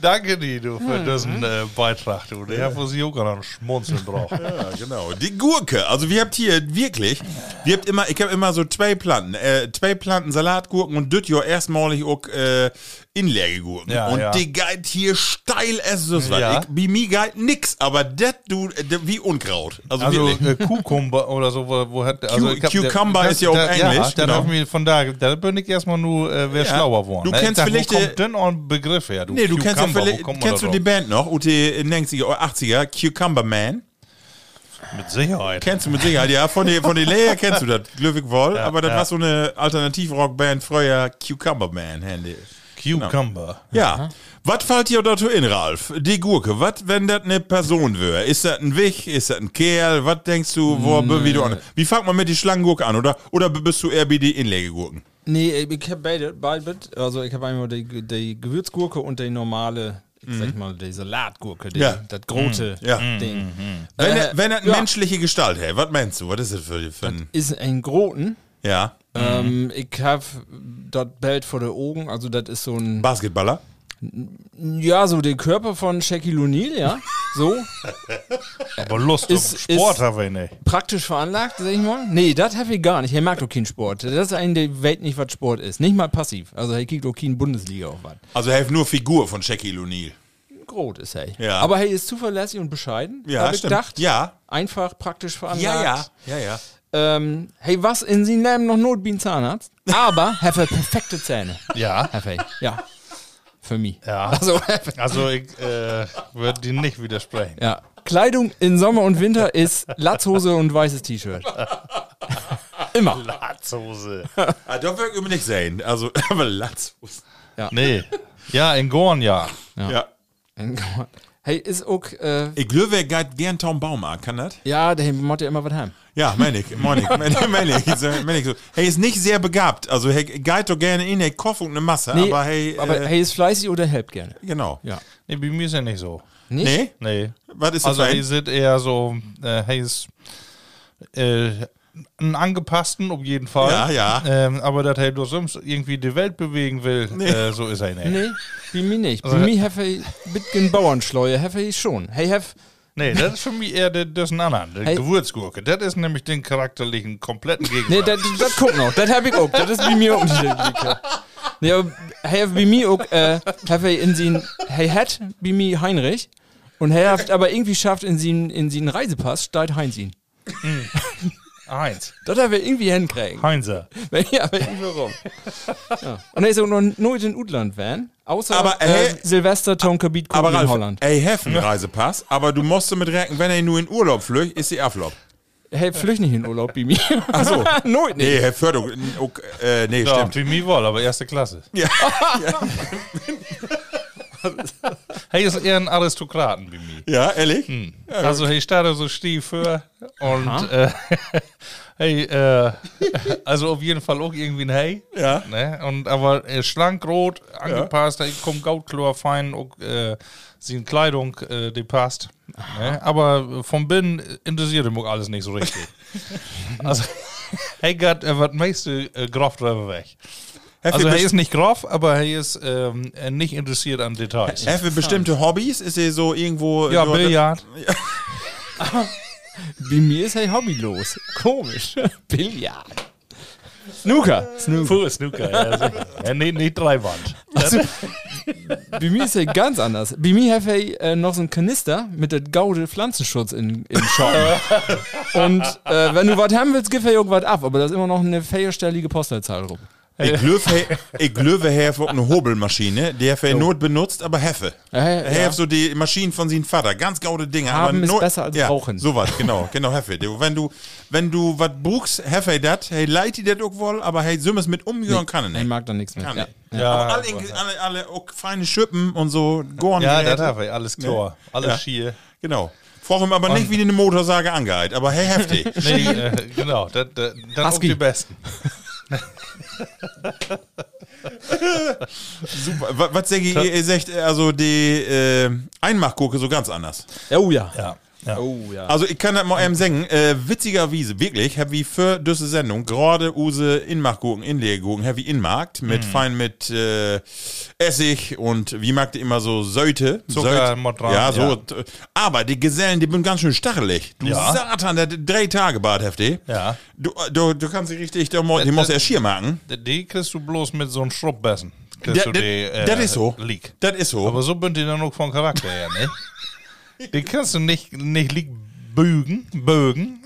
[SPEAKER 3] Danke dir, du, für diesen äh, Beitrag, du. Der wo sie auch noch schmunzeln braucht.
[SPEAKER 2] Ja, genau. Die Gurke. Also wir habt hier wirklich, wir habt immer, ich hab immer so zwei Planten, äh, zwei Planten Salatgurken und düt jo erstmalig auch äh, Inlegegurken.
[SPEAKER 3] Ja,
[SPEAKER 2] und
[SPEAKER 3] ja.
[SPEAKER 2] die geht hier steil es was.
[SPEAKER 3] Ja.
[SPEAKER 2] Ich, bei mir geht nix, aber das du, äh, das wie Unkraut. Also,
[SPEAKER 3] Also
[SPEAKER 2] wirklich.
[SPEAKER 3] äh, Cucumber oder so, wo, wo hat also
[SPEAKER 2] Cu- Cucumber ist ja auch
[SPEAKER 3] da,
[SPEAKER 2] Englisch,
[SPEAKER 3] Ja,
[SPEAKER 2] genau.
[SPEAKER 3] hab ich von da, da bin ich erstmal nur äh, wer
[SPEAKER 2] Ja.
[SPEAKER 3] schlauer geworden.
[SPEAKER 2] Du
[SPEAKER 3] Äh,
[SPEAKER 2] kennst
[SPEAKER 3] da,
[SPEAKER 2] vielleicht,
[SPEAKER 3] Wo kommt denn auch ein Begriff her? Du
[SPEAKER 2] Nee, du kennst ja
[SPEAKER 3] Cucumber,
[SPEAKER 2] vielleicht, kennst du die? Band noch, UT 90er oder 80er, Cucumber Man?
[SPEAKER 3] Mit Sicherheit.
[SPEAKER 2] Kennst du mit Sicherheit, ja, von den von Lea kennst du das, Glückwig Woll, aber das
[SPEAKER 3] ja.
[SPEAKER 2] war so eine Alternativrockband früher, Cucumber Man, Handy.
[SPEAKER 3] Cucumber.
[SPEAKER 2] Ja. Was fällt dir dazu in, Ralf? Die Gurke, was, wenn das eine Person wäre? Ist das ein Wich? Ist das ein Kerl? Was denkst du, wo, wie du an? Wie fängt man mit die Schlangengurke an, oder? Oder bist du eher wie die Inlegegurken?
[SPEAKER 4] Nee, ich hab beide, beide. Also ich habe einmal die, die Gewürzgurke und die normale, ich sag mal, die Salatgurke, die,
[SPEAKER 2] Ja.
[SPEAKER 4] das große
[SPEAKER 2] Ja.
[SPEAKER 4] Ding.
[SPEAKER 2] Wenn,
[SPEAKER 4] Äh,
[SPEAKER 2] er- wenn eine
[SPEAKER 4] ja.
[SPEAKER 2] menschliche Gestalt hat, was meinst du? Was ist das für, für ein,
[SPEAKER 4] Ist ein Groten.
[SPEAKER 2] ja,
[SPEAKER 4] Ähm, ich hab das Bild vor der Augen, also das ist so ein,
[SPEAKER 2] Basketballer?
[SPEAKER 4] Ja, so der Körper von Shaquille O'Neal, ja, so,
[SPEAKER 3] Aber Lust
[SPEAKER 4] Ist-
[SPEAKER 3] auf Sport habe ich nicht.
[SPEAKER 4] praktisch veranlagt, sag ich mal. Nee, das habe ich gar nicht. Er mag doch keinen Sport. Das ist ein, der weiß nicht, was Sport ist. Nicht mal passiv. Also er kriegt auch keine Bundesliga auf was.
[SPEAKER 2] Also er hat nur Figur von Shaquille O'Neal.
[SPEAKER 4] Groß ist er.
[SPEAKER 2] Ja.
[SPEAKER 4] Aber er ist zuverlässig und bescheiden.
[SPEAKER 2] Ja,
[SPEAKER 4] hab ich
[SPEAKER 2] stimmt.
[SPEAKER 4] gedacht.
[SPEAKER 2] Ja.
[SPEAKER 4] Einfach praktisch veranlagt.
[SPEAKER 2] Ja, ja, ja, ja.
[SPEAKER 4] Ähm, hey, was in seinem Leben noch Not wie ein Zahnarzt? Aber hat er perfekte Zähne.
[SPEAKER 3] Ja.
[SPEAKER 4] Er. Ja. Für mich.
[SPEAKER 3] Ja.
[SPEAKER 4] Also,
[SPEAKER 3] Also ich äh, würde dir nicht widersprechen.
[SPEAKER 4] ja. Kleidung in Sommer und Winter ist Latzhose und weißes T-Shirt. Immer.
[SPEAKER 3] Latzhose.
[SPEAKER 2] Ah, da würde ich mir nicht sehen. Also, aber Latz.
[SPEAKER 3] Nee. Ja, in Gorn ja.
[SPEAKER 2] Ja.
[SPEAKER 4] Hey, ist auch, äh,
[SPEAKER 2] Ich glaube, er geht gern Tom Baumarkt, kann das?
[SPEAKER 4] ja, der macht ja immer was heim.
[SPEAKER 2] Ja, meine ich, meine ich, meine ich, meine ich, so- meine ich so. Hey, ist nicht sehr begabt. Also, er geht doch gerne in, kocht und eine Masse,
[SPEAKER 4] Nee,
[SPEAKER 2] aber hey,
[SPEAKER 4] aber
[SPEAKER 2] äh,
[SPEAKER 4] hey ist fleißig oder helpt gerne.
[SPEAKER 2] genau.
[SPEAKER 4] Ja.
[SPEAKER 3] Nee, bei mir ist er nicht so.
[SPEAKER 4] Nicht?
[SPEAKER 2] Nee?
[SPEAKER 3] Nee.
[SPEAKER 2] Was ist das
[SPEAKER 3] Also
[SPEAKER 2] für
[SPEAKER 3] er
[SPEAKER 2] ein?
[SPEAKER 3] sind eher so, äh, er ist äh, einen angepassten auf jeden Fall.
[SPEAKER 2] Ja, ja.
[SPEAKER 3] Ähm, aber dass er durch sonst irgendwie die Welt bewegen will, äh, so ist er nicht.
[SPEAKER 4] Nee, bei mir nicht. Bei
[SPEAKER 3] Also-
[SPEAKER 4] mir habe ich bisschen Bauernschleue, habe ich schon. Hey, have,
[SPEAKER 3] Nee, das ist für mich eher der, das ist ein anderer, der
[SPEAKER 4] Hey.
[SPEAKER 3] Gewürzgurke. Das ist nämlich den charakterlichen, kompletten
[SPEAKER 4] nee,
[SPEAKER 3] Gegensatz.
[SPEAKER 4] das, das guck noch, das habe ich auch. Das ist bei mir auch nicht der. Nee, aber hey, bei mir auch, äh, habe in sie, hey, hat bei mir Heinrich und er hat aber irgendwie schafft in sie in sie Reisepass, steht Heinz ihn.
[SPEAKER 3] Eins.
[SPEAKER 4] Das haben wir irgendwie hinkriegen.
[SPEAKER 3] Heinze.
[SPEAKER 4] ja, aber irgendwie rum. ja. Und er ist auch noch nooit in Utland van. Außer
[SPEAKER 2] Aber,
[SPEAKER 4] äh,
[SPEAKER 2] äh,
[SPEAKER 4] Silvester Tonkabiet
[SPEAKER 2] Aber
[SPEAKER 4] in Holland.
[SPEAKER 2] ey, heffen Reisepass, aber du musst mit recken, wenn er nur in Urlaub flücht, ist die Aflop.
[SPEAKER 4] Hey, flücht nicht in Urlaub, Bimi. Ach
[SPEAKER 2] so.
[SPEAKER 4] nooit nicht.
[SPEAKER 2] Nee, Herr Förderung, äh, nee,
[SPEAKER 3] Ja,
[SPEAKER 2] stimmt.
[SPEAKER 3] wie mir wohl, aber erste Klasse.
[SPEAKER 2] Ja.
[SPEAKER 3] Hey ist eher ein Aristokraten wie mir.
[SPEAKER 2] ja, ehrlich?
[SPEAKER 3] Also hey steht da so stief für und äh, hey, äh, also auf jeden Fall auch irgendwie ein Hey.
[SPEAKER 2] Ja.
[SPEAKER 3] Ne? Und aber äh, schlank, rot, angepasst, hey, kommt Gautklar fein, auch äh, seine Kleidung, äh, die passt. Ne? Aber vom Binnen interessiert ihm auch alles nicht so richtig. also, hey Gott, er wird meiste äh, grof drüber weg. Also er ist nicht grof, aber er ist ähm, äh, nicht interessiert an Details.
[SPEAKER 2] Er für bestimmte Hobbys ist er so irgendwo.
[SPEAKER 3] Ja, Billard.
[SPEAKER 4] Bimi ist hey hobbylos. Komisch. Billard. Snooker. Snooker.
[SPEAKER 3] Pure Snooker, ja, ja, nicht, nicht Dreiwand.
[SPEAKER 4] Bimi ist hey ganz anders. Bimi hat hey äh, noch so einen Kanister mit der Gaude Pflanzenschutz in, in Shop. Und äh, wenn du was haben willst, gib hey irgendwas ab. Aber da ist immer noch eine feierstellige Postleitzahl rum.
[SPEAKER 2] Ich glaube, ich glaube, er hat eine Hobelmaschine, die er für Not benutzt, aber Heffe.
[SPEAKER 4] Ja, ja,
[SPEAKER 2] Er
[SPEAKER 4] ja.
[SPEAKER 2] hat so die Maschinen von seinem Vater, ganz gaude Dinge.
[SPEAKER 4] Haben
[SPEAKER 2] aber
[SPEAKER 4] ist
[SPEAKER 2] Not-
[SPEAKER 4] besser als
[SPEAKER 2] ja,
[SPEAKER 4] brauchen.
[SPEAKER 2] Sowas, genau, genau, Heffe. Wenn du, wenn du was buchst, Heffe das, hey, leid die das auch wohl, aber hey, so mit umgehen kann er
[SPEAKER 4] Ich
[SPEAKER 2] nicht.
[SPEAKER 4] mag da nichts mehr.
[SPEAKER 2] Kann
[SPEAKER 4] Ja.
[SPEAKER 2] nicht.
[SPEAKER 3] Ja,
[SPEAKER 2] aber alle, alle, alle auch feine Schippen und so, Gorn.
[SPEAKER 3] Ja, das habe ich, alles klar. Alles
[SPEAKER 2] Ja.
[SPEAKER 3] schier.
[SPEAKER 2] Genau. Frag ihm aber nicht, wie die eine Motorsage angeht, aber hey, heftig.
[SPEAKER 3] Nee, äh, genau, das, das, das auch
[SPEAKER 4] Husky.
[SPEAKER 3] die Besten.
[SPEAKER 2] Super. Was, was sag ich, ihr, ihr sagt, also die äh, Einmachgurke so ganz anders.
[SPEAKER 4] Oh ja.
[SPEAKER 3] Ja. Ja.
[SPEAKER 4] Oh ja.
[SPEAKER 2] Also ich kann das mal eben sagen, äh, witzigerweise, wirklich, hab wie für diese Sendung gerade use Inmachgurken, Inlegurken, hab wie Inmarkt, mit
[SPEAKER 3] Mhm.
[SPEAKER 2] fein mit äh, Essig und wie mag die immer so Säute.
[SPEAKER 3] Zucker,
[SPEAKER 2] Ja, so.
[SPEAKER 3] ja.
[SPEAKER 2] Aber die Gesellen, die sind ganz schön stachelig. Du
[SPEAKER 3] Ja.
[SPEAKER 2] Satan, der drei Tage Bad heftig.
[SPEAKER 3] Ja.
[SPEAKER 2] Du, du, du kannst dich richtig, du, die
[SPEAKER 3] Das-
[SPEAKER 2] musst erst schier machen.
[SPEAKER 3] Die kriegst du bloß mit so einem Schrubbbessen. Kriegst
[SPEAKER 2] Das
[SPEAKER 3] du äh,
[SPEAKER 2] das ist so.
[SPEAKER 3] Leak.
[SPEAKER 2] Das ist so.
[SPEAKER 3] Aber so bin die dann auch vom Charakter her, ne? Die kannst du nicht, nicht Leak bügen, bögen.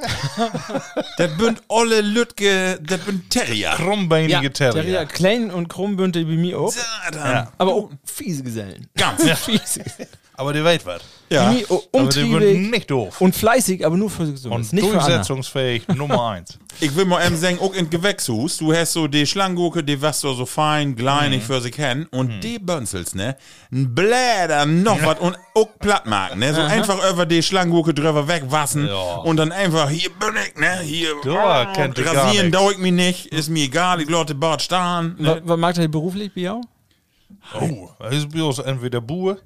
[SPEAKER 2] das bünd alle Lütge, das bünd Terrier.
[SPEAKER 3] Krummbeinige Terrier.
[SPEAKER 4] Terrier, klein und krumm bündel bei mir auch.
[SPEAKER 2] Satan.
[SPEAKER 4] Aber auch fiese Gesellen.
[SPEAKER 2] Ganz.
[SPEAKER 4] Fiese.
[SPEAKER 3] Aber die weiß was.
[SPEAKER 2] Ja.
[SPEAKER 4] Oh,
[SPEAKER 3] die
[SPEAKER 4] umtriebig
[SPEAKER 3] würden nicht doof.
[SPEAKER 4] und fleißig, aber nur für sich
[SPEAKER 3] Und
[SPEAKER 4] nicht
[SPEAKER 3] durchsetzungsfähig Nummer eins.
[SPEAKER 2] Ich will mal eben sagen, auch in Gewächshus, du hast so die Schlangurke, die was so, so fein, kleinig für sich kennen, und die Bönzels, ne, ein Bläder, noch was, und auch platt machen, ne, so einfach über die Schlangurke drüber wegwassen,
[SPEAKER 3] Ja.
[SPEAKER 2] und dann einfach, hier bin ich, ne, hier,
[SPEAKER 3] Da kennt ihr gar
[SPEAKER 2] rasieren dauert mich nicht, ist mir egal, ich lasse Bart
[SPEAKER 4] Was,
[SPEAKER 2] ne.
[SPEAKER 4] was mag der beruflich, Biau?
[SPEAKER 3] Oh, das ist bloß entweder Buhe.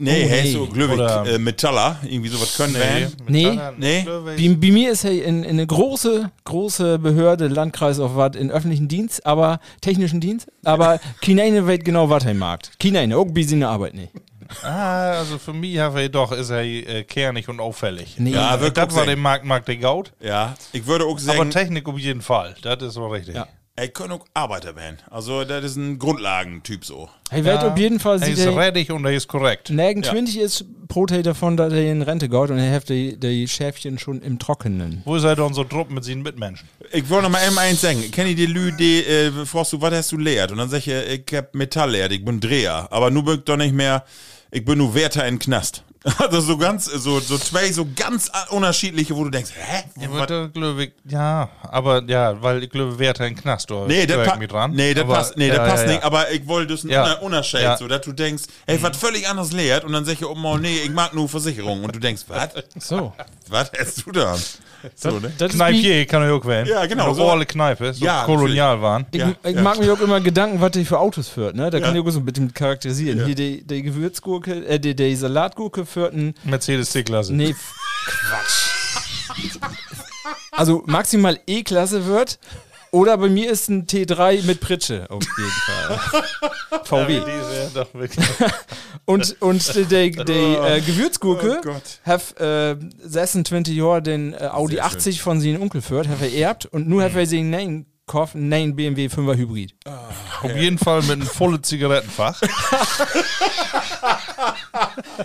[SPEAKER 2] Nee,
[SPEAKER 4] Oh,
[SPEAKER 2] hey,
[SPEAKER 4] nee.
[SPEAKER 2] so, glücklich,
[SPEAKER 3] Oder-
[SPEAKER 2] äh, Metaller, irgendwie sowas können wir.
[SPEAKER 4] Nee.
[SPEAKER 2] Nee.
[SPEAKER 4] Bei, bei mir ist er in, in eine große, große Behörde, Landkreis auf was, in öffentlichen Dienst, aber technischen Dienst, aber Kineine weiß genau, was er mag. Kineine, auch bei seiner Arbeit nicht.
[SPEAKER 3] Ah, also für mich habe ich doch, ist er äh, kernig und auffällig.
[SPEAKER 4] Nee.
[SPEAKER 2] Ja,
[SPEAKER 3] das
[SPEAKER 2] wirklich.
[SPEAKER 3] war der Markt, Markt der Gaut.
[SPEAKER 2] Ja, ich würde auch
[SPEAKER 3] Aber
[SPEAKER 2] sagen,
[SPEAKER 3] Technik auf jeden Fall. Das ist so richtig.
[SPEAKER 4] Ja.
[SPEAKER 2] Er kann auch Arbeiter werden, also, das ist ein Grundlagentyp so.
[SPEAKER 4] Er wird auf jeden Fall
[SPEAKER 3] Er ist reddig und er ist korrekt.
[SPEAKER 4] Nirgend 20 ist Protein davon, dass er in Rente geht und er hat die, die Schäfchen schon im Trockenen.
[SPEAKER 3] Wo ist er dann so drupp mit seinen Mitmenschen?
[SPEAKER 2] Ich wollte noch mal eben eins sagen. Kenn ich die Lü, die, äh, fragst du, was hast du lehrt? Und dann sag ich, äh, ich hab Metall lehrt, ich bin Dreher. Aber nu bin ich doch nicht mehr, ich bin nur Wärter in Knast. Also so ganz, so, so zwei, so ganz unterschiedliche, wo du denkst, hä?
[SPEAKER 3] Ja, ich, ja, aber ja, weil ich glaube, hat einen Knast, oder?
[SPEAKER 2] Nee, das
[SPEAKER 3] Hör ich
[SPEAKER 2] pa
[SPEAKER 3] mich dran.
[SPEAKER 2] nee, das passt, nee,
[SPEAKER 3] ja,
[SPEAKER 2] das passt
[SPEAKER 3] ja,
[SPEAKER 2] nicht, aber ich wollte das
[SPEAKER 3] Ja.
[SPEAKER 2] Ja. so, dass du denkst, hey, was völlig anderes lehrt und dann sag ich, oh nee, ich mag nur Versicherung und du denkst, was?
[SPEAKER 4] So.
[SPEAKER 2] Was hast du da? So, ne?
[SPEAKER 4] Das ist wie,
[SPEAKER 3] Kneipier kann ich auch wählen.
[SPEAKER 2] Ja, genau,
[SPEAKER 3] Eine
[SPEAKER 2] so-
[SPEAKER 3] Orle Kneipe, so
[SPEAKER 2] Ja,
[SPEAKER 3] kolonial waren.
[SPEAKER 4] ich,
[SPEAKER 2] Ja,
[SPEAKER 4] ich
[SPEAKER 2] ja.
[SPEAKER 4] mag mir auch immer Gedanken, was der für Autos führt, ne? Da kann ich auch so ein bisschen charakterisieren. Hier die, die Gewürzgurke, äh, die, die Salatgurke führt ein,
[SPEAKER 3] Mercedes C-Klasse.
[SPEAKER 4] nee, Quatsch. Also maximal E-Klasse wird, oder bei mir ist ein T3 mit Pritsche, auf jeden Fall. VW. Und, und die, die, die äh, Gewürzgurke
[SPEAKER 2] Oh
[SPEAKER 4] hat äh, 26 Jahre den äh, Audi
[SPEAKER 2] Sehr schön.
[SPEAKER 4] 80 von seinem Onkel führt, hat vererbt und nur hat er sich einen gekauft, einen neuen BMW 5er Hybrid.
[SPEAKER 3] Auf jeden Fall mit einem vollen Zigarettenfach.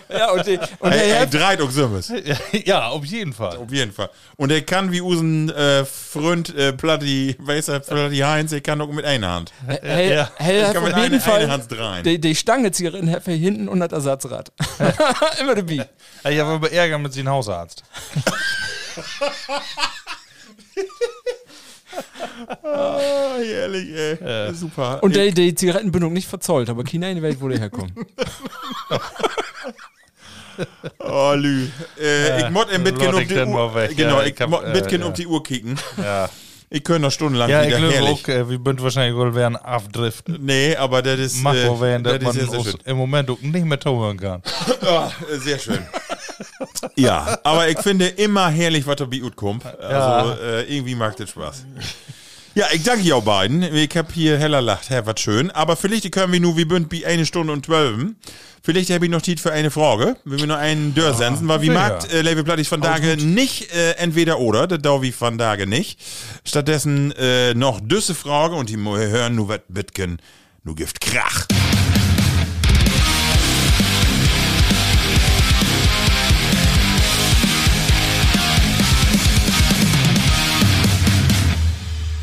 [SPEAKER 4] Ja, und, die, und
[SPEAKER 2] Hey,
[SPEAKER 4] der
[SPEAKER 2] hey, auch Sümmes.
[SPEAKER 3] ja, auf jeden Fall.
[SPEAKER 2] Auf jeden Fall. Und er kann wie usen äh, Freund äh, Platti, weiß er, Platti Heinz, er kann auch mit einer Hand.
[SPEAKER 4] Hey,
[SPEAKER 3] Ja.
[SPEAKER 4] hey,
[SPEAKER 2] Ich kann mit einer, einer Hand drehen.
[SPEAKER 4] die, die Stange Zigaretten hat er hinten und das Ersatzrad. Immer dabei.
[SPEAKER 3] Ich habe aber Ärger mit seinem Hausarzt.
[SPEAKER 2] Ah, herrlich, ey. Super.
[SPEAKER 4] Und der die Zigarettenbindung nicht verzollt, aber keiner in die Welt, wo der herkommt.
[SPEAKER 2] oh, Lü. Äh, ich mod ein bisschen um
[SPEAKER 3] ich
[SPEAKER 2] die Uhr.
[SPEAKER 3] weg.
[SPEAKER 2] Genau,
[SPEAKER 3] Ja,
[SPEAKER 2] ich,
[SPEAKER 3] ich hab, äh, ja.
[SPEAKER 2] um die Uhr kicken.
[SPEAKER 3] Ja,
[SPEAKER 2] Ich könnte noch stundenlang
[SPEAKER 3] ja ich
[SPEAKER 2] wieder
[SPEAKER 3] glaube
[SPEAKER 2] herrlich.
[SPEAKER 3] auch, äh, wir sind wahrscheinlich wohl werden abdriften.
[SPEAKER 2] Nee, aber das ist.
[SPEAKER 3] Mach
[SPEAKER 2] äh,
[SPEAKER 3] werden,
[SPEAKER 2] das
[SPEAKER 3] dass man
[SPEAKER 2] ist sehr,
[SPEAKER 3] im Moment nicht mehr zuhören kann.
[SPEAKER 2] Ah, äh, sehr schön. ja, aber ich finde immer herrlich, was da bei kommt. Also äh, irgendwie macht das Spaß. Ja, ich danke euch beiden. Ich hab hier heller lacht, Herr, was schön. Aber vielleicht können wir nur, wie bünd, bei eine Stunde und zwölf. Vielleicht habe ich noch Zeit für eine Frage. Wenn wir noch einen Dörr senden, weil wie mag äh, Level Plattig von Tage nicht äh, entweder oder, das dau wie von Tage nicht. Stattdessen äh, noch düsse Frage und die hören nur wat bitken, nur Gift Krach.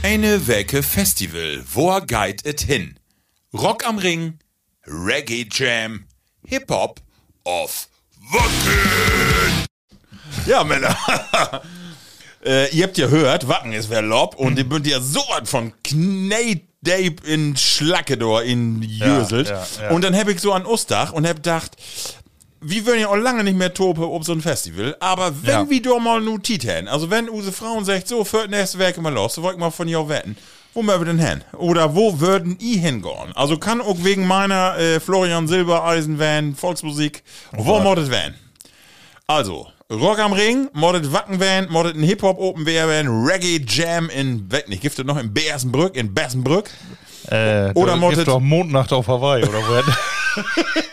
[SPEAKER 2] Eine Wecke Festival, wo geht et hin? Rock am Ring, Reggae Jam, Hip-Hop of Wacken! Ja, Männer. äh, ihr habt ja gehört, Wacken ist wer Lob und die bünd ja so was von Knate Dape in Schlackedor in Jöselt.
[SPEAKER 3] ja, ja.
[SPEAKER 2] Und dann hab ich so an Ostach und hab gedacht, wir würden ja auch lange nicht mehr tope ob so ein Festival, aber wenn
[SPEAKER 3] Ja.
[SPEAKER 2] wir doch mal nur Titan, also wenn unsere Frauen sagt, so, für das nächste Werk mal los, so wollt ich mal von dir wetten. Wo mögen wir denn hin? Oder wo würden i hingehen? Also kann auch wegen meiner äh, Florian Silbereisen Van, Volksmusik, wo moddet Van? Also, Rock am Ring, moddet Wacken Van, moddet ein Hip-Hop Open Air Van, Reggae Jam in, weg nicht, gibt es noch in Bersenbrück, in Bessenbrück.
[SPEAKER 3] Äh,
[SPEAKER 2] Oder
[SPEAKER 3] gibt's doch Mondnacht auf Hawaii, oder wo?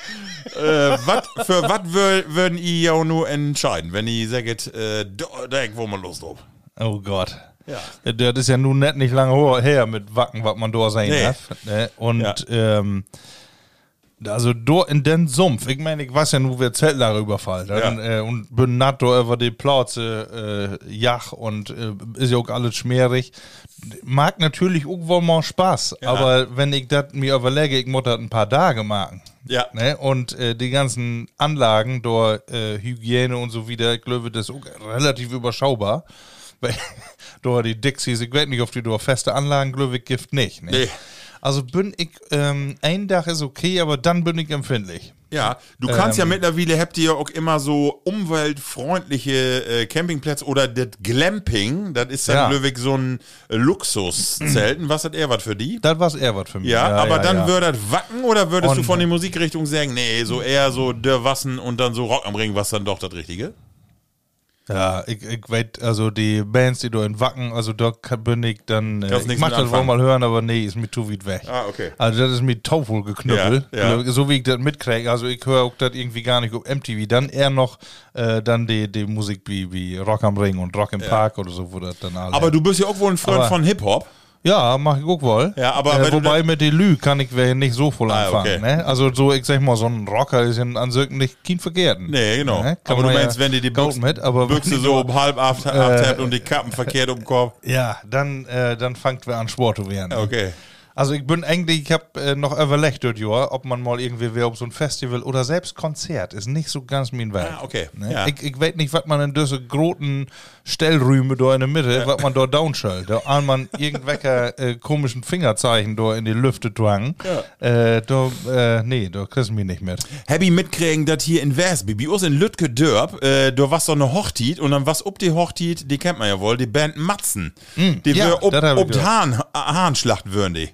[SPEAKER 2] äh, wat, für was wür, würden ihr ja auch nur entscheiden, wenn ihr sagt, äh, da, da wo man Lust drauf?
[SPEAKER 3] oh Gott. Ja. Das ist ja nun net nicht lange her mit Wacken, was man da sehen
[SPEAKER 2] Nee.
[SPEAKER 3] darf. Ne? Und
[SPEAKER 2] Ja.
[SPEAKER 3] ähm, also da in den Sumpf, ich meine, ich weiß ja nur, wer Zeltlager überfallen dann,
[SPEAKER 2] Ja.
[SPEAKER 3] äh, und bin natt da über die Plauze äh, Jach und äh, ist ja auch alles schmierig. Mag natürlich irgendwo mal Spaß, aber wenn ich das mir überlege, ich muss das ein paar Tage machen.
[SPEAKER 2] Ja.
[SPEAKER 3] Ne? Und äh, die ganzen Anlagen, dort äh, Hygiene und so wieder, ich glaube, das ist auch relativ überschaubar. Weil dort die Dixies, ich weiß nicht, ob die dort feste Anlagen, glaube ich, gibt nicht. Ne?
[SPEAKER 2] Nee.
[SPEAKER 3] Also bin ich, ähm, ein Dach ist okay, aber dann bin ich empfindlich.
[SPEAKER 2] Ja, du kannst ja
[SPEAKER 3] Ähm.
[SPEAKER 2] mittlerweile, habt ihr ja auch immer so umweltfreundliche äh, Campingplätze oder das Glamping, das ist dann
[SPEAKER 3] Ja.
[SPEAKER 2] Löwig so ein äh, Luxuszelten. Was hat er was für die?
[SPEAKER 3] Das war's eher was für mich.
[SPEAKER 2] Ja, aber dann
[SPEAKER 3] ja.
[SPEAKER 2] würde das wacken oder würdest du
[SPEAKER 3] Und-
[SPEAKER 2] von der Musikrichtung sagen, nee, so eher so der Wassen und dann so Rock am Ring, was dann doch das Richtige?
[SPEAKER 3] Ja, ich, ich weiß, also die Bands, die da in Wacken, also bin ich dann, äh, ich mach
[SPEAKER 2] mit
[SPEAKER 3] das wohl mal hören, aber nee, ist mir zu weit weg.
[SPEAKER 2] Ah, okay.
[SPEAKER 3] Also das ist mir taufel geknüppelt,
[SPEAKER 2] Ja, ja.
[SPEAKER 3] so wie ich das mitkriege. Also ich höre auch das irgendwie gar nicht auf MTV. Dann eher noch äh, dann die, die Musik wie, wie Rock am Ring und Rock im Park oder so, wo das dann alle.
[SPEAKER 2] Aber du bist ja auch wohl ein Freund
[SPEAKER 3] Aber-
[SPEAKER 2] von Hip-Hop.
[SPEAKER 3] Ja, mach ich auch wohl.
[SPEAKER 2] Ja, aber
[SPEAKER 3] äh, wobei mit den Lü kann ich nicht so voll
[SPEAKER 2] Ah,
[SPEAKER 3] anfangen.
[SPEAKER 2] okay.
[SPEAKER 3] Ne? Also so, ich sag mal, so ein Rocker ist ja an sich nicht kein Verkehrten.
[SPEAKER 2] Nee, genau.
[SPEAKER 3] Ne?
[SPEAKER 2] Aber du meinst,
[SPEAKER 3] ja
[SPEAKER 2] wenn die die Büchse,
[SPEAKER 3] mit, aber
[SPEAKER 2] Büchse so um halb acht, habt und die Kappen verkehrt um den Kopf.
[SPEAKER 3] Ja, dann, äh, dann fangt wir an Sport zu werden.
[SPEAKER 2] Okay.
[SPEAKER 3] Also ich bin eigentlich, ich habe äh, noch überlegt Jahr, ob man mal irgendwie wäre auf so ein Festival oder selbst Konzert, ist nicht so ganz mein Werk.
[SPEAKER 2] Ah, okay.
[SPEAKER 3] Ne?
[SPEAKER 2] Ja.
[SPEAKER 3] Ich, ich weiß nicht, was man in diese großen Stellrüme da in der Mitte, was man da downschallt. Da an man irgendwelche äh, komischen Fingerzeichen da in die Lüfte twang. Äh, da, äh, nee, da kriegst du mich nicht mit.
[SPEAKER 2] Happy mitkriegen, dass hier in Westby, bei uns in Lütke Dörp, äh, da war so eine Hochtit und dann was ob die Hochtit, die kennt man ja wohl, die Band Matzen. die
[SPEAKER 3] ja,
[SPEAKER 2] wir ob, ob
[SPEAKER 3] gehört.
[SPEAKER 2] Hahn, Hahnschlacht würden die.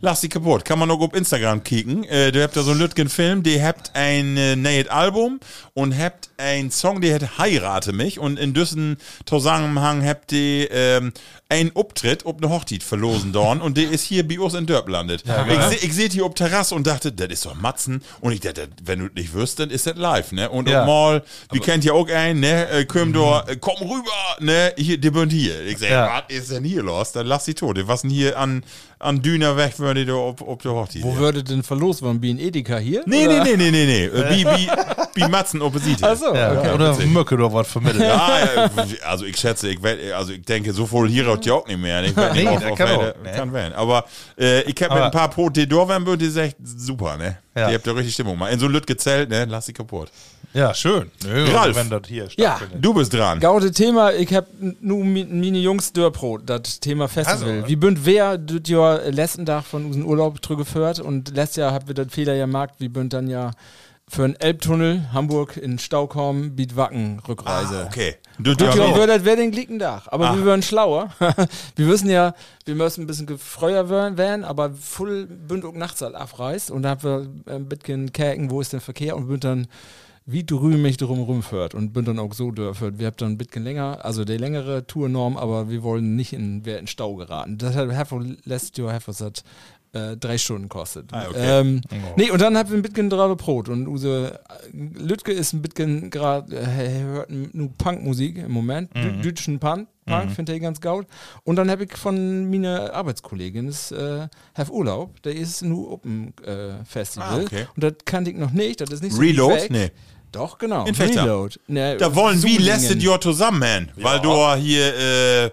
[SPEAKER 2] Lass die kaputt. Kann man auch auf Instagram kicken. Äh, du habt da so einen Lütgen-Film, die habt ein äh, neues Album und habt ein Song, die hat Heirate mich und in diesem Zusammenhang habt die ähm, ein Auftritt ob eine Hochtit verlosen dorn und der ist hier bei uns in Dörp landet. ich seh- ich sehe die ob Terrasse und dachte, das ist doch Matzen und ich dachte, wenn du nicht wirst, dann ist das live, ne? Und
[SPEAKER 3] Ja.
[SPEAKER 2] mal, wir kennt ja auch einen, ne? Äh, komm da, äh, komm rüber, ne? Hier, die bünd hier. Ich sag,
[SPEAKER 3] Ja.
[SPEAKER 2] was ist denn hier los? Dann lass die tot. Was denn hier an, an Düner weg würde da ob, ob der Hochzeit.
[SPEAKER 4] Wo würde denn verlost werden? Wie in Edeka hier?
[SPEAKER 2] Nee, nee,
[SPEAKER 4] Oder?
[SPEAKER 2] nee, nee, nee, nee. Äh, Wie, Matzen Opposite.
[SPEAKER 4] Achso,
[SPEAKER 3] Ja,
[SPEAKER 4] okay.
[SPEAKER 3] Oder Mücke oder was vermittelt.
[SPEAKER 2] Ja, ja, also ich schätze, ich also ich denke, so voll hier hat ja auch nicht mehr. Ich werd nicht
[SPEAKER 3] Nee,
[SPEAKER 2] auf,
[SPEAKER 3] kann
[SPEAKER 2] welche-
[SPEAKER 3] auch, ne?
[SPEAKER 2] kann werden. Aber äh, ich habe mit ein paar da werden, die ist echt super, ne?
[SPEAKER 3] Ja.
[SPEAKER 2] Die habt ja richtig Stimmung. Mal in so ein Lütge Zelt, ne? Lass sie kaputt.
[SPEAKER 3] Ja, schön. Nö,
[SPEAKER 2] Ralf.
[SPEAKER 3] Wenn das hier
[SPEAKER 4] Ja.
[SPEAKER 2] Du bist dran.
[SPEAKER 4] Gaude Thema, ich hab nu mi- meine Jungs Dörrbrot, das Thema Festival.
[SPEAKER 3] Also.
[SPEAKER 4] Wie bünd wer das Jahr letzten Tag von unseren Urlaub zurückgeführt und letztes Jahr habt wir das Fehler gemacht, wie bünd dann ja für einen Elbtunnel Hamburg in Staukorn Bietwacken Rückreise.
[SPEAKER 2] Ah, okay. Du,
[SPEAKER 4] Das
[SPEAKER 2] du,
[SPEAKER 4] Jahr wird das werden liegen Dach, aber
[SPEAKER 2] Ah.
[SPEAKER 4] wir werden schlauer. wir wissen ja, wir müssen ein bisschen gefreuer werden- aber voll bünd auch nachts halt abreißt und da haben wir ein bisschen käken, wo ist der Verkehr und bünd dann wie drüben mich drum rumfährt und bin dann auch so dürfen. Wir haben dann ein bisschen länger, also die längere Tournorm, aber wir wollen nicht in, wer in Stau geraten. Das Herford letztes Jahr Herford hat äh, drei Stunden kostet.
[SPEAKER 2] Ah, okay.
[SPEAKER 4] ähm, Nee, und dann haben wir ein bisschen drauf Brot und unsere Lütke ist ein bisschen gerade, äh, hört nur Punkmusik im Moment, mhm. deutschen Punk, Punk finde ich ganz gut. Und dann habe ich von meiner Arbeitskollegin, das äh, Herr Urlaub, der ist nur Open äh, Festival.
[SPEAKER 2] Ah, okay.
[SPEAKER 4] Und das kannte ich noch nicht, das ist nicht so
[SPEAKER 2] Reload?
[SPEAKER 4] weg.
[SPEAKER 2] Nee.
[SPEAKER 4] Doch, genau.
[SPEAKER 2] In.
[SPEAKER 4] Reload. Ne,
[SPEAKER 2] Da wollen
[SPEAKER 4] Sulingen.
[SPEAKER 2] lässt ihr zusammen, weil du hier, äh, äh,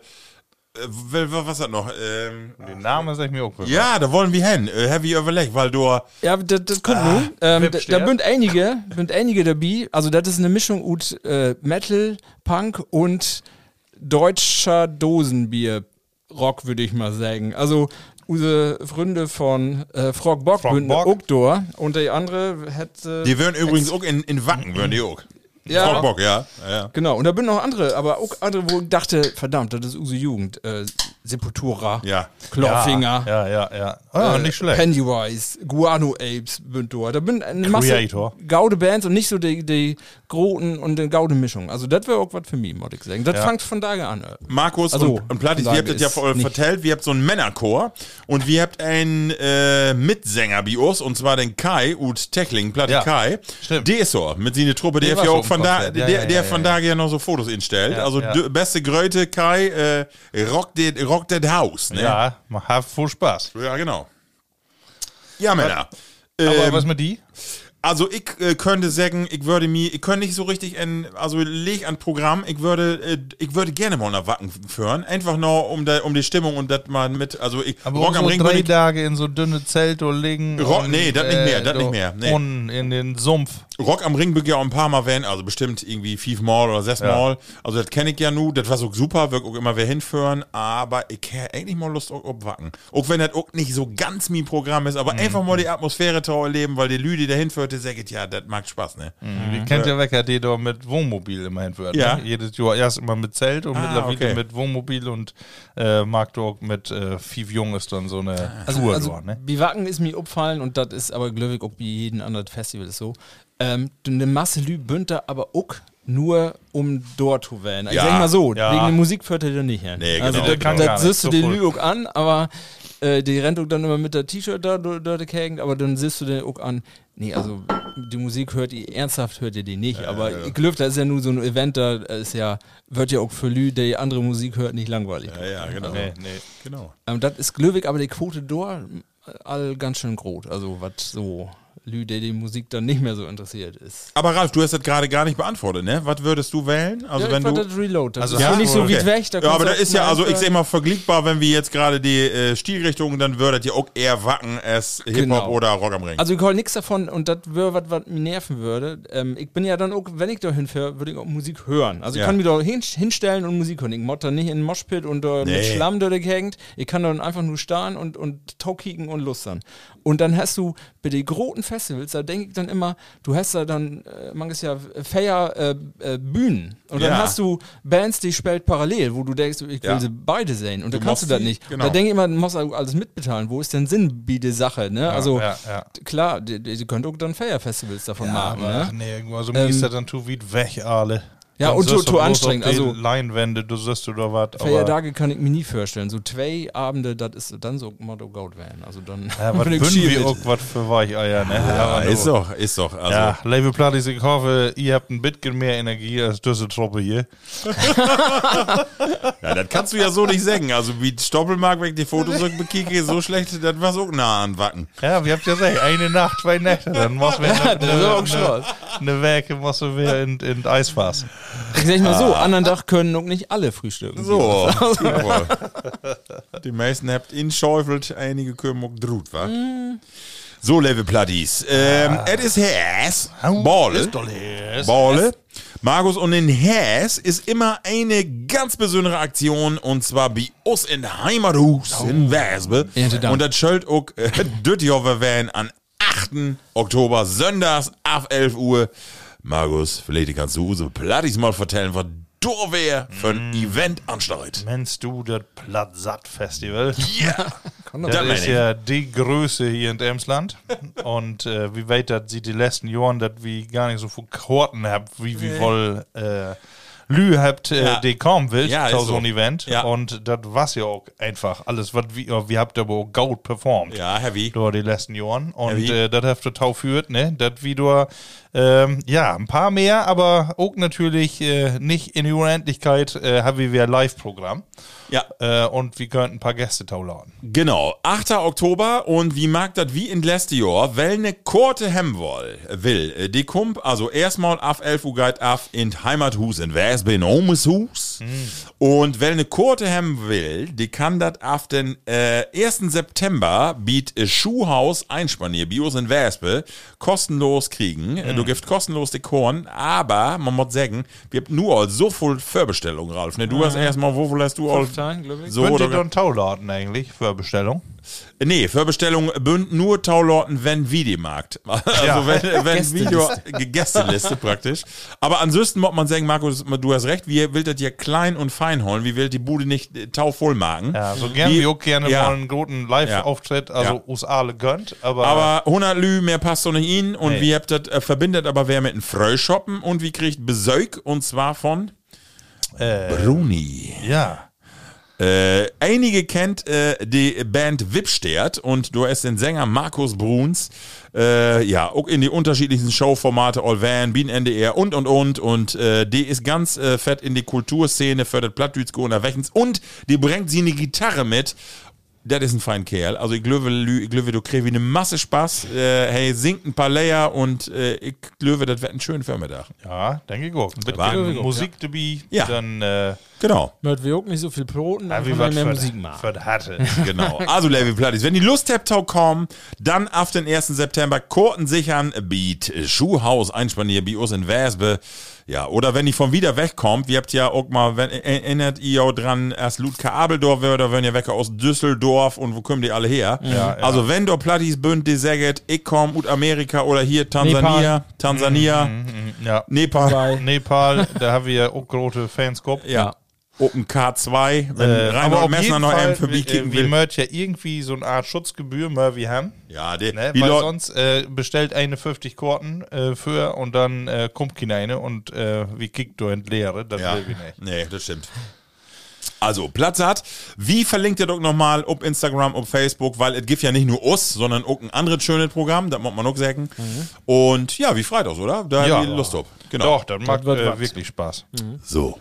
[SPEAKER 2] was ist das noch? Ähm,
[SPEAKER 3] Den Namen sag ich mir auch.
[SPEAKER 2] ja, da wollen wir hin. Äh, have you überlegt, weil du,
[SPEAKER 4] Ja, das, das kommt nun. Ähm, da, sind einige, sind einige dabei. Also das ist eine Mischung aus äh, Metal, Punk und deutscher Dosenbier. Rock, würde ich mal sagen. Also unsere Freunde von äh, Frog Bock
[SPEAKER 3] Frog Bock.
[SPEAKER 4] auch da und der andere hätte...
[SPEAKER 2] die würden übrigens auch in, in Wacken, würden die auch.
[SPEAKER 4] Ja.
[SPEAKER 2] Frog Bock, ja. ja.
[SPEAKER 4] Genau, und da sind noch andere, aber auch andere, wo ich dachte, verdammt, das ist unsere Jugend. Äh, Sepultura,
[SPEAKER 2] Ja.
[SPEAKER 4] Clawfinger,
[SPEAKER 3] Ja, ja, ja. Ah,
[SPEAKER 4] äh,
[SPEAKER 3] nicht schlecht.
[SPEAKER 4] Pennywise, Guano Apes sind da. Da bin eine Masse
[SPEAKER 3] Creator.
[SPEAKER 4] gaude Bands und nicht so die, die Groten und die gaude Mischung. Also das wäre auch was für mich, muss ich sagen. Das
[SPEAKER 3] Ja.
[SPEAKER 4] fängt von daher an.
[SPEAKER 2] Markus
[SPEAKER 4] Also,
[SPEAKER 2] und, und Plattis, wir habt das ja vertellt, wir habt so einen Männerchor und wir habt einen äh, Mitsänger bei uns, und zwar den Kai ut Techling, Platte
[SPEAKER 3] Ja,
[SPEAKER 2] Kai.
[SPEAKER 3] stimmt.
[SPEAKER 2] Der ist so, mit seiner Truppe, der
[SPEAKER 3] Der
[SPEAKER 2] ja auch von da.
[SPEAKER 3] Ja,
[SPEAKER 2] der,
[SPEAKER 3] ja,
[SPEAKER 2] der
[SPEAKER 3] ja,
[SPEAKER 2] von
[SPEAKER 3] ja.
[SPEAKER 2] da ja noch so Fotos instellt.
[SPEAKER 3] Ja,
[SPEAKER 2] also
[SPEAKER 3] ja.
[SPEAKER 2] beste Gröte Kai, äh, rock det, rock det Haus, ne?
[SPEAKER 3] Ja, mach habt voll Spaß.
[SPEAKER 2] Ja, genau. Ja, Männer.
[SPEAKER 3] Aber
[SPEAKER 2] Ähm,
[SPEAKER 3] was mit die?
[SPEAKER 2] Also ich äh, könnte sagen, ich würde mir, ich könnte nicht so richtig ein, also leg an Programm, ich würde, äh, ich würde gerne mal nach Wacken führen, einfach nur um, da, um die Stimmung und das mal mit, also ich,
[SPEAKER 3] Aber
[SPEAKER 2] Rock am
[SPEAKER 3] so
[SPEAKER 2] Ring
[SPEAKER 3] drei
[SPEAKER 2] ich,
[SPEAKER 3] Tage in so dünne Zelte liegen.
[SPEAKER 2] Rock- nee, das nicht mehr, das nicht mehr, nee.
[SPEAKER 3] Und in den Sumpf.
[SPEAKER 2] Rock am Ring bin ich ja auch ein paar Mal werden, also bestimmt irgendwie fünfmal oder sechsmal, also das kenne ich ja nu, das war so super, wirklich auch immer wer hinführen, aber ich hätte eigentlich mal Lust auf, Wacken. Auch wenn das auch nicht so ganz mein Programm ist,
[SPEAKER 3] Mhm.
[SPEAKER 2] aber einfach mal die Atmosphäre zu erleben, weil die Lüde, die da hinführt, die sagt, ja, das macht Spaß, ne?
[SPEAKER 3] Die kennt ja Wecker, die da mit Wohnmobil immerhin wird.
[SPEAKER 2] Ja.
[SPEAKER 3] Ne? Jedes Jahr erst immer mit Zelt und
[SPEAKER 2] Ah,
[SPEAKER 3] mittlerweile
[SPEAKER 2] okay.
[SPEAKER 3] mit Wohnmobil und äh, mag dort mit äh, Fief Junges dann so eine
[SPEAKER 4] Also,
[SPEAKER 3] Tour
[SPEAKER 4] also
[SPEAKER 3] dort, ne?
[SPEAKER 4] Biwaken ist mir aufgefallen und das ist aber glücklich auch wie jeden anderen Festival ist so. Ähm, eine Masse Lü bünter aber auch nur um dort zu wählen. Ich
[SPEAKER 2] Ja,
[SPEAKER 4] sag mal so,
[SPEAKER 3] ja.
[SPEAKER 4] wegen der Musik er da nicht hin.
[SPEAKER 2] Nee,
[SPEAKER 4] also
[SPEAKER 2] genau,
[SPEAKER 4] da-
[SPEAKER 3] kann gar
[SPEAKER 4] das
[SPEAKER 3] nicht,
[SPEAKER 4] siehst du den. Lü auch an, aber äh, die rennt auch dann immer mit der T-Shirt da do- dort gehängt, aber dann siehst du den auch an. Nee, also die Musik hört ihr, ernsthaft hört ihr die nicht, aber ich glaube, das ist ja nur so ein Event, da ist ja, wird ja auch für Lü, der die andere Musik hört, nicht langweilig.
[SPEAKER 2] Ja, ja, genau.
[SPEAKER 3] Nee, nee.
[SPEAKER 2] Genau.
[SPEAKER 4] Ähm, das ist Glöwig, aber die Quote dort all ganz schön groß. Also was so Lü, der die Musik dann nicht mehr so interessiert ist.
[SPEAKER 2] Aber Ralf, du hast das gerade gar nicht beantwortet, ne? Was würdest du wählen? Also
[SPEAKER 4] ja,
[SPEAKER 2] wenn du.
[SPEAKER 4] das Reload. Das
[SPEAKER 3] Also
[SPEAKER 4] ist
[SPEAKER 3] ja,
[SPEAKER 4] nicht so
[SPEAKER 2] okay.
[SPEAKER 4] weit weg. Da
[SPEAKER 2] ja, aber da ist ja, also ich sag mal, vergleichbar, wenn wir jetzt gerade die äh, Stilrichtungen, dann würdet ihr auch eher Wacken als Hip-Hop
[SPEAKER 4] Genau.
[SPEAKER 2] oder Rock am Ring.
[SPEAKER 4] Also ich hol nichts davon und das wäre was, was mich nerven würde. Ähm, ich bin ja dann auch, wenn ich da hinfahre, würde ich auch Musik hören. Also ich
[SPEAKER 2] Ja.
[SPEAKER 4] kann mich da hin, hinstellen und Musik hören. Ich mod da nicht in den Moshpit und mit
[SPEAKER 2] Nee.
[SPEAKER 4] Schlamm da gehängt. Ich kann dann einfach nur starren und, und Tau kicken und lustern. Und dann hast du bei den großen Festivals, da denke ich dann immer, du hast da dann, äh, manches ja Feier äh, äh, Bühnen. Und dann
[SPEAKER 2] Ja.
[SPEAKER 4] hast du Bands, die spielt parallel, wo du denkst, ich will
[SPEAKER 2] Ja.
[SPEAKER 4] sie beide sehen. Und da kannst du das
[SPEAKER 2] sie-
[SPEAKER 4] nicht.
[SPEAKER 2] genau.
[SPEAKER 4] Da denke ich immer, du musst alles mitbezahlen. Wo ist denn Sinn bei der Sache? Ne? also
[SPEAKER 3] ja, ja.
[SPEAKER 4] klar, die, die, die könnt auch dann Feierfestivals davon machen.
[SPEAKER 3] Ach
[SPEAKER 4] Ne?
[SPEAKER 3] nee, irgendwo so
[SPEAKER 4] Ähm,
[SPEAKER 3] das dann tu wie weg alle.
[SPEAKER 4] Ja, und zu-
[SPEAKER 3] du
[SPEAKER 4] zu anstrengend, also-
[SPEAKER 3] Leinwände, du siehst oder was.
[SPEAKER 4] Feiertage kann ich mir nie vorstellen. So zwei Abende, das ist dann so Motto Gold werden. Also dann
[SPEAKER 3] Ja, was
[SPEAKER 4] bin ich
[SPEAKER 3] wir auch was für Weicheier, ne?
[SPEAKER 2] Ja,
[SPEAKER 3] Aber
[SPEAKER 2] ist
[SPEAKER 3] nur-
[SPEAKER 2] doch, ist doch. Also,
[SPEAKER 3] Ja, liebe Plattis, ich hoffe, ihr habt ein bisschen mehr Energie als diese Truppe hier.
[SPEAKER 2] ja, das kannst du ja so nicht sagen. Also, wie Stoppelmark weg die Fotos rückbekicke, so schlecht, das war so nah an Wacken.
[SPEAKER 3] Ja, wir habt ja gesagt, eine Nacht, zwei Nächte, dann muss wir eine,
[SPEAKER 4] das ist auch
[SPEAKER 3] eine,
[SPEAKER 4] Schluss.
[SPEAKER 3] eine Werke musst du wieder in, in Eisfass.
[SPEAKER 4] Ich sag mal so, anderen Tag können noch nicht alle frühstücken.
[SPEAKER 2] So, jawohl. Die meisten habt inschäufelt, einige können auch drut, wa? So, liebe Plattis. Ähm, es ist Häs. Balle.
[SPEAKER 3] Ist doch les.
[SPEAKER 2] Balle. Markus, und in Häs ist immer eine ganz besondere Aktion und zwar bei uns in Heimathus in Wespe.
[SPEAKER 4] Ernte Dank.
[SPEAKER 2] Und das schuld auch äh, Dütjoffer werden an 8. Oktober, sonntags ab 11 Uhr. Markus, vielleicht kannst du so Plattis mal vertellen, was du wär für ein Event ansteigt.
[SPEAKER 3] Meinst du das Platt-Satt-Festival?
[SPEAKER 2] Ja,
[SPEAKER 3] Das
[SPEAKER 2] Das
[SPEAKER 3] ist ja die Größe hier in Emsland. Und äh, wie weit das sieht die letzten Jahren, dass wir gar nicht so viel Karten habt, wie wir wohl äh, Lü habt, äh,
[SPEAKER 2] Ja.
[SPEAKER 3] die kommen will,
[SPEAKER 2] Ja,
[SPEAKER 3] so
[SPEAKER 2] so.
[SPEAKER 3] ein Event.
[SPEAKER 2] Ja.
[SPEAKER 3] Und das war's ja auch einfach alles, was wir, wir habt aber auch gut performt.
[SPEAKER 2] Ja, heavy.
[SPEAKER 3] Durch die letzten Jahren. Und äh, das hat total führt, ne? Das wie du, ähm, ja, ein paar mehr, aber auch natürlich äh, nicht in die Unendlichkeit äh, haben wir ein Live-Programm.
[SPEAKER 2] Ja,
[SPEAKER 3] Äh, und wir könnten ein paar Gäste tauladen.
[SPEAKER 2] Genau, 8. Oktober und wie mag das wie in Lestior, weil ne Korte Hemwoll will, äh, die kommt also erstmal auf 11 Uhr geht auf in Heimathus in Wesbe in Omeshus und weil ne Korte hem will, die kann das auf den äh, 1. September biet äh, Schuhhaus Einspanier Bios in Wespe kostenlos kriegen. Äh, Du gibst kostenlos die Korn, aber man muss sagen, wir haben nur so viel Vorbestellung, Ralf. Ne? Du hast erstmal, wo viel hast du all?
[SPEAKER 4] Ich.
[SPEAKER 2] So,
[SPEAKER 3] Könnt ihr dann tauladen eigentlich für Bestellung?
[SPEAKER 2] Nee, für Bestellung bünd nur Taulorten, wenn Videomarkt. Also
[SPEAKER 3] Ja.
[SPEAKER 2] wenn, wenn
[SPEAKER 4] Gästeliste.
[SPEAKER 2] Video, Gästeliste praktisch. Aber ansonsten muss man sagen, Markus, du hast recht, wir will das hier klein und fein holen, wie will die Bude nicht äh, tauvoll machen.
[SPEAKER 3] Ja, so gern
[SPEAKER 2] Wie-
[SPEAKER 3] wie auch gerne
[SPEAKER 2] ja.
[SPEAKER 3] mal einen guten Live-Auftritt, also
[SPEAKER 2] Ja.
[SPEAKER 3] us alle gönnt, aber,
[SPEAKER 2] Aber 100 Lü, mehr passt so nicht in und
[SPEAKER 3] Nee.
[SPEAKER 2] wie habt das äh, verbindet aber wer mit einem Fröschoppen und wie kriegt Besäug und zwar von
[SPEAKER 3] äh,
[SPEAKER 2] Bruni.
[SPEAKER 3] ja.
[SPEAKER 2] Äh, einige kennt äh, die Band Wipstert und du hast den Sänger Markus Bruns, äh, ja, auch in die unterschiedlichsten Showformate, All Van, Bien NDR und und und und äh, die ist ganz äh, fett in die Kulturszene das Plattdütsko unterwegs und die bringt sie eine Gitarre mit. Das ist ein fein Kerl. Also ich glaube, ich glaube, du kriegst wie eine Masse Spaß. Äh, hey, singt ein paar Layer und äh, ich glaube, das wird ein schöner Vormittag.
[SPEAKER 3] Ja, denke ich auch. Ein
[SPEAKER 2] War-
[SPEAKER 3] bisschen Musikdebüt,
[SPEAKER 2] Ja.
[SPEAKER 3] dann äh,
[SPEAKER 2] Genau.
[SPEAKER 4] Mert wir auch nicht so viel Broten, dann man
[SPEAKER 3] was
[SPEAKER 4] mehr Musik machen.
[SPEAKER 3] für das hatte.
[SPEAKER 2] Genau. Also, Level Plattis, wenn die Lust habt, kommen, dann auf den 1. September Korten sichern, Beat Schuhhaus einspanier bei uns in Wesbe. Ja, oder wenn die von wieder wegkommt, wir habt ja auch mal, wenn, erinnert ihr auch dran, erst Ludka Abeldorf oder wenn ihr weg aus Düsseldorf und wo kommen die alle her?
[SPEAKER 3] Ja,
[SPEAKER 2] Also, wenn du Plattis bünd, die sagt, ich komm aus Amerika oder hier Tansania, Tansania,
[SPEAKER 3] Ja.
[SPEAKER 2] Nepal,
[SPEAKER 3] Nepal, da haben wir auch große Fans gehabt.
[SPEAKER 2] ja. Open K2, wenn
[SPEAKER 3] Äh,
[SPEAKER 2] Reinhold
[SPEAKER 3] auf
[SPEAKER 2] Messner
[SPEAKER 3] jeden
[SPEAKER 2] noch
[SPEAKER 3] Fall,
[SPEAKER 2] einen vorbeikicken
[SPEAKER 3] äh, wir
[SPEAKER 2] will.
[SPEAKER 3] möchten ja irgendwie so eine Art Schutzgebühr wie haben.
[SPEAKER 2] Ja, die,
[SPEAKER 3] Ne?
[SPEAKER 2] die
[SPEAKER 3] Weil
[SPEAKER 2] Leute-
[SPEAKER 3] sonst äh, bestellt eine 50 Karten äh, für und dann äh, kommt keine eine und äh, wie kickt du entleere, das
[SPEAKER 2] Ja,
[SPEAKER 3] will wir nicht.
[SPEAKER 2] nee, das stimmt. Also, Platz hat. Wie verlinkt ihr doch nochmal ob Instagram, ob Facebook, weil es gibt ja nicht nur uns, sondern auch ein anderes schönes Programm, das muss man auch sagen. Und ja, wie Freitags, oder? Da
[SPEAKER 3] Ja.
[SPEAKER 2] hab ich Lust auf. Genau.
[SPEAKER 3] Doch, das macht äh, wirklich Spaß.
[SPEAKER 2] So.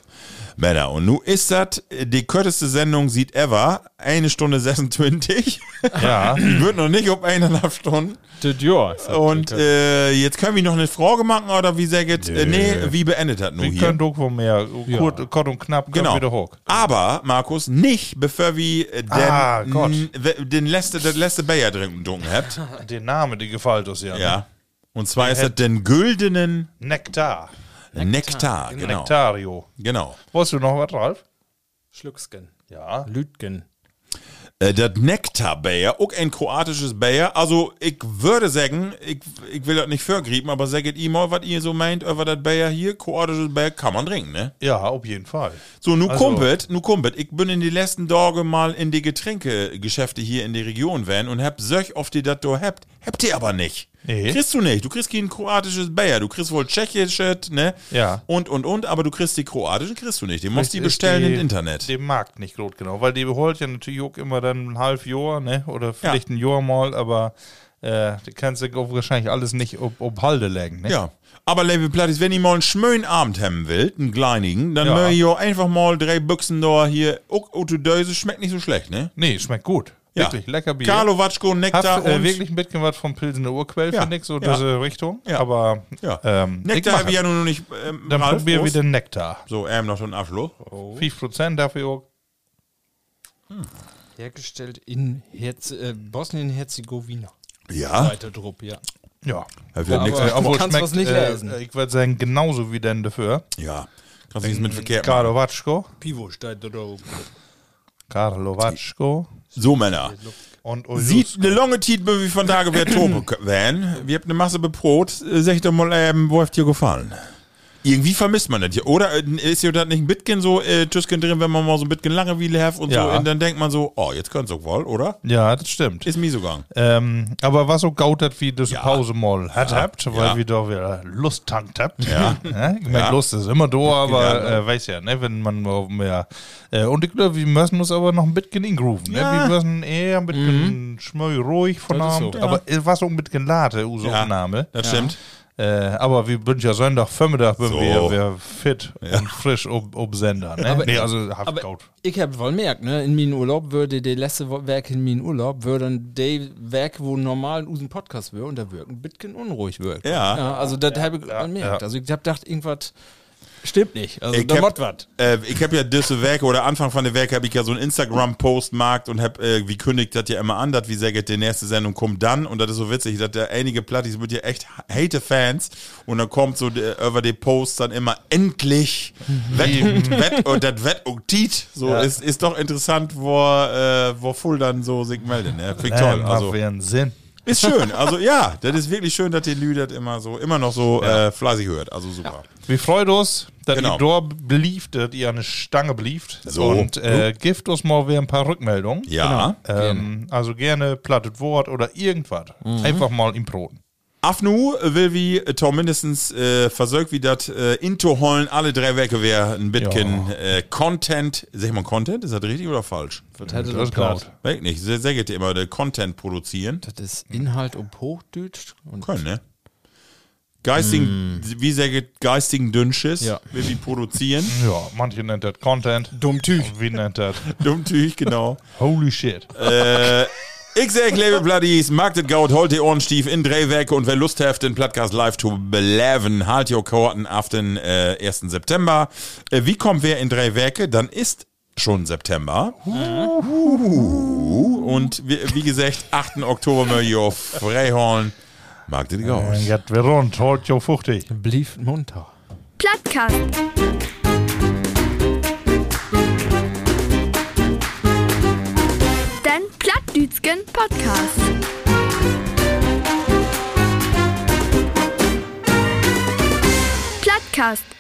[SPEAKER 2] Männer, und nun ist das die kürzeste Sendung sieht ever. Eine Stunde 26.
[SPEAKER 3] Ja.
[SPEAKER 2] Wird noch nicht um eineinhalb Stunden.
[SPEAKER 4] Jahr.
[SPEAKER 2] Und äh, jetzt können wir noch eine Frage machen, oder wie sagt äh, Nee, wie beendet das nur
[SPEAKER 3] Wir
[SPEAKER 2] hier?
[SPEAKER 3] können doch wohl mehr. Kurz, kurz und knapp können
[SPEAKER 2] Genau.
[SPEAKER 3] wir doch hoch.
[SPEAKER 2] Aber, Markus, nicht bevor wir äh, den,
[SPEAKER 3] Ah, Gott.
[SPEAKER 2] n- w- den letzte, das letzte Bayer trinken habt.
[SPEAKER 3] Der Name, die gefällt uns ja. ne?
[SPEAKER 2] ja. Und zwar ist das den güldenen
[SPEAKER 3] Nektar.
[SPEAKER 2] Nektar. Genau.
[SPEAKER 3] Nektario.
[SPEAKER 2] Genau.
[SPEAKER 3] Wolltest du noch was, Ralf?
[SPEAKER 4] Schlucksken.
[SPEAKER 3] Ja.
[SPEAKER 4] Lütgen.
[SPEAKER 2] Äh, das Nektar Bayer, auch ein kroatisches Bayer. Also, ich würde sagen, ich, ich will das nicht vergrieben, aber sagt ihr mal, was ihr so meint über das Bayer hier. Kroatisches Bayer kann man trinken, ne?
[SPEAKER 3] Ja, auf jeden Fall.
[SPEAKER 2] So, nu
[SPEAKER 3] Also-
[SPEAKER 2] kumpelt, nu kumpelt. Ich bin in die letzten Tage mal in die Getränkegeschäfte hier in die Region van und hab solch oft die dat do habt. Habt ihr aber nicht.
[SPEAKER 3] Nee.
[SPEAKER 2] Kriegst du nicht. Du kriegst kein kroatisches Bayer. Du kriegst wohl tschechisches, ne?
[SPEAKER 3] Ja.
[SPEAKER 2] Und, und, und, aber du kriegst die kroatischen, kriegst du nicht. Die musst
[SPEAKER 3] ist
[SPEAKER 2] bestellen
[SPEAKER 3] die-
[SPEAKER 2] im Internet.
[SPEAKER 3] Dem Markt nicht gut, genau. Weil die holt ja natürlich auch immer dann ein halb Jahr, ne? Oder
[SPEAKER 2] Ja.
[SPEAKER 3] vielleicht ein Jahr mal, aber äh, die kannst du auch wahrscheinlich alles nicht ob, ob Halde legen, ne?
[SPEAKER 2] Ja. Aber Level Plattis, wenn ihr mal einen schönen Abend haben wollt, einen kleinigen, dann
[SPEAKER 3] Ja.
[SPEAKER 2] möcht ihr auch einfach mal drei Büchsen da hier, auch Döse, schmeckt nicht so schlecht, ne?
[SPEAKER 3] Nee, schmeckt gut.
[SPEAKER 2] Ja.
[SPEAKER 3] Wirklich, lecker Bier.
[SPEAKER 2] Carlo Watschko, Nektar
[SPEAKER 3] Hat äh,
[SPEAKER 2] und...
[SPEAKER 3] wirklich ein bisschen was vom Pilsener Urquell,
[SPEAKER 2] Ja.
[SPEAKER 3] finde ich, so
[SPEAKER 2] Ja.
[SPEAKER 3] diese Richtung.
[SPEAKER 2] Ja.
[SPEAKER 3] Aber
[SPEAKER 2] Ja.
[SPEAKER 3] ähm,
[SPEAKER 2] Nektar habe ich ja nur noch nicht. Ähm,
[SPEAKER 3] Dann probieren wir den Nektar.
[SPEAKER 2] So, ähm, noch so ein Abschluss.
[SPEAKER 3] 5% dafür auch.
[SPEAKER 4] Hergestellt in Herz äh, Bosnien-Herzegowina.
[SPEAKER 2] Ja.
[SPEAKER 4] Weiter Drupp, ja.
[SPEAKER 3] Ja.
[SPEAKER 2] Da wird
[SPEAKER 4] Aber-
[SPEAKER 3] Äh, obwohl
[SPEAKER 4] kannst
[SPEAKER 3] schmeckt,
[SPEAKER 4] was nicht
[SPEAKER 3] äh,
[SPEAKER 4] lesen.
[SPEAKER 3] Ich würde sagen, genauso wie denn dafür.
[SPEAKER 2] Ja. Kannst du nichts mit verkehrt machen.
[SPEAKER 3] Carlo Watschko.
[SPEAKER 4] Pivo steht da drauf.
[SPEAKER 3] Carlo Watschko.
[SPEAKER 2] So, Männer. Sieht eine lange Zeit, wie von Tage wer Tope werden. Wir habt eine Masse beprot. Äh, Sag doch mal, ähm, wo hat dir gefallen? Irgendwie vermisst man das hier. Oder äh, ist ja das nicht ein bisschen so äh, Tüsken drin, wenn man mal so ein bisschen Langeweile hat und so.
[SPEAKER 3] Ja.
[SPEAKER 2] Und dann denkt man so, oh, jetzt könnt's auch wohl, oder?
[SPEAKER 3] Ja, das stimmt.
[SPEAKER 2] Ist mir so gegangen.
[SPEAKER 3] Ähm, aber was so gautert wie das
[SPEAKER 2] Ja.
[SPEAKER 3] Pause mal hat habt, weil
[SPEAKER 2] Ja.
[SPEAKER 3] wir doch wieder Lust tankt habt.
[SPEAKER 2] Ja.
[SPEAKER 3] Ich meine,
[SPEAKER 2] Ja.
[SPEAKER 3] Lust ist immer da, aber
[SPEAKER 2] Ja.
[SPEAKER 3] äh, weiß ja, ne, wenn man mehr. Äh, und ich glaube, wir müssen uns aber noch ein bisschen ingrooven. Ne?
[SPEAKER 2] Ja.
[SPEAKER 3] Wir müssen eher ein bisschen schmöi ruhig von Abend.
[SPEAKER 4] so.
[SPEAKER 3] Aber es war so ein bisschen late, unsere
[SPEAKER 2] Ja.
[SPEAKER 3] Aufnahme.
[SPEAKER 2] Das stimmt.
[SPEAKER 3] Äh, aber wir sind ja Sonntag, Vormittag, bin
[SPEAKER 2] So.
[SPEAKER 3] wir, wir fit und frisch ob, ob Sender. Ne?
[SPEAKER 4] Aber-
[SPEAKER 3] nee, also haft
[SPEAKER 4] Aber ich hab wohl merkt, ne, in meinem Urlaub würde der letzte Werk in meinem Urlaub würden die Werke, wo normal unseren Podcast wäre, und da wirken ein bisschen unruhig wirken.
[SPEAKER 2] Ja.
[SPEAKER 4] also das habe ich ja, merkt.
[SPEAKER 3] ja.
[SPEAKER 4] Also ich hab gedacht, irgendwas stimmt nicht. Also
[SPEAKER 2] Ich hab-. Äh, ich habe ja diese Werke oder Anfang von der Werke habe ich ja so einen Instagram-Post gemacht und hab, äh, wie kündigt das ja immer an, dass wie sagt, die nächste Sendung kommt dann und das ist so witzig, dass da einige Plattis mit ja echt hate Fans und dann kommt so der, über die Posts dann immer endlich Wett, Wett und das Wett und Tiet. So ist, ist doch interessant, wo, äh, wo voll dann so sich melden. Ne? Ich toll. Also,
[SPEAKER 3] macht einen Sinn.
[SPEAKER 2] Ist schön. Also ja, das ist wirklich schön, dass die Lü das immer so, immer noch so äh, fleißig hört. Also super.
[SPEAKER 3] Wir freuen uns, dass
[SPEAKER 2] Genau.
[SPEAKER 3] ihr dort belieft, dass ihr eine Stange belieft.
[SPEAKER 2] So.
[SPEAKER 3] Und äh, gift uns mal wieder ein paar Rückmeldungen.
[SPEAKER 2] Ja.
[SPEAKER 3] Ähm, also gerne plattes Wort oder irgendwas. Einfach mal im Proten.
[SPEAKER 2] Afnu will wie äh, Tom mindestens äh, versorgt wie das äh, into holen alle drei Werke wäre ein bisschen äh, Content, sag ich mal Content, ist das richtig oder falsch?
[SPEAKER 4] Hätte
[SPEAKER 3] Das
[SPEAKER 4] das
[SPEAKER 3] ist gaut.
[SPEAKER 4] platt?
[SPEAKER 2] Weg nicht, sehr, sehr geht immer der Content produzieren.
[SPEAKER 4] Das ist Inhalt um Hochdeutsch. Und
[SPEAKER 2] Können, ne? Geistigen, wie sehr geht geistigen Dünnschiss,
[SPEAKER 4] Ja.
[SPEAKER 2] will wie produzieren.
[SPEAKER 3] Ja, manche nennt das Content.
[SPEAKER 4] Dumm Tüch.
[SPEAKER 3] Und wie nennt das?
[SPEAKER 2] Dummtüch, genau.
[SPEAKER 3] Holy shit.
[SPEAKER 2] Äh, ich sag, liebe Bloodies, mag das Gaut, holt die Ohrenstief in drei Werke und wer Lust habt, den Podcast live zu beleven, halt your Karten auf den äh, 1. September. Äh, wie kommt wer in drei Werke? Dann ist schon September. Und wie, wie gesagt, 8. Oktober ich auf Freihorn. Mag das
[SPEAKER 3] geht wir rund, holt jo fuchtig.
[SPEAKER 4] Blieb munter.
[SPEAKER 1] Plattkast. Plattdütschen Podcast. Plattkast.